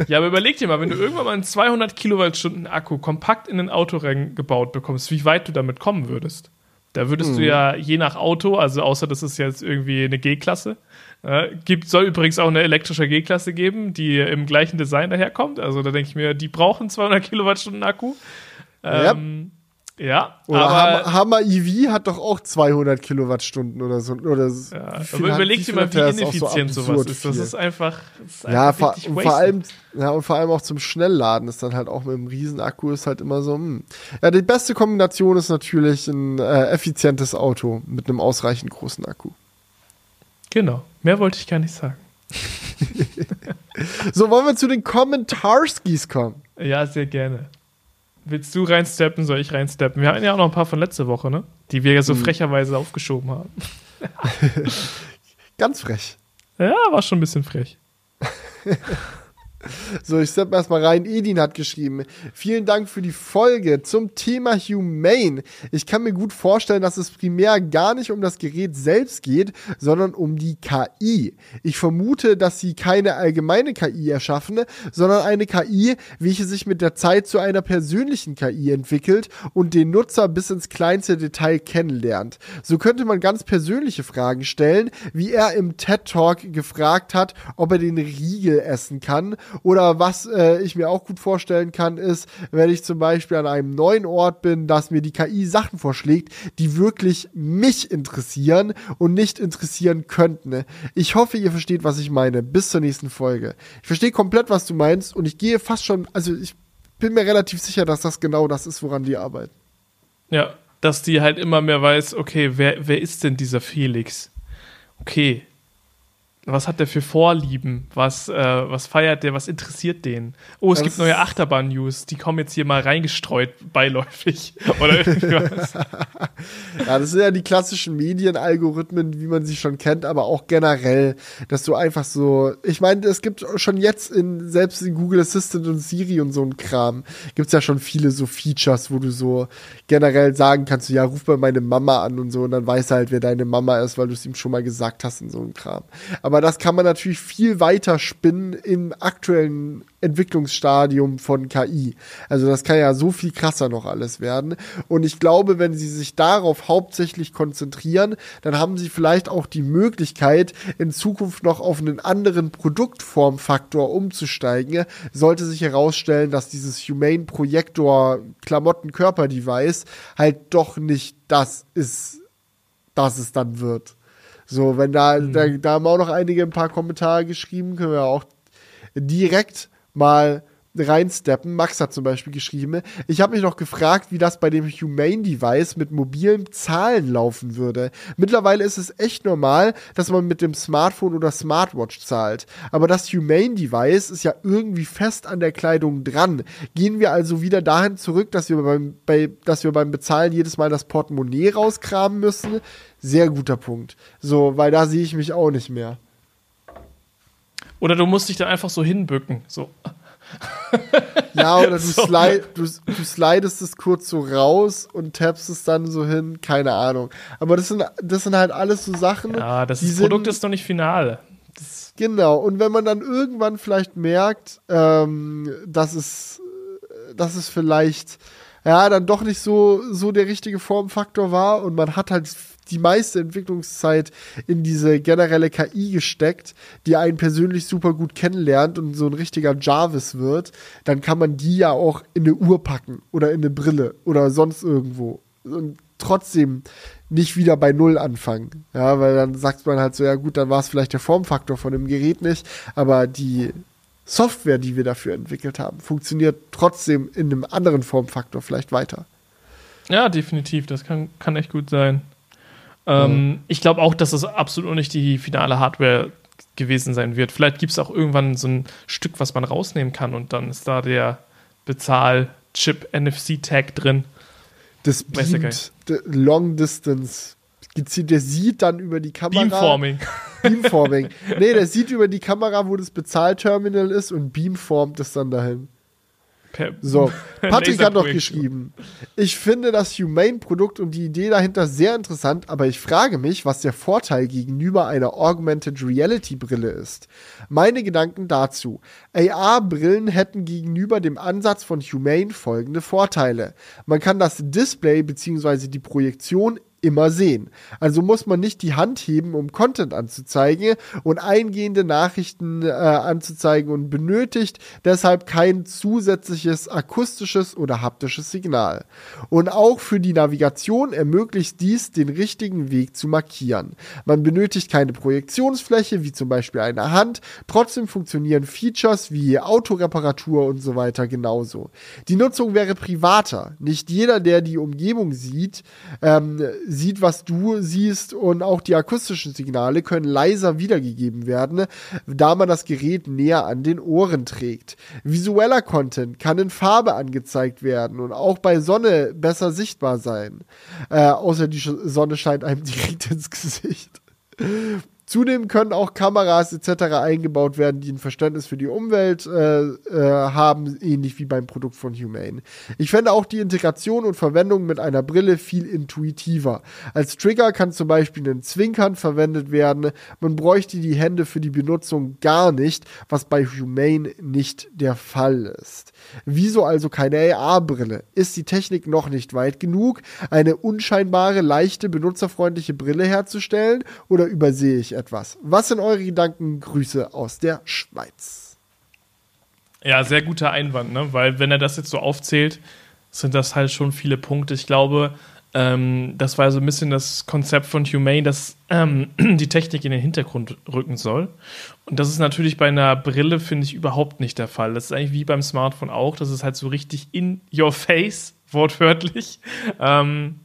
Ja, aber überleg dir mal, wenn du irgendwann mal einen 200 Kilowattstunden Akku kompakt in ein Auto gebaut bekommst, wie weit du damit kommen würdest. Da würdest mhm. du ja je nach Auto, also außer das ist jetzt irgendwie eine G-Klasse, äh, gibt, soll übrigens auch eine elektrische G-Klasse geben, die im gleichen Design daherkommt. Also da denke ich mir, die brauchen 200 Kilowattstunden Akku. Ähm, ja, oder aber Hammer, Hammer EV hat doch auch 200 Kilowattstunden oder so. Oder ja, aber überleg dir mal, wie ineffizient so sowas ist. Das ist einfach. Das ist ja, vor, vor, allem, ja, und vor allem auch zum Schnellladen ist dann halt auch mit einem riesen Akku ist halt immer so. Hm. Ja, die beste Kombination ist natürlich ein äh, effizientes Auto mit einem ausreichend großen Akku. Genau, mehr wollte ich gar nicht sagen. so, wollen wir zu den Kommentarskis kommen? Ja, sehr gerne. Willst du reinsteppen, soll ich reinsteppen? Wir hatten ja auch noch ein paar von letzter Woche, ne? Die wir ja so hm. frecherweise aufgeschoben haben. Ganz frech. Ja, war schon ein bisschen frech. So, ich steppe erstmal rein. Edin hat geschrieben. Vielen Dank für die Folge zum Thema Humane. Ich kann mir gut vorstellen, dass es primär gar nicht um das Gerät selbst geht, sondern um die KI. Ich vermute, dass sie keine allgemeine KI erschaffen, sondern eine KI, welche sich mit der Zeit zu einer persönlichen KI entwickelt und den Nutzer bis ins kleinste Detail kennenlernt. So könnte man ganz persönliche Fragen stellen, wie er im TED Talk gefragt hat, ob er den Riegel essen kann oder was äh, ich mir auch gut vorstellen kann, ist, wenn ich zum Beispiel an einem neuen Ort bin, dass mir die KI Sachen vorschlägt, die wirklich mich interessieren und nicht interessieren könnten. Ich hoffe, ihr versteht, was ich meine. Bis zur nächsten Folge. Ich verstehe komplett, was du meinst und ich gehe fast schon, also ich bin mir relativ sicher, dass das genau das ist, woran die arbeiten. Ja, dass die halt immer mehr weiß, okay, wer, wer ist denn dieser Felix? Okay, was hat der für Vorlieben? Was, äh, was feiert der? Was interessiert den? Oh, es das gibt neue Achterbahn-News. Die kommen jetzt hier mal reingestreut, beiläufig. Oder irgendwas. ja, das sind ja die klassischen Medienalgorithmen, wie man sie schon kennt, aber auch generell, dass du einfach so. Ich meine, es gibt schon jetzt in, selbst in Google Assistant und Siri und so ein Kram, gibt es ja schon viele so Features, wo du so generell sagen kannst, ja, ruf mal meine Mama an und so, und dann weiß er halt, wer deine Mama ist, weil du es ihm schon mal gesagt hast und so ein Kram. Aber aber das kann man natürlich viel weiter spinnen im aktuellen Entwicklungsstadium von KI. Also das kann ja so viel krasser noch alles werden. Und ich glaube, wenn sie sich darauf hauptsächlich konzentrieren, dann haben sie vielleicht auch die Möglichkeit, in Zukunft noch auf einen anderen Produktformfaktor umzusteigen. Sollte sich herausstellen, dass dieses Humane Projektor Klamotten Körper Device halt doch nicht das ist, das es dann wird. So, wenn da, mhm. da, da haben auch noch einige ein paar Kommentare geschrieben, können wir auch direkt mal reinsteppen. Max hat zum Beispiel geschrieben, ich habe mich noch gefragt, wie das bei dem Humane Device mit mobilen Zahlen laufen würde. Mittlerweile ist es echt normal, dass man mit dem Smartphone oder Smartwatch zahlt. Aber das Humane Device ist ja irgendwie fest an der Kleidung dran. Gehen wir also wieder dahin zurück, dass wir beim, bei, dass wir beim Bezahlen jedes Mal das Portemonnaie rauskramen müssen? Sehr guter Punkt. So, weil da sehe ich mich auch nicht mehr. Oder du musst dich dann einfach so hinbücken. So Ja, oder du, So. slide, du, du slidest es kurz so raus und tappst es dann so hin, keine Ahnung. Aber das sind, das sind halt alles so Sachen. Ja, das ist, Produkt ist noch nicht final. Das, Genau, und wenn man dann irgendwann vielleicht merkt, ähm, dass es, dass es vielleicht ja dann doch nicht so, so der richtige Formfaktor war und man hat halt die meiste Entwicklungszeit in diese generelle KI gesteckt, die einen persönlich super gut kennenlernt und so ein richtiger Jarvis wird, dann kann man die ja auch in eine Uhr packen oder in eine Brille oder sonst irgendwo. Und trotzdem nicht wieder bei Null anfangen. Ja, weil dann sagt man halt so, ja gut, dann war es vielleicht der Formfaktor von dem Gerät nicht, aber die Software, die wir dafür entwickelt haben, funktioniert trotzdem in einem anderen Formfaktor vielleicht weiter. ja, definitiv. Das kann, kann echt gut sein. Ähm, Ich glaube auch, dass das absolut nicht die finale Hardware gewesen sein wird. Vielleicht gibt es auch irgendwann so ein Stück, was man rausnehmen kann und dann ist da der Bezahl-Chip NFC-Tag drin. Das beamt, Long Distance. gezielt- Der sieht dann über die Kamera. Beamforming. Beamforming. nee, der sieht über die Kamera, wo das Bezahlterminal ist und beamformt es dann dahin. Per So, Patrick hat noch geschrieben. Ich finde das Humane-Produkt und die Idee dahinter sehr interessant, aber ich frage mich, was der Vorteil gegenüber einer Augmented Reality-Brille ist. Meine Gedanken dazu. AR-Brillen hätten gegenüber dem Ansatz von Humane folgende Vorteile. Man kann das Display bzw. die Projektion immer sehen. Also muss man nicht die Hand heben, um Content anzuzeigen und eingehende Nachrichten äh, anzuzeigen und benötigt deshalb kein zusätzliches akustisches oder haptisches Signal. Und auch für die Navigation ermöglicht dies, den richtigen Weg zu markieren. Man benötigt keine Projektionsfläche, wie zum Beispiel eine Hand. Trotzdem funktionieren Features wie Autoreparatur und so weiter genauso. Die Nutzung wäre privater. Nicht jeder, der die Umgebung sieht, ähm, sieht, was du siehst und auch die akustischen Signale können leiser wiedergegeben werden, da man das Gerät näher an den Ohren trägt. Visueller Content kann in Farbe angezeigt werden und auch bei Sonne besser sichtbar sein. Äh, außer die Sonne scheint einem direkt ins Gesicht. Zudem können auch Kameras etc. eingebaut werden, die ein Verständnis für die Umwelt äh, äh, haben, ähnlich wie beim Produkt von Humane. Ich fände auch die Integration und Verwendung mit einer Brille viel intuitiver. Als Trigger kann zum Beispiel ein Zwinkern verwendet werden. Man bräuchte die Hände für die Benutzung gar nicht, was bei Humane nicht der Fall ist. Wieso also keine AR-Brille? Ist die Technik noch nicht weit genug, eine unscheinbare, leichte, benutzerfreundliche Brille herzustellen oder übersehe ich etwas? Was sind eure Gedanken? Grüße aus der Schweiz. Ja, sehr guter Einwand, ne? Weil wenn er das jetzt so aufzählt, sind das halt schon viele Punkte. Ich glaube, ähm, das war so ein bisschen das Konzept von Humane, dass ähm, die Technik in den Hintergrund rücken soll. Und das ist natürlich bei einer Brille, finde ich, überhaupt nicht der Fall. Das ist eigentlich wie beim Smartphone auch. Das ist halt so richtig in your face, wortwörtlich. Ähm,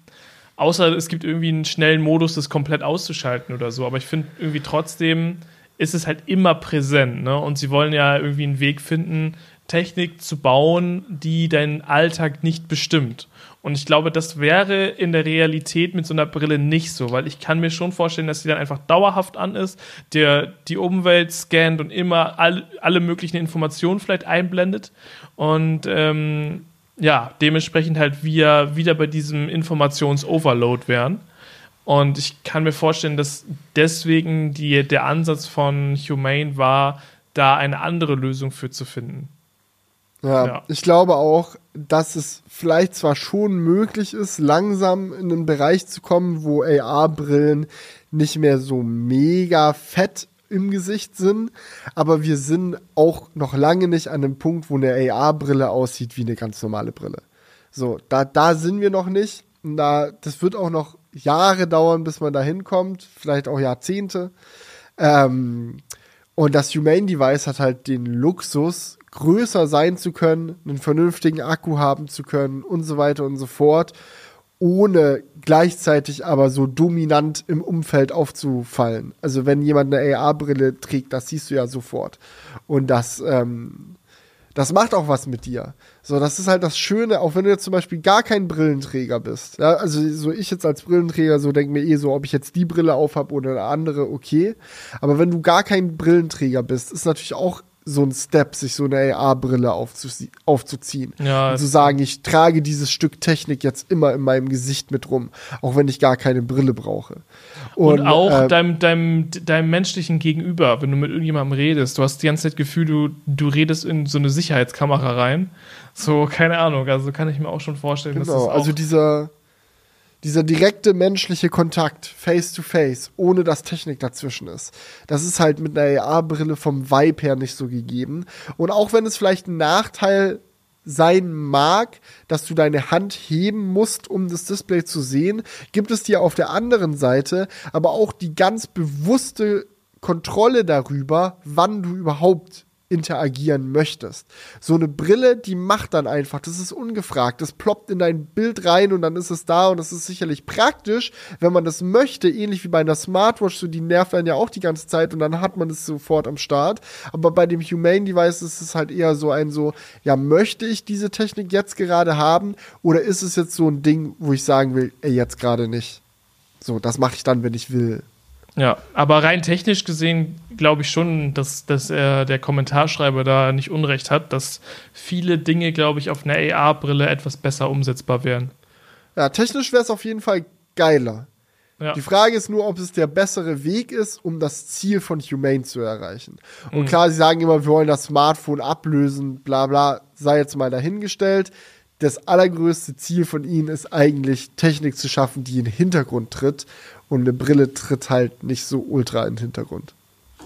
außer es gibt irgendwie einen schnellen Modus, das komplett auszuschalten oder so. Aber ich finde irgendwie trotzdem ist es halt immer präsent. Ne? Und sie wollen ja irgendwie einen Weg finden, Technik zu bauen, die deinen Alltag nicht bestimmt. Und ich glaube, das wäre in der Realität mit so einer Brille nicht so, weil ich kann mir schon vorstellen, dass sie dann einfach dauerhaft an ist, der die Umwelt scannt und immer all, alle möglichen Informationen vielleicht einblendet. Und ähm, ja, dementsprechend halt wir wieder bei diesem Informations-Overload wären. Und ich kann mir vorstellen, dass deswegen die, der Ansatz von Humane war, da eine andere Lösung für zu finden. Ja, Ja. ich glaube auch, dass es vielleicht zwar schon möglich ist, langsam in einen Bereich zu kommen, wo AR-Brillen nicht mehr so mega fett im Gesicht sind, aber wir sind auch noch lange nicht an einem Punkt, wo eine AR-Brille aussieht wie eine ganz normale Brille. So, da, da sind wir noch nicht. Und Da, das wird auch noch Jahre dauern, bis man da hinkommt, vielleicht auch Jahrzehnte. Ähm, und das Humane Device hat halt den Luxus, größer sein zu können, einen vernünftigen Akku haben zu können und so weiter und so fort, ohne gleichzeitig aber so dominant im Umfeld aufzufallen. Also wenn jemand eine AR-Brille trägt, das siehst du ja sofort. Und das, ähm, das macht auch was mit dir. So, das ist halt das Schöne, auch wenn du jetzt zum Beispiel gar kein Brillenträger bist. Ja, also so ich jetzt als Brillenträger so denke mir eh so, ob ich jetzt die Brille aufhab oder eine andere, okay. Aber wenn du gar kein Brillenträger bist, ist natürlich auch so ein Step, sich so eine AR-Brille aufzuzie- aufzuziehen. Ja, und zu sagen, ich trage dieses Stück Technik jetzt immer in meinem Gesicht mit rum, auch wenn ich gar keine Brille brauche. Und, auch äh, deinem, deinem, deinem menschlichen Gegenüber, wenn du mit irgendjemandem redest, du hast die ganze Zeit das Gefühl, du, du redest in so eine Sicherheitskamera rein. So, keine Ahnung, also kann ich mir auch schon vorstellen, dass das Genau, auch also dieser, dieser direkte menschliche Kontakt, face to face, ohne dass Technik dazwischen ist. Das ist halt mit einer AR-Brille vom Vibe her nicht so gegeben. Und auch wenn es vielleicht ein Nachteil sein mag, dass du deine Hand heben musst, um das Display zu sehen, gibt es dir auf der anderen Seite aber auch die ganz bewusste Kontrolle darüber, wann du überhaupt interagieren möchtest. So eine Brille, die macht dann einfach, das ist ungefragt, das ploppt in dein Bild rein und dann ist es da und das ist sicherlich praktisch, wenn man das möchte, ähnlich wie bei einer Smartwatch, so die nervt einen ja auch die ganze Zeit und dann hat man es sofort am Start. Aber bei dem Humane Device ist es halt eher so ein so, ja, möchte ich diese Technik jetzt gerade haben oder ist es jetzt so ein Ding, wo ich sagen will, ey, jetzt gerade nicht. So, das mache ich dann, wenn ich will. Ja, aber rein technisch gesehen glaube ich schon, dass, dass er, der Kommentarschreiber da nicht Unrecht hat, dass viele Dinge, glaube ich, auf einer AR-Brille etwas besser umsetzbar wären. Ja, technisch wäre es auf jeden Fall geiler. Ja. Die Frage ist nur, ob es der bessere Weg ist, um das Ziel von Humane zu erreichen. Und klar, sie sagen immer, wir wollen das Smartphone ablösen, bla bla, sei jetzt mal dahingestellt. Das allergrößte Ziel von ihnen ist eigentlich, Technik zu schaffen, die in den Hintergrund tritt. Und eine Brille tritt halt nicht so ultra in den Hintergrund.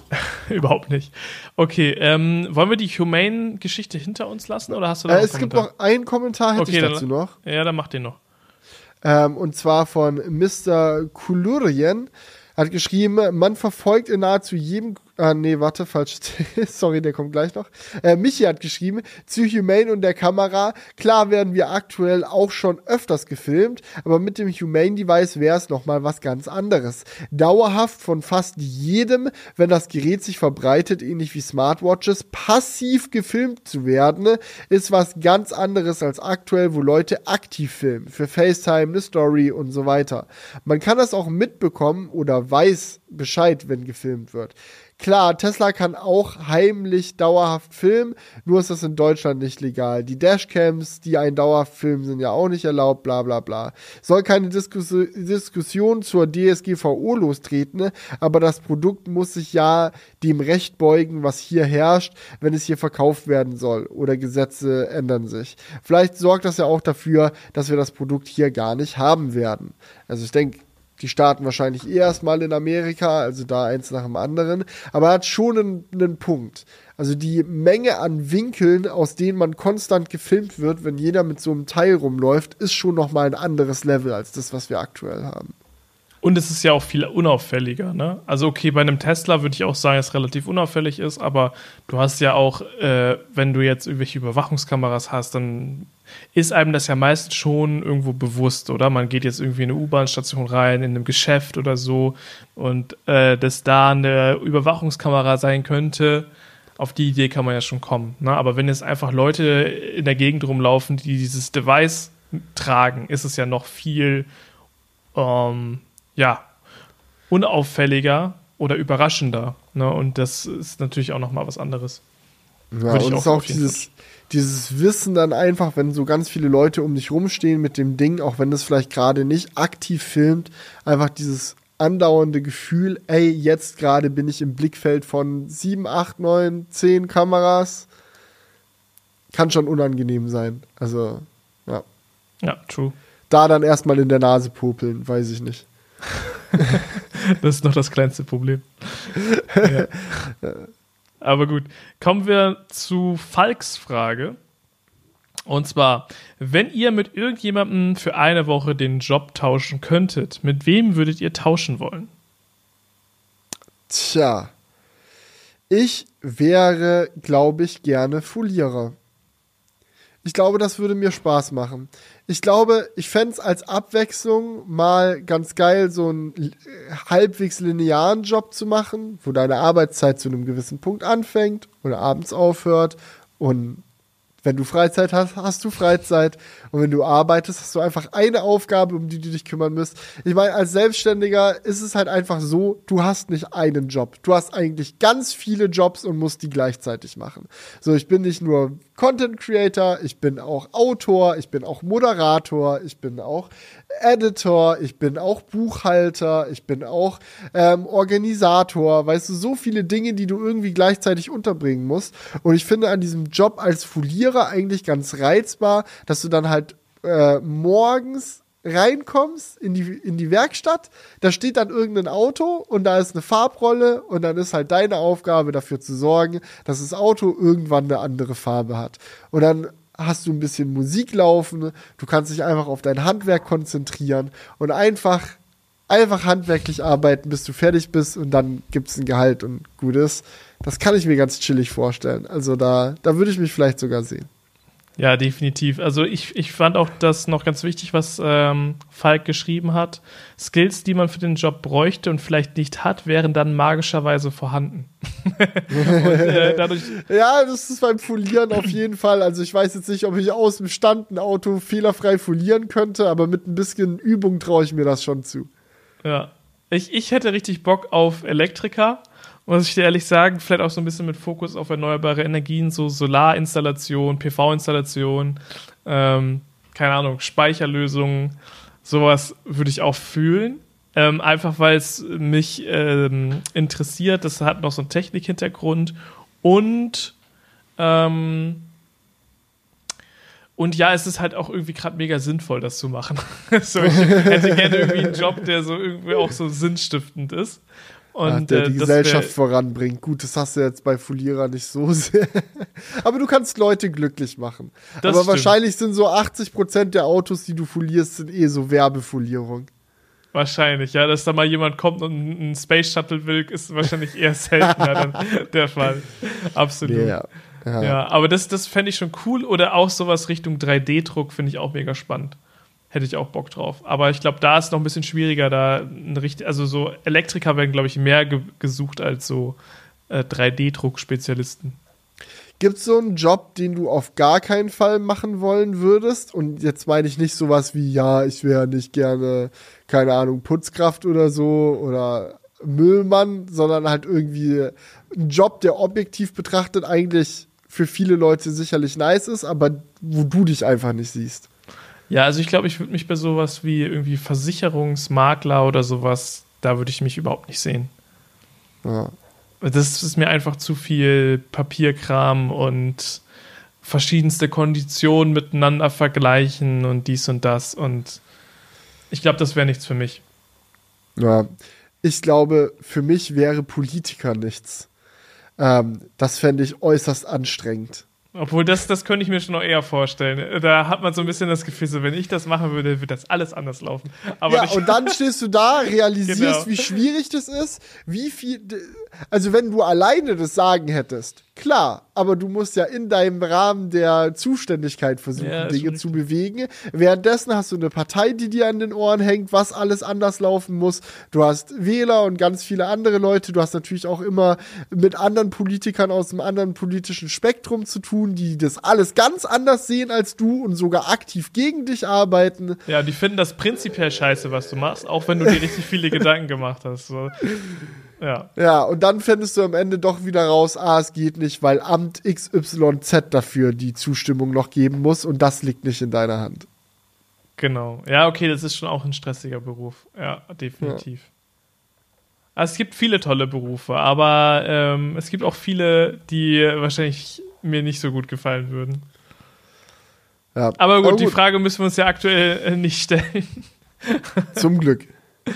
Überhaupt nicht. Okay, ähm, wollen wir die Humane-Geschichte hinter uns lassen oder hast du da Äh, es gibt noch einen Kommentar, hätte Okay, ich dann- dazu noch. Ja, dann mach den noch. Ähm, und zwar von Mr. Kulurien. Hat geschrieben, man verfolgt in nahezu jedem. Ah, nee, warte, falsch. Sorry, der kommt gleich noch. Äh, Michi hat geschrieben, zu Humane und der Kamera. Klar werden wir aktuell auch schon öfters gefilmt, aber mit dem Humane-Device wäre es nochmal was ganz anderes. Dauerhaft von fast jedem, wenn das Gerät sich verbreitet, ähnlich wie Smartwatches, passiv gefilmt zu werden, ist was ganz anderes als aktuell, wo Leute aktiv filmen. Für FaceTime, eine Story und so weiter. Man kann das auch mitbekommen oder weiß Bescheid, wenn gefilmt wird. Klar, Tesla kann auch heimlich dauerhaft filmen, nur ist das in Deutschland nicht legal. Die Dashcams, die einen dauerhaft filmen, sind ja auch nicht erlaubt, bla bla bla. Soll keine Diskus Diskussion zur DSGVO lostreten, aber das Produkt muss sich ja dem Recht beugen, was hier herrscht, wenn es hier verkauft werden soll oder Gesetze ändern sich. Vielleicht sorgt das ja auch dafür, dass wir das Produkt hier gar nicht haben werden. Also ich denke, die starten wahrscheinlich eh erstmal in Amerika, also da eins nach dem anderen. Aber er hat schon einen, einen Punkt. Also die Menge an Winkeln, aus denen man konstant gefilmt wird, wenn jeder mit so einem Teil rumläuft, ist schon nochmal ein anderes Level als das, was wir aktuell haben. Und es ist ja auch viel unauffälliger, ne? Also okay, bei einem Tesla würde ich auch sagen, dass es relativ unauffällig ist, aber du hast ja auch, äh, wenn du jetzt irgendwelche Überwachungskameras hast, dann ist einem das ja meist schon irgendwo bewusst, oder? Man geht jetzt irgendwie in eine U-Bahn-Station rein, in einem Geschäft oder so und äh, dass da eine Überwachungskamera sein könnte, auf die Idee kann man ja schon kommen. Ne? Aber wenn jetzt einfach Leute in der Gegend rumlaufen, die dieses Device tragen, ist es ja noch viel ähm, ja, unauffälliger oder überraschender. Ne? Und das ist natürlich auch nochmal was anderes. Ja, Würde ich und auch es ist auch dieses, dieses Wissen dann einfach, wenn so ganz viele Leute um dich rumstehen mit dem Ding, auch wenn das vielleicht gerade nicht aktiv filmt, einfach dieses andauernde Gefühl, ey, jetzt gerade bin ich im Blickfeld von sieben, acht, neun, zehn Kameras, kann schon unangenehm sein. Also, ja. Ja, true. Da dann erstmal in der Nase popeln, weiß ich nicht. Das ist noch das kleinste Problem. ja. Aber gut, kommen wir zu Falks Frage. Und zwar, wenn ihr mit irgendjemandem für eine Woche den Job tauschen könntet, mit wem würdet ihr tauschen wollen? Tja. Ich wäre, glaube ich, gerne Folierer. Ich glaube, das würde mir Spaß machen. Ich glaube, ich fände es als Abwechslung mal ganz geil, so einen äh, halbwegs linearen Job zu machen, wo deine Arbeitszeit zu einem gewissen Punkt anfängt oder abends aufhört und Wenn du Freizeit hast, hast du Freizeit. Und wenn du arbeitest, hast du einfach eine Aufgabe, um die du dich kümmern musst. Ich meine, als Selbstständiger ist es halt einfach so, du hast nicht einen Job. Du hast eigentlich ganz viele Jobs und musst die gleichzeitig machen. So, ich bin nicht nur Content Creator, ich bin auch Autor, ich bin auch Moderator, ich bin auch Editor, ich bin auch Buchhalter, ich bin auch ähm, Organisator, weißt du, so viele Dinge, die du irgendwie gleichzeitig unterbringen musst. Und ich finde an diesem Job als Folierer eigentlich ganz reizbar, dass du dann halt äh, morgens reinkommst in die, in die Werkstatt, da steht dann irgendein Auto und da ist eine Farbrolle und dann ist halt deine Aufgabe dafür zu sorgen, dass das Auto irgendwann eine andere Farbe hat. Und dann hast du ein bisschen Musik laufen, du kannst dich einfach auf dein Handwerk konzentrieren und einfach, einfach handwerklich arbeiten, bis du fertig bist und dann gibt es ein Gehalt und gut ist. Das kann ich mir ganz chillig vorstellen. Also da, da würde ich mich vielleicht sogar sehen. Ja, definitiv. Also ich, ich fand auch das noch ganz wichtig, was ähm, Falk geschrieben hat. Skills, die man für den Job bräuchte und vielleicht nicht hat, wären dann magischerweise vorhanden. und, äh, dadurch ja, das ist beim Folieren auf jeden Fall. Also ich weiß jetzt nicht, ob ich aus dem Stand ein Auto fehlerfrei folieren könnte, aber mit ein bisschen Übung traue ich mir das schon zu. Ja. Ich, ich hätte richtig Bock auf Elektriker muss ich dir ehrlich sagen, vielleicht auch so ein bisschen mit Fokus auf erneuerbare Energien, so Solarinstallation, PV-Installation, ähm, keine Ahnung, Speicherlösungen, sowas würde ich auch fühlen. Ähm, einfach weil es mich ähm, interessiert. Das hat noch so einen Technik-Hintergrund und ähm, und ja, es ist halt auch irgendwie gerade mega sinnvoll, das zu machen. so, ich hätte gerne irgendwie einen Job, der so irgendwie auch so sinnstiftend ist. Und, der äh, die Gesellschaft voranbringt. Gut, das hast du jetzt bei Folierer nicht so sehr. Aber du kannst Leute glücklich machen. Aber stimmt. wahrscheinlich sind so 80 Prozent der Autos, die du folierst, sind eh so Werbefolierung. Wahrscheinlich, ja, dass da mal jemand kommt und einen Space Shuttle will, ist wahrscheinlich eher seltener der Fall. Absolut. Yeah. Ja. ja, aber das, das fände ich schon cool. Oder auch sowas Richtung 3D-Druck finde ich auch mega spannend hätte ich auch Bock drauf. Aber ich glaube, da ist noch ein bisschen schwieriger, da ein richtig, also so Elektriker werden, glaube ich, mehr ge gesucht als so äh, 3D-Druck-Spezialisten. Gibt es so einen Job, den du auf gar keinen Fall machen wollen würdest? Und jetzt meine ich nicht sowas wie, ja, ich wäre nicht gerne, keine Ahnung, Putzkraft oder so oder Müllmann, sondern halt irgendwie ein Job, der objektiv betrachtet eigentlich für viele Leute sicherlich nice ist, aber wo du dich einfach nicht siehst. Ja, also ich glaube, ich würde mich bei sowas wie irgendwie Versicherungsmakler oder sowas, da würde ich mich überhaupt nicht sehen. Ja. Das ist mir einfach zu viel Papierkram und verschiedenste Konditionen miteinander vergleichen und dies und das. Und ich glaube, das wäre nichts für mich. Ja, ich glaube, für mich wäre Politiker nichts. Ähm, das fände ich äußerst anstrengend. Obwohl, das, das könnte ich mir schon noch eher vorstellen. Da hat man so ein bisschen das Gefühl, so, wenn ich das machen würde, würde das alles anders laufen. Aber ja, und dann stehst du da, realisierst, genau. wie schwierig das ist, wie viel. Also, wenn du alleine das Sagen hättest, klar, aber du musst ja in deinem Rahmen der Zuständigkeit versuchen, ja, Dinge zu bewegen. Währenddessen hast du eine Partei, die dir an den Ohren hängt, was alles anders laufen muss. Du hast Wähler und ganz viele andere Leute. Du hast natürlich auch immer mit anderen Politikern aus einem anderen politischen Spektrum zu tun, die das alles ganz anders sehen als du und sogar aktiv gegen dich arbeiten. Ja, die finden das prinzipiell scheiße, was du machst, auch wenn du dir richtig viele Gedanken gemacht hast. So. Ja. Ja, und dann findest du am Ende doch wieder raus, ah, es geht nicht, weil Amt XYZ dafür die Zustimmung noch geben muss und das liegt nicht in deiner Hand. Genau. Ja, okay, das ist schon auch ein stressiger Beruf. Ja, definitiv. Ja. Also es gibt viele tolle Berufe, aber ähm, es gibt auch viele, die wahrscheinlich mir nicht so gut gefallen würden. Ja. Aber gut, aber gut. die Frage müssen wir uns ja aktuell äh, nicht stellen. Zum Glück.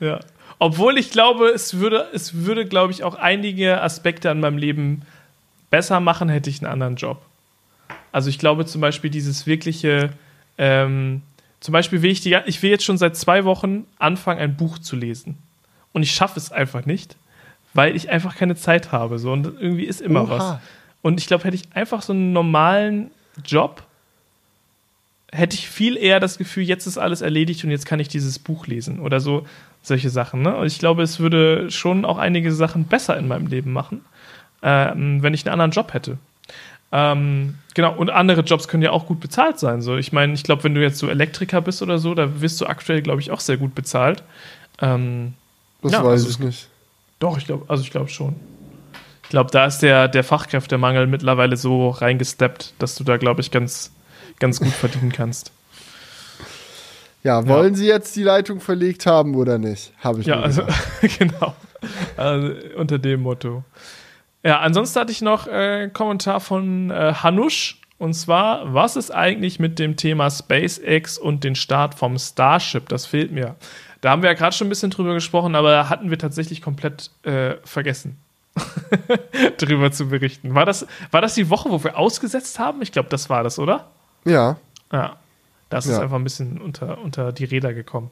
Ja. Obwohl ich glaube, es würde, es würde, glaube ich, auch einige Aspekte an meinem Leben besser machen, hätte ich einen anderen Job. Also ich glaube zum Beispiel dieses wirkliche, ähm, zum Beispiel will ich die, ich will jetzt schon seit zwei Wochen anfangen, ein Buch zu lesen. Und ich schaffe es einfach nicht, weil ich einfach keine Zeit habe. So, und irgendwie ist immer Oha. was. Und ich glaube, hätte ich einfach so einen normalen Job, hätte ich viel eher das Gefühl, jetzt ist alles erledigt und jetzt kann ich dieses Buch lesen oder so solche Sachen. Ne? Und ich glaube, es würde schon auch einige Sachen besser in meinem Leben machen, ähm, wenn ich einen anderen Job hätte. Ähm, genau, und andere Jobs können ja auch gut bezahlt sein. So, ich meine, ich glaube, wenn du jetzt so Elektriker bist oder so, da wirst du aktuell, glaube ich, auch sehr gut bezahlt. Ähm, Das Ja, weiß also ich nicht. doch, ich glaube, also ich glaube schon. Ich glaube, da ist der, der Fachkräftemangel mittlerweile so reingesteppt, dass du da, glaube ich, ganz, ganz gut verdienen kannst. Ja, wollen Sie jetzt die Leitung verlegt haben oder nicht? Habe ich Ja, also, genau. Also, unter dem Motto. Ja, ansonsten hatte ich noch äh, einen Kommentar von äh, Hanusch. Und zwar, was ist eigentlich mit dem Thema SpaceX und den Start vom Starship? Das fehlt mir. Da haben wir ja gerade schon ein bisschen drüber gesprochen, aber da hatten wir tatsächlich komplett äh, vergessen, drüber zu berichten. War das, war das die Woche, wo wir ausgesetzt haben? Ich glaube, das war das, oder? Ja, Ja, das ist Ja. einfach ein bisschen unter, unter die Räder gekommen.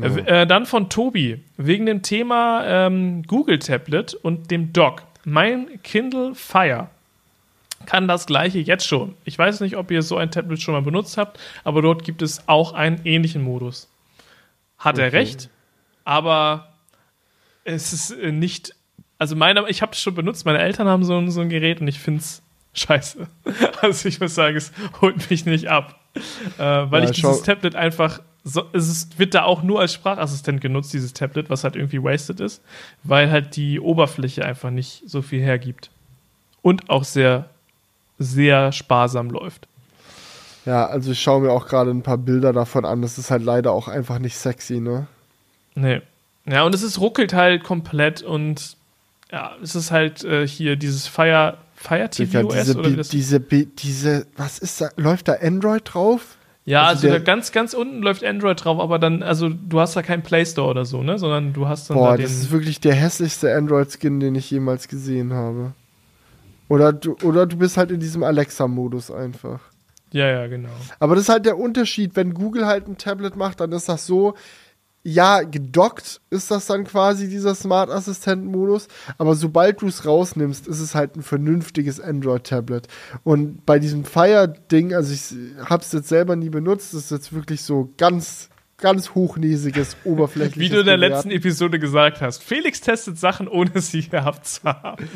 Äh, äh, dann von Tobi, wegen dem Thema ähm, Google Tablet und dem Dock. Mein Kindle Fire kann das gleiche jetzt schon. Ich weiß nicht, ob ihr so ein Tablet schon mal benutzt habt, aber dort gibt es auch einen ähnlichen Modus. Hat er Okay. recht, aber es ist äh, nicht. Also, meine, ich habe es schon benutzt, meine Eltern haben so, so ein Gerät und ich finde es scheiße. Also, ich muss sagen, es holt mich nicht ab. Äh, weil Ja, ich dieses Tablet einfach. So, es ist, wird da auch nur als Sprachassistent genutzt, dieses Tablet, was halt irgendwie wasted ist, weil halt die Oberfläche einfach nicht so viel hergibt. Und auch sehr, sehr sparsam läuft. ja, also ich schaue mir auch gerade ein paar Bilder davon an. Das ist halt leider auch einfach nicht sexy, ne? Nee. Ja, und es ist ruckelt halt komplett und ja, es ist halt äh, hier dieses Fire, Fire Digga, TV OS diese, oder das diese, diese, was ist da? Läuft da Android drauf? Ja, also also, da ganz, ganz unten läuft Android drauf, aber dann, also du hast da keinen Play Store oder so, ne? Sondern du hast dann Boah, da das ist wirklich der hässlichste Android-Skin, den ich jemals gesehen habe. Oder du, oder du bist halt in diesem Alexa-Modus einfach. ja, ja, genau. Aber das ist halt der Unterschied, wenn Google halt ein Tablet macht, dann ist das so, ja, gedockt ist das dann quasi dieser Smart Assistent-Modus, aber sobald du es rausnimmst, ist es halt ein vernünftiges Android-Tablet. Und bei diesem Fire-Ding, also ich hab's jetzt selber nie benutzt, ist jetzt wirklich so ganz, ganz hochnäsiges, oberflächliches. Wie du in der Bewerten. letzten Episode gesagt hast, Felix testet Sachen, ohne sie gehabt zu haben.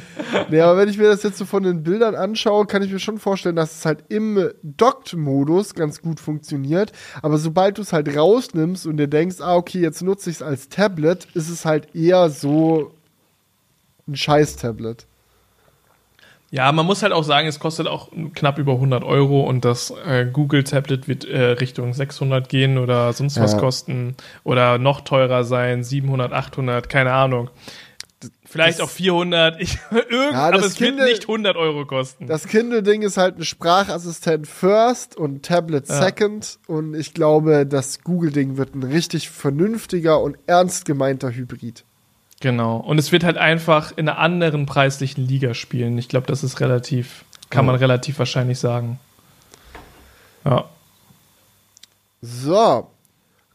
Nee, aber wenn ich mir das jetzt so von den Bildern anschaue, kann ich mir schon vorstellen, dass es halt im Docked-Modus ganz gut funktioniert. Aber sobald du es halt rausnimmst und dir denkst, ah, okay, jetzt nutze ich es als Tablet, ist es halt eher so ein Scheiß-Tablet. Ja, man muss halt auch sagen, es kostet auch knapp über 100 Euro und das äh, Google Tablet wird äh, Richtung 600 gehen oder sonst was Ja. kosten oder noch teurer sein, 700, 800, keine Ahnung. Vielleicht das- auch 400, ich, irgend, Ja, aber es wird Kindle- nicht 100 Euro kosten. Das Kindle-Ding ist halt ein Sprachassistent First und Tablet Ja. Second. Und ich glaube, das Google-Ding wird ein richtig vernünftiger und ernst gemeinter Hybrid. Genau. Und es wird halt einfach in einer anderen preislichen Liga spielen. Ich glaube, das ist relativ, kann man relativ wahrscheinlich sagen. Ja. So.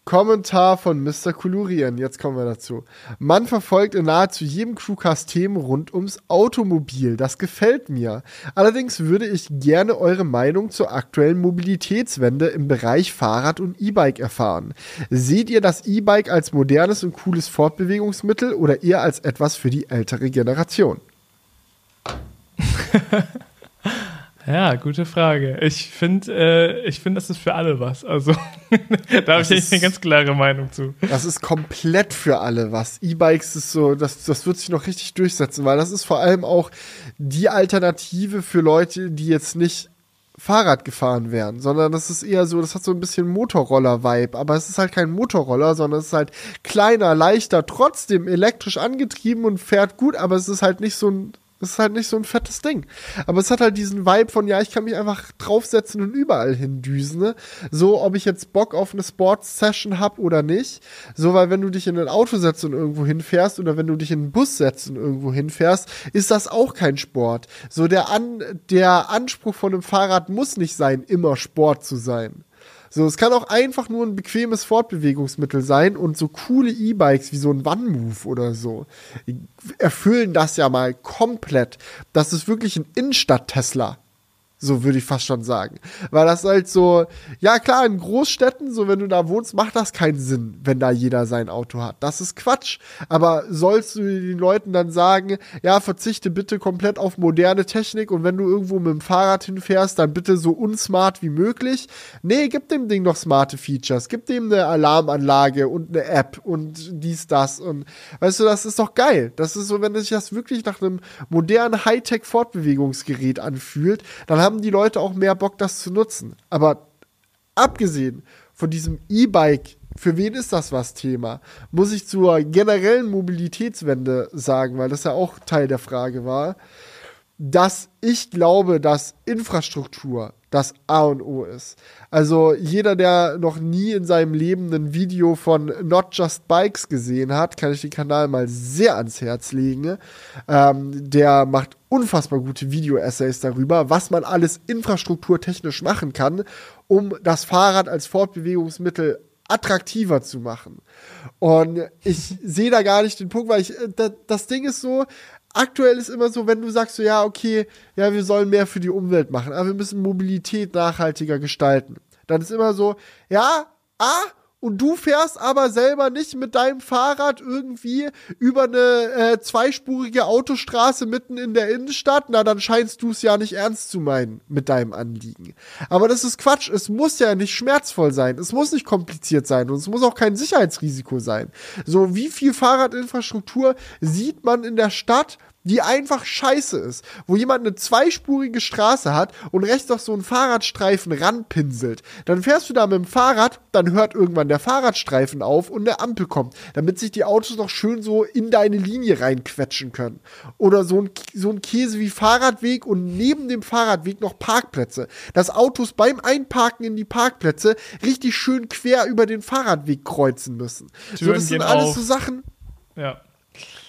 Kommentar von Mr. Kulurian. Jetzt kommen wir dazu. Man verfolgt in nahezu jedem Crewcast Themen rund ums Automobil. Das gefällt mir. Allerdings würde ich gerne eure Meinung zur aktuellen Mobilitätswende im Bereich Fahrrad und E-Bike erfahren. Seht ihr das E-Bike als modernes und cooles Fortbewegungsmittel oder eher als etwas für die ältere Generation? Ja, gute Frage. Ich finde, äh, ich finde, das ist für alle was. Also, da habe ich ist- eine ganz klare Meinung zu. Das ist komplett für alle was. E-Bikes ist so, das, das wird sich noch richtig durchsetzen, weil das ist vor allem auch die Alternative für Leute, die jetzt nicht Fahrrad gefahren wären, sondern das ist eher so, das hat so ein bisschen Motorroller-Vibe, aber es ist halt kein Motorroller, sondern es ist halt kleiner, leichter, trotzdem elektrisch angetrieben und fährt gut, aber es ist halt nicht so ein es ist halt nicht so ein fettes Ding. Aber es hat halt diesen Vibe von, ja, ich kann mich einfach draufsetzen und überall hindüsen. Ne? So, ob ich jetzt Bock auf eine Sports-Session hab oder nicht. So, weil wenn du dich in ein Auto setzt und irgendwo hinfährst oder wenn du dich in einen Bus setzt und irgendwo hinfährst, ist das auch kein Sport. So, der, An der Anspruch von einem Fahrrad muss nicht sein, immer Sport zu sein. So, es kann auch einfach nur ein bequemes Fortbewegungsmittel sein und so coole E-Bikes wie so ein One-Move oder so erfüllen das ja mal komplett. Das ist wirklich ein Innenstadt-Tesla. So würde ich fast schon sagen. Weil das halt so, ja klar, in Großstädten, so wenn du da wohnst, macht das keinen Sinn, wenn da jeder sein Auto hat. Das ist Quatsch. Aber sollst du den Leuten dann sagen, ja, verzichte bitte komplett auf moderne Technik und wenn du irgendwo mit dem Fahrrad hinfährst, dann bitte so unsmart wie möglich? Nee, gib dem Ding noch smarte Features. Gib dem eine Alarmanlage und eine App und dies, das. Und weißt du, das ist doch geil. Das ist so, wenn sich das wirklich nach einem modernen Hightech-Fortbewegungsgerät anfühlt, dann haben die Leute auch mehr Bock, das zu nutzen. Aber abgesehen von diesem E-Bike, für wen ist das was Thema? Muss ich zur generellen Mobilitätswende sagen, weil das ja auch Teil der Frage war, dass ich glaube, dass Infrastruktur das A und O ist. Also jeder, der noch nie in seinem Leben ein Video von Not Just Bikes gesehen hat, kann ich den Kanal mal sehr ans Herz legen. Ähm, der macht unfassbar gute Video-Essays darüber, was man alles infrastrukturtechnisch machen kann, um das Fahrrad als Fortbewegungsmittel attraktiver zu machen. Und ich sehe da gar nicht den Punkt, weil ich, äh, das Ding ist so, aktuell ist immer so, wenn du sagst so, ja, okay, ja, wir sollen mehr für die Umwelt machen, aber wir müssen Mobilität nachhaltiger gestalten. Dann ist immer so, ja, ah, und du fährst aber selber nicht mit deinem Fahrrad irgendwie über eine äh, zweispurige Autostraße mitten in der Innenstadt, na dann scheinst du es ja nicht ernst zu meinen mit deinem Anliegen. Aber das ist Quatsch, es muss ja nicht schmerzvoll sein, es muss nicht kompliziert sein und es muss auch kein Sicherheitsrisiko sein. So wie viel Fahrradinfrastruktur sieht man in der Stadt, die einfach scheiße ist, wo jemand eine zweispurige Straße hat und rechts auf so einen Fahrradstreifen ranpinselt. Dann fährst du da mit dem Fahrrad, dann hört irgendwann der Fahrradstreifen auf und eine Ampel kommt, damit sich die Autos noch schön so in deine Linie reinquetschen können. Oder so ein, so ein Käse wie Fahrradweg und neben dem Fahrradweg noch Parkplätze. Dass Autos beim Einparken in die Parkplätze richtig schön quer über den Fahrradweg kreuzen müssen. Türen so, das sind alles auf. so Sachen. Ja.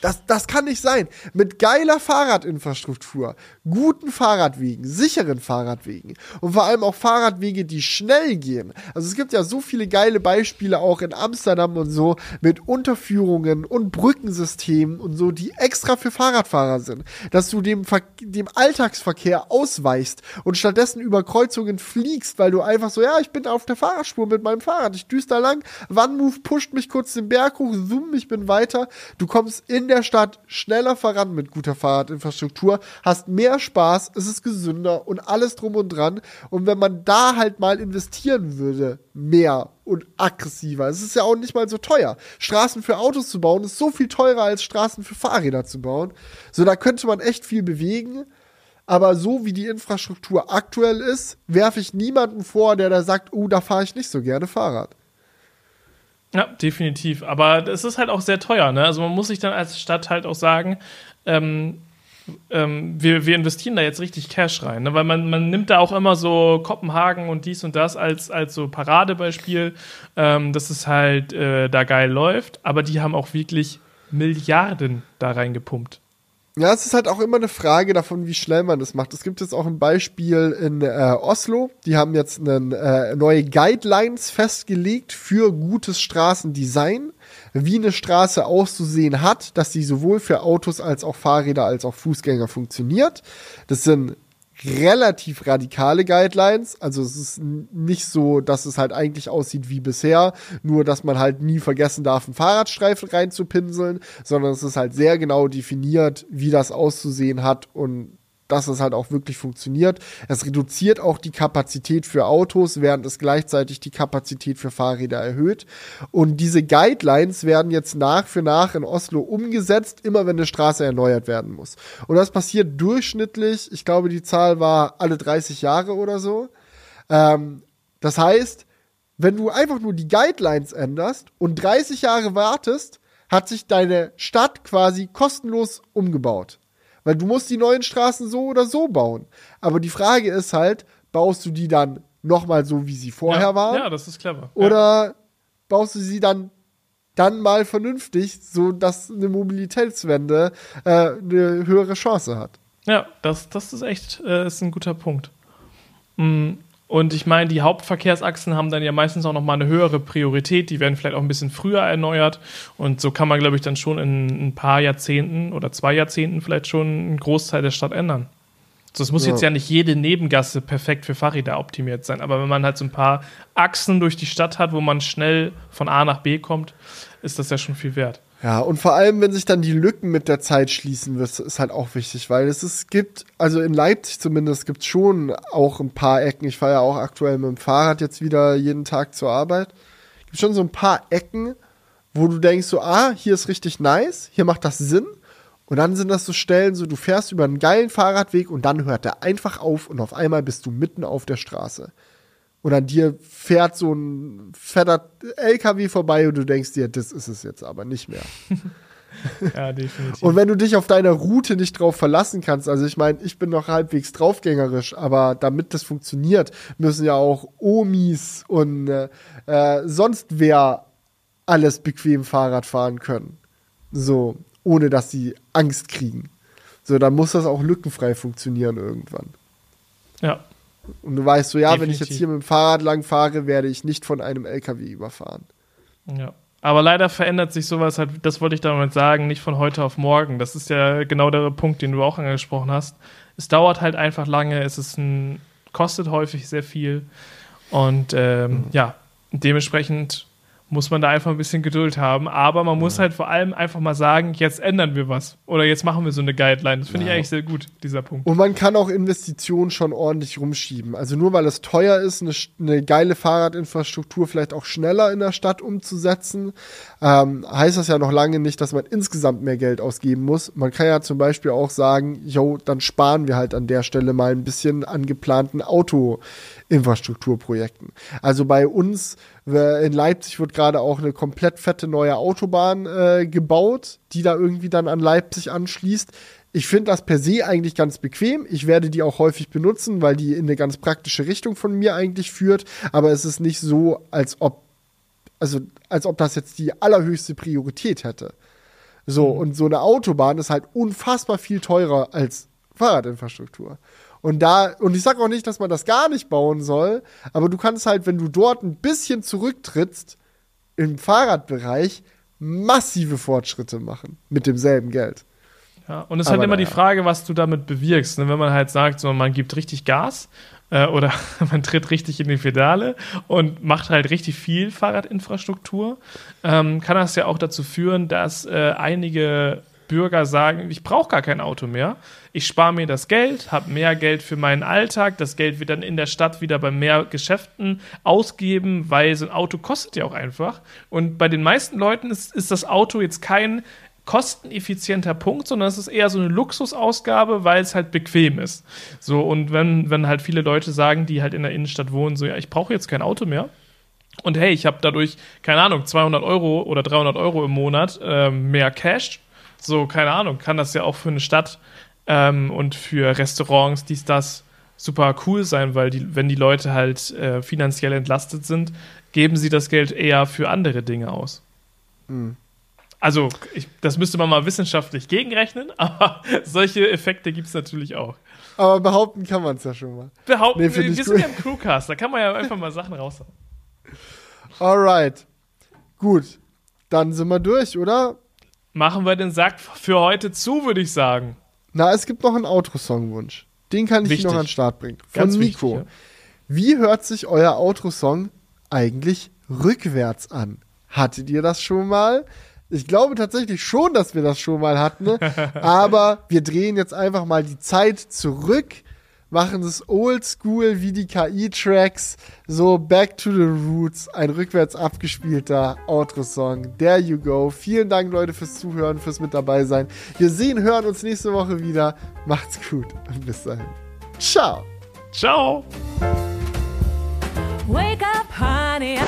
Das, das kann nicht sein. Mit geiler Fahrradinfrastruktur, guten Fahrradwegen, sicheren Fahrradwegen und vor allem auch Fahrradwege, die schnell gehen. Also es gibt ja so viele geile Beispiele auch in Amsterdam und so mit Unterführungen und Brückensystemen und so, die extra für Fahrradfahrer sind. Dass du dem, Ver dem Alltagsverkehr ausweichst und stattdessen über Kreuzungen fliegst, weil du einfach so, ja, ich bin auf der Fahrradspur mit meinem Fahrrad, ich düster lang, One-Move pusht mich kurz den Berg hoch, zoom, ich bin weiter. Du kommst in der Stadt schneller voran mit guter Fahrradinfrastruktur, hast mehr Spaß, es ist gesünder und alles drum und dran. Und wenn man da halt mal investieren würde, mehr und aggressiver, es ist ja auch nicht mal so teuer. Straßen für Autos zu bauen ist so viel teurer als Straßen für Fahrräder zu bauen. So, da könnte man echt viel bewegen. Aber so wie die Infrastruktur aktuell ist, werfe ich niemanden vor, der da sagt, oh, da fahre ich nicht so gerne Fahrrad. Ja, definitiv. Aber es ist halt auch sehr teuer. Ne? Also man muss sich dann als Stadt halt auch sagen, ähm, ähm, wir, wir investieren da jetzt richtig Cash rein. Ne? Weil man, man nimmt da auch immer so Kopenhagen und dies und das als, als so Paradebeispiel, ähm, dass es halt äh, da geil läuft. Aber die haben auch wirklich Milliarden da reingepumpt. Ja, es ist halt auch immer eine Frage davon, wie schnell man das macht. Es gibt jetzt auch ein Beispiel in äh, Oslo. Die haben jetzt einen, äh, neue Guidelines festgelegt für gutes Straßendesign, wie eine Straße auszusehen hat, dass sie sowohl für Autos als auch Fahrräder als auch Fußgänger funktioniert. Das sind relativ radikale Guidelines. Also es ist nicht so, dass es halt eigentlich aussieht wie bisher, nur dass man halt nie vergessen darf, einen Fahrradstreifen reinzupinseln, sondern es ist halt sehr genau definiert, wie das auszusehen hat und dass es halt auch wirklich funktioniert. Es reduziert auch die Kapazität für Autos, während es gleichzeitig die Kapazität für Fahrräder erhöht. Und diese Guidelines werden jetzt nach für nach in Oslo umgesetzt, immer wenn eine Straße erneuert werden muss. Und das passiert durchschnittlich, ich glaube, die Zahl war alle 30 Jahre oder so. Ähm, das heißt, wenn du einfach nur die Guidelines änderst und 30 Jahre wartest, hat sich deine Stadt quasi kostenlos umgebaut. Weil du musst die neuen Straßen so oder so bauen. Aber die Frage ist halt, baust du die dann nochmal so, wie sie vorher ja, waren? Ja, das ist clever. Oder baust du sie dann dann mal vernünftig, so dass eine Mobilitätswende äh, eine höhere Chance hat? Ja, das, das ist echt äh, ist ein guter Punkt. Mm, Und ich meine, die Hauptverkehrsachsen haben dann ja meistens auch noch mal eine höhere Priorität. Die werden vielleicht auch ein bisschen früher erneuert. Und so kann man, glaube ich, dann schon in ein paar Jahrzehnten oder zwei Jahrzehnten vielleicht schon einen Großteil der Stadt ändern. So, es muss Ja. jetzt ja nicht jede Nebengasse perfekt für Fahrräder optimiert sein, aber wenn man halt so ein paar Achsen durch die Stadt hat, wo man schnell von A nach B kommt, ist das ja schon viel wert. Ja, und vor allem, wenn sich dann die Lücken mit der Zeit schließen, ist halt auch wichtig, weil es ist, gibt, also in Leipzig zumindest, gibt es schon auch ein paar Ecken. Ich fahre ja auch aktuell mit dem Fahrrad jetzt wieder jeden Tag zur Arbeit. Gibt schon so ein paar Ecken, wo du denkst so, ah, hier ist richtig nice, hier macht das Sinn. Und dann sind das so Stellen, so du fährst über einen geilen Fahrradweg und dann hört der einfach auf und auf einmal bist du mitten auf der Straße. Und an dir fährt so ein fetter LKW vorbei und du denkst dir, das ist es jetzt aber nicht mehr. Ja, definitiv. Und wenn du dich auf deiner Route nicht drauf verlassen kannst, also ich meine, ich bin noch halbwegs draufgängerisch, aber damit das funktioniert, müssen ja auch Omis und äh, äh, sonst wer alles bequem Fahrrad fahren können. So, ohne dass sie Angst kriegen. So, dann muss das auch lückenfrei funktionieren irgendwann. ja. Und du weißt so, ja, wenn ich jetzt Definitiv. hier mit dem Fahrrad lang fahre, werde ich nicht von einem LKW überfahren. Ja. Aber leider verändert sich sowas halt, das wollte ich damit sagen, nicht von heute auf morgen. Das ist ja genau der Punkt, den du auch angesprochen hast. Es dauert halt einfach lange, es ist ein, kostet häufig sehr viel. Und ähm, ja, dementsprechend muss man da einfach ein bisschen Geduld haben. Aber man muss halt vor allem einfach mal sagen, jetzt ändern wir was. Oder jetzt machen wir so eine Guideline. Das finde ich eigentlich sehr gut, dieser Punkt. Und man kann auch Investitionen schon ordentlich rumschieben. Also nur weil es teuer ist, eine, eine geile Fahrradinfrastruktur vielleicht auch schneller in der Stadt umzusetzen, ähm, heißt das ja noch lange nicht, dass man insgesamt mehr Geld ausgeben muss. Man kann ja zum Beispiel auch sagen, yo, dann sparen wir halt an der Stelle mal ein bisschen an geplanten Autoinfrastrukturprojekten. Also bei uns in Leipzig wird gerade auch eine komplett fette neue Autobahn äh, gebaut, die da irgendwie dann an Leipzig anschließt. Ich finde das per se eigentlich ganz bequem. Ich werde die auch häufig benutzen, weil die in eine ganz praktische Richtung von mir eigentlich führt. Aber es ist nicht so, als ob, also, als ob das jetzt die allerhöchste Priorität hätte. So, und so eine Autobahn ist halt unfassbar viel teurer als Fahrradinfrastruktur. Und da, und ich sage auch nicht, dass man das gar nicht bauen soll, aber du kannst halt, wenn du dort ein bisschen zurücktrittst, im Fahrradbereich massive Fortschritte machen mit demselben Geld. Ja, und es ist halt immer naja. die Frage, was du damit bewirkst. Ne? Wenn man halt sagt, so, man gibt richtig Gas äh, oder man tritt richtig in die Pedale und macht halt richtig viel Fahrradinfrastruktur, ähm, kann das ja auch dazu führen, dass äh, einige Bürger sagen, ich brauche gar kein Auto mehr. Ich spare mir das Geld, habe mehr Geld für meinen Alltag. Das Geld wird dann in der Stadt wieder bei mehr Geschäften ausgeben, weil so ein Auto kostet ja auch einfach. Und bei den meisten Leuten ist, ist das Auto jetzt kein kosteneffizienter Punkt, sondern es ist eher so eine Luxusausgabe, weil es halt bequem ist. So, und wenn, wenn halt viele Leute sagen, die halt in der Innenstadt wohnen, so, ja, ich brauche jetzt kein Auto mehr. Und hey, ich habe dadurch, keine Ahnung, 200 Euro oder 300 Euro im Monat ähm, mehr Cash. So, keine Ahnung, kann das ja auch für eine Stadt ähm, und für Restaurants, dies, das super cool sein, weil die, wenn die Leute halt äh, finanziell entlastet sind, geben sie das Geld eher für andere Dinge aus. Also, ich, das müsste man mal wissenschaftlich gegenrechnen, aber solche Effekte gibt es natürlich auch. Aber behaupten kann man es ja schon mal. Behaupten, Nee, wir, wir sind ja im Crewcast, da kann man ja einfach mal Sachen raushauen. Alright. Gut. Dann sind wir durch, oder? Machen wir den Sack für heute zu, würde ich sagen. Na, es gibt noch einen Outro-Song-Wunsch. Den kann ich Wichtig. noch an den Start bringen. Von Ganz Nico. wichtig, ja. Wie hört sich euer Outro-Song eigentlich rückwärts an? Hattet ihr das schon mal? Ich glaube tatsächlich schon, dass wir das schon mal hatten. aber wir drehen jetzt einfach mal die Zeit zurück, machen es oldschool wie die KI-Tracks. So back to the roots. Ein rückwärts abgespielter Outro-Song. There you go. Vielen Dank, Leute, fürs Zuhören, fürs mit dabei sein. Wir sehen, hören uns nächste Woche wieder. Macht's gut und bis dahin. Ciao. Ciao! Wake up, honey.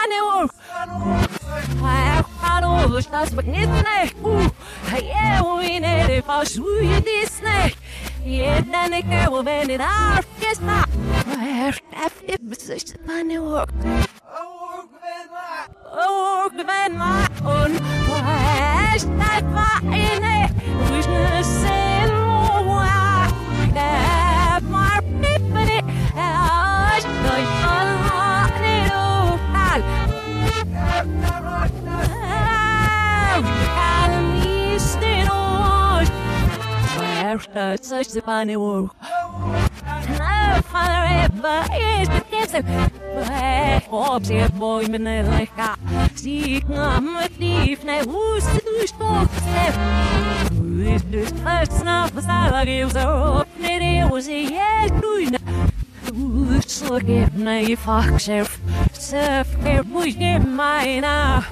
панеор. Пару, что спагнитне. Я уйне, пошуй дисне. Jedna не will bend it out, yes, not. Where after the pанеор. Ork ben ma on. Where that fine, who's the same shirt such a funny work. Now forever is the case of the boy in the lake. See, come with me if I was to do it for the This is the first snuff as I like it was a rope. It was a yes, doing it. Who's looking at me, fuck, chef? Chef, can we get mine out?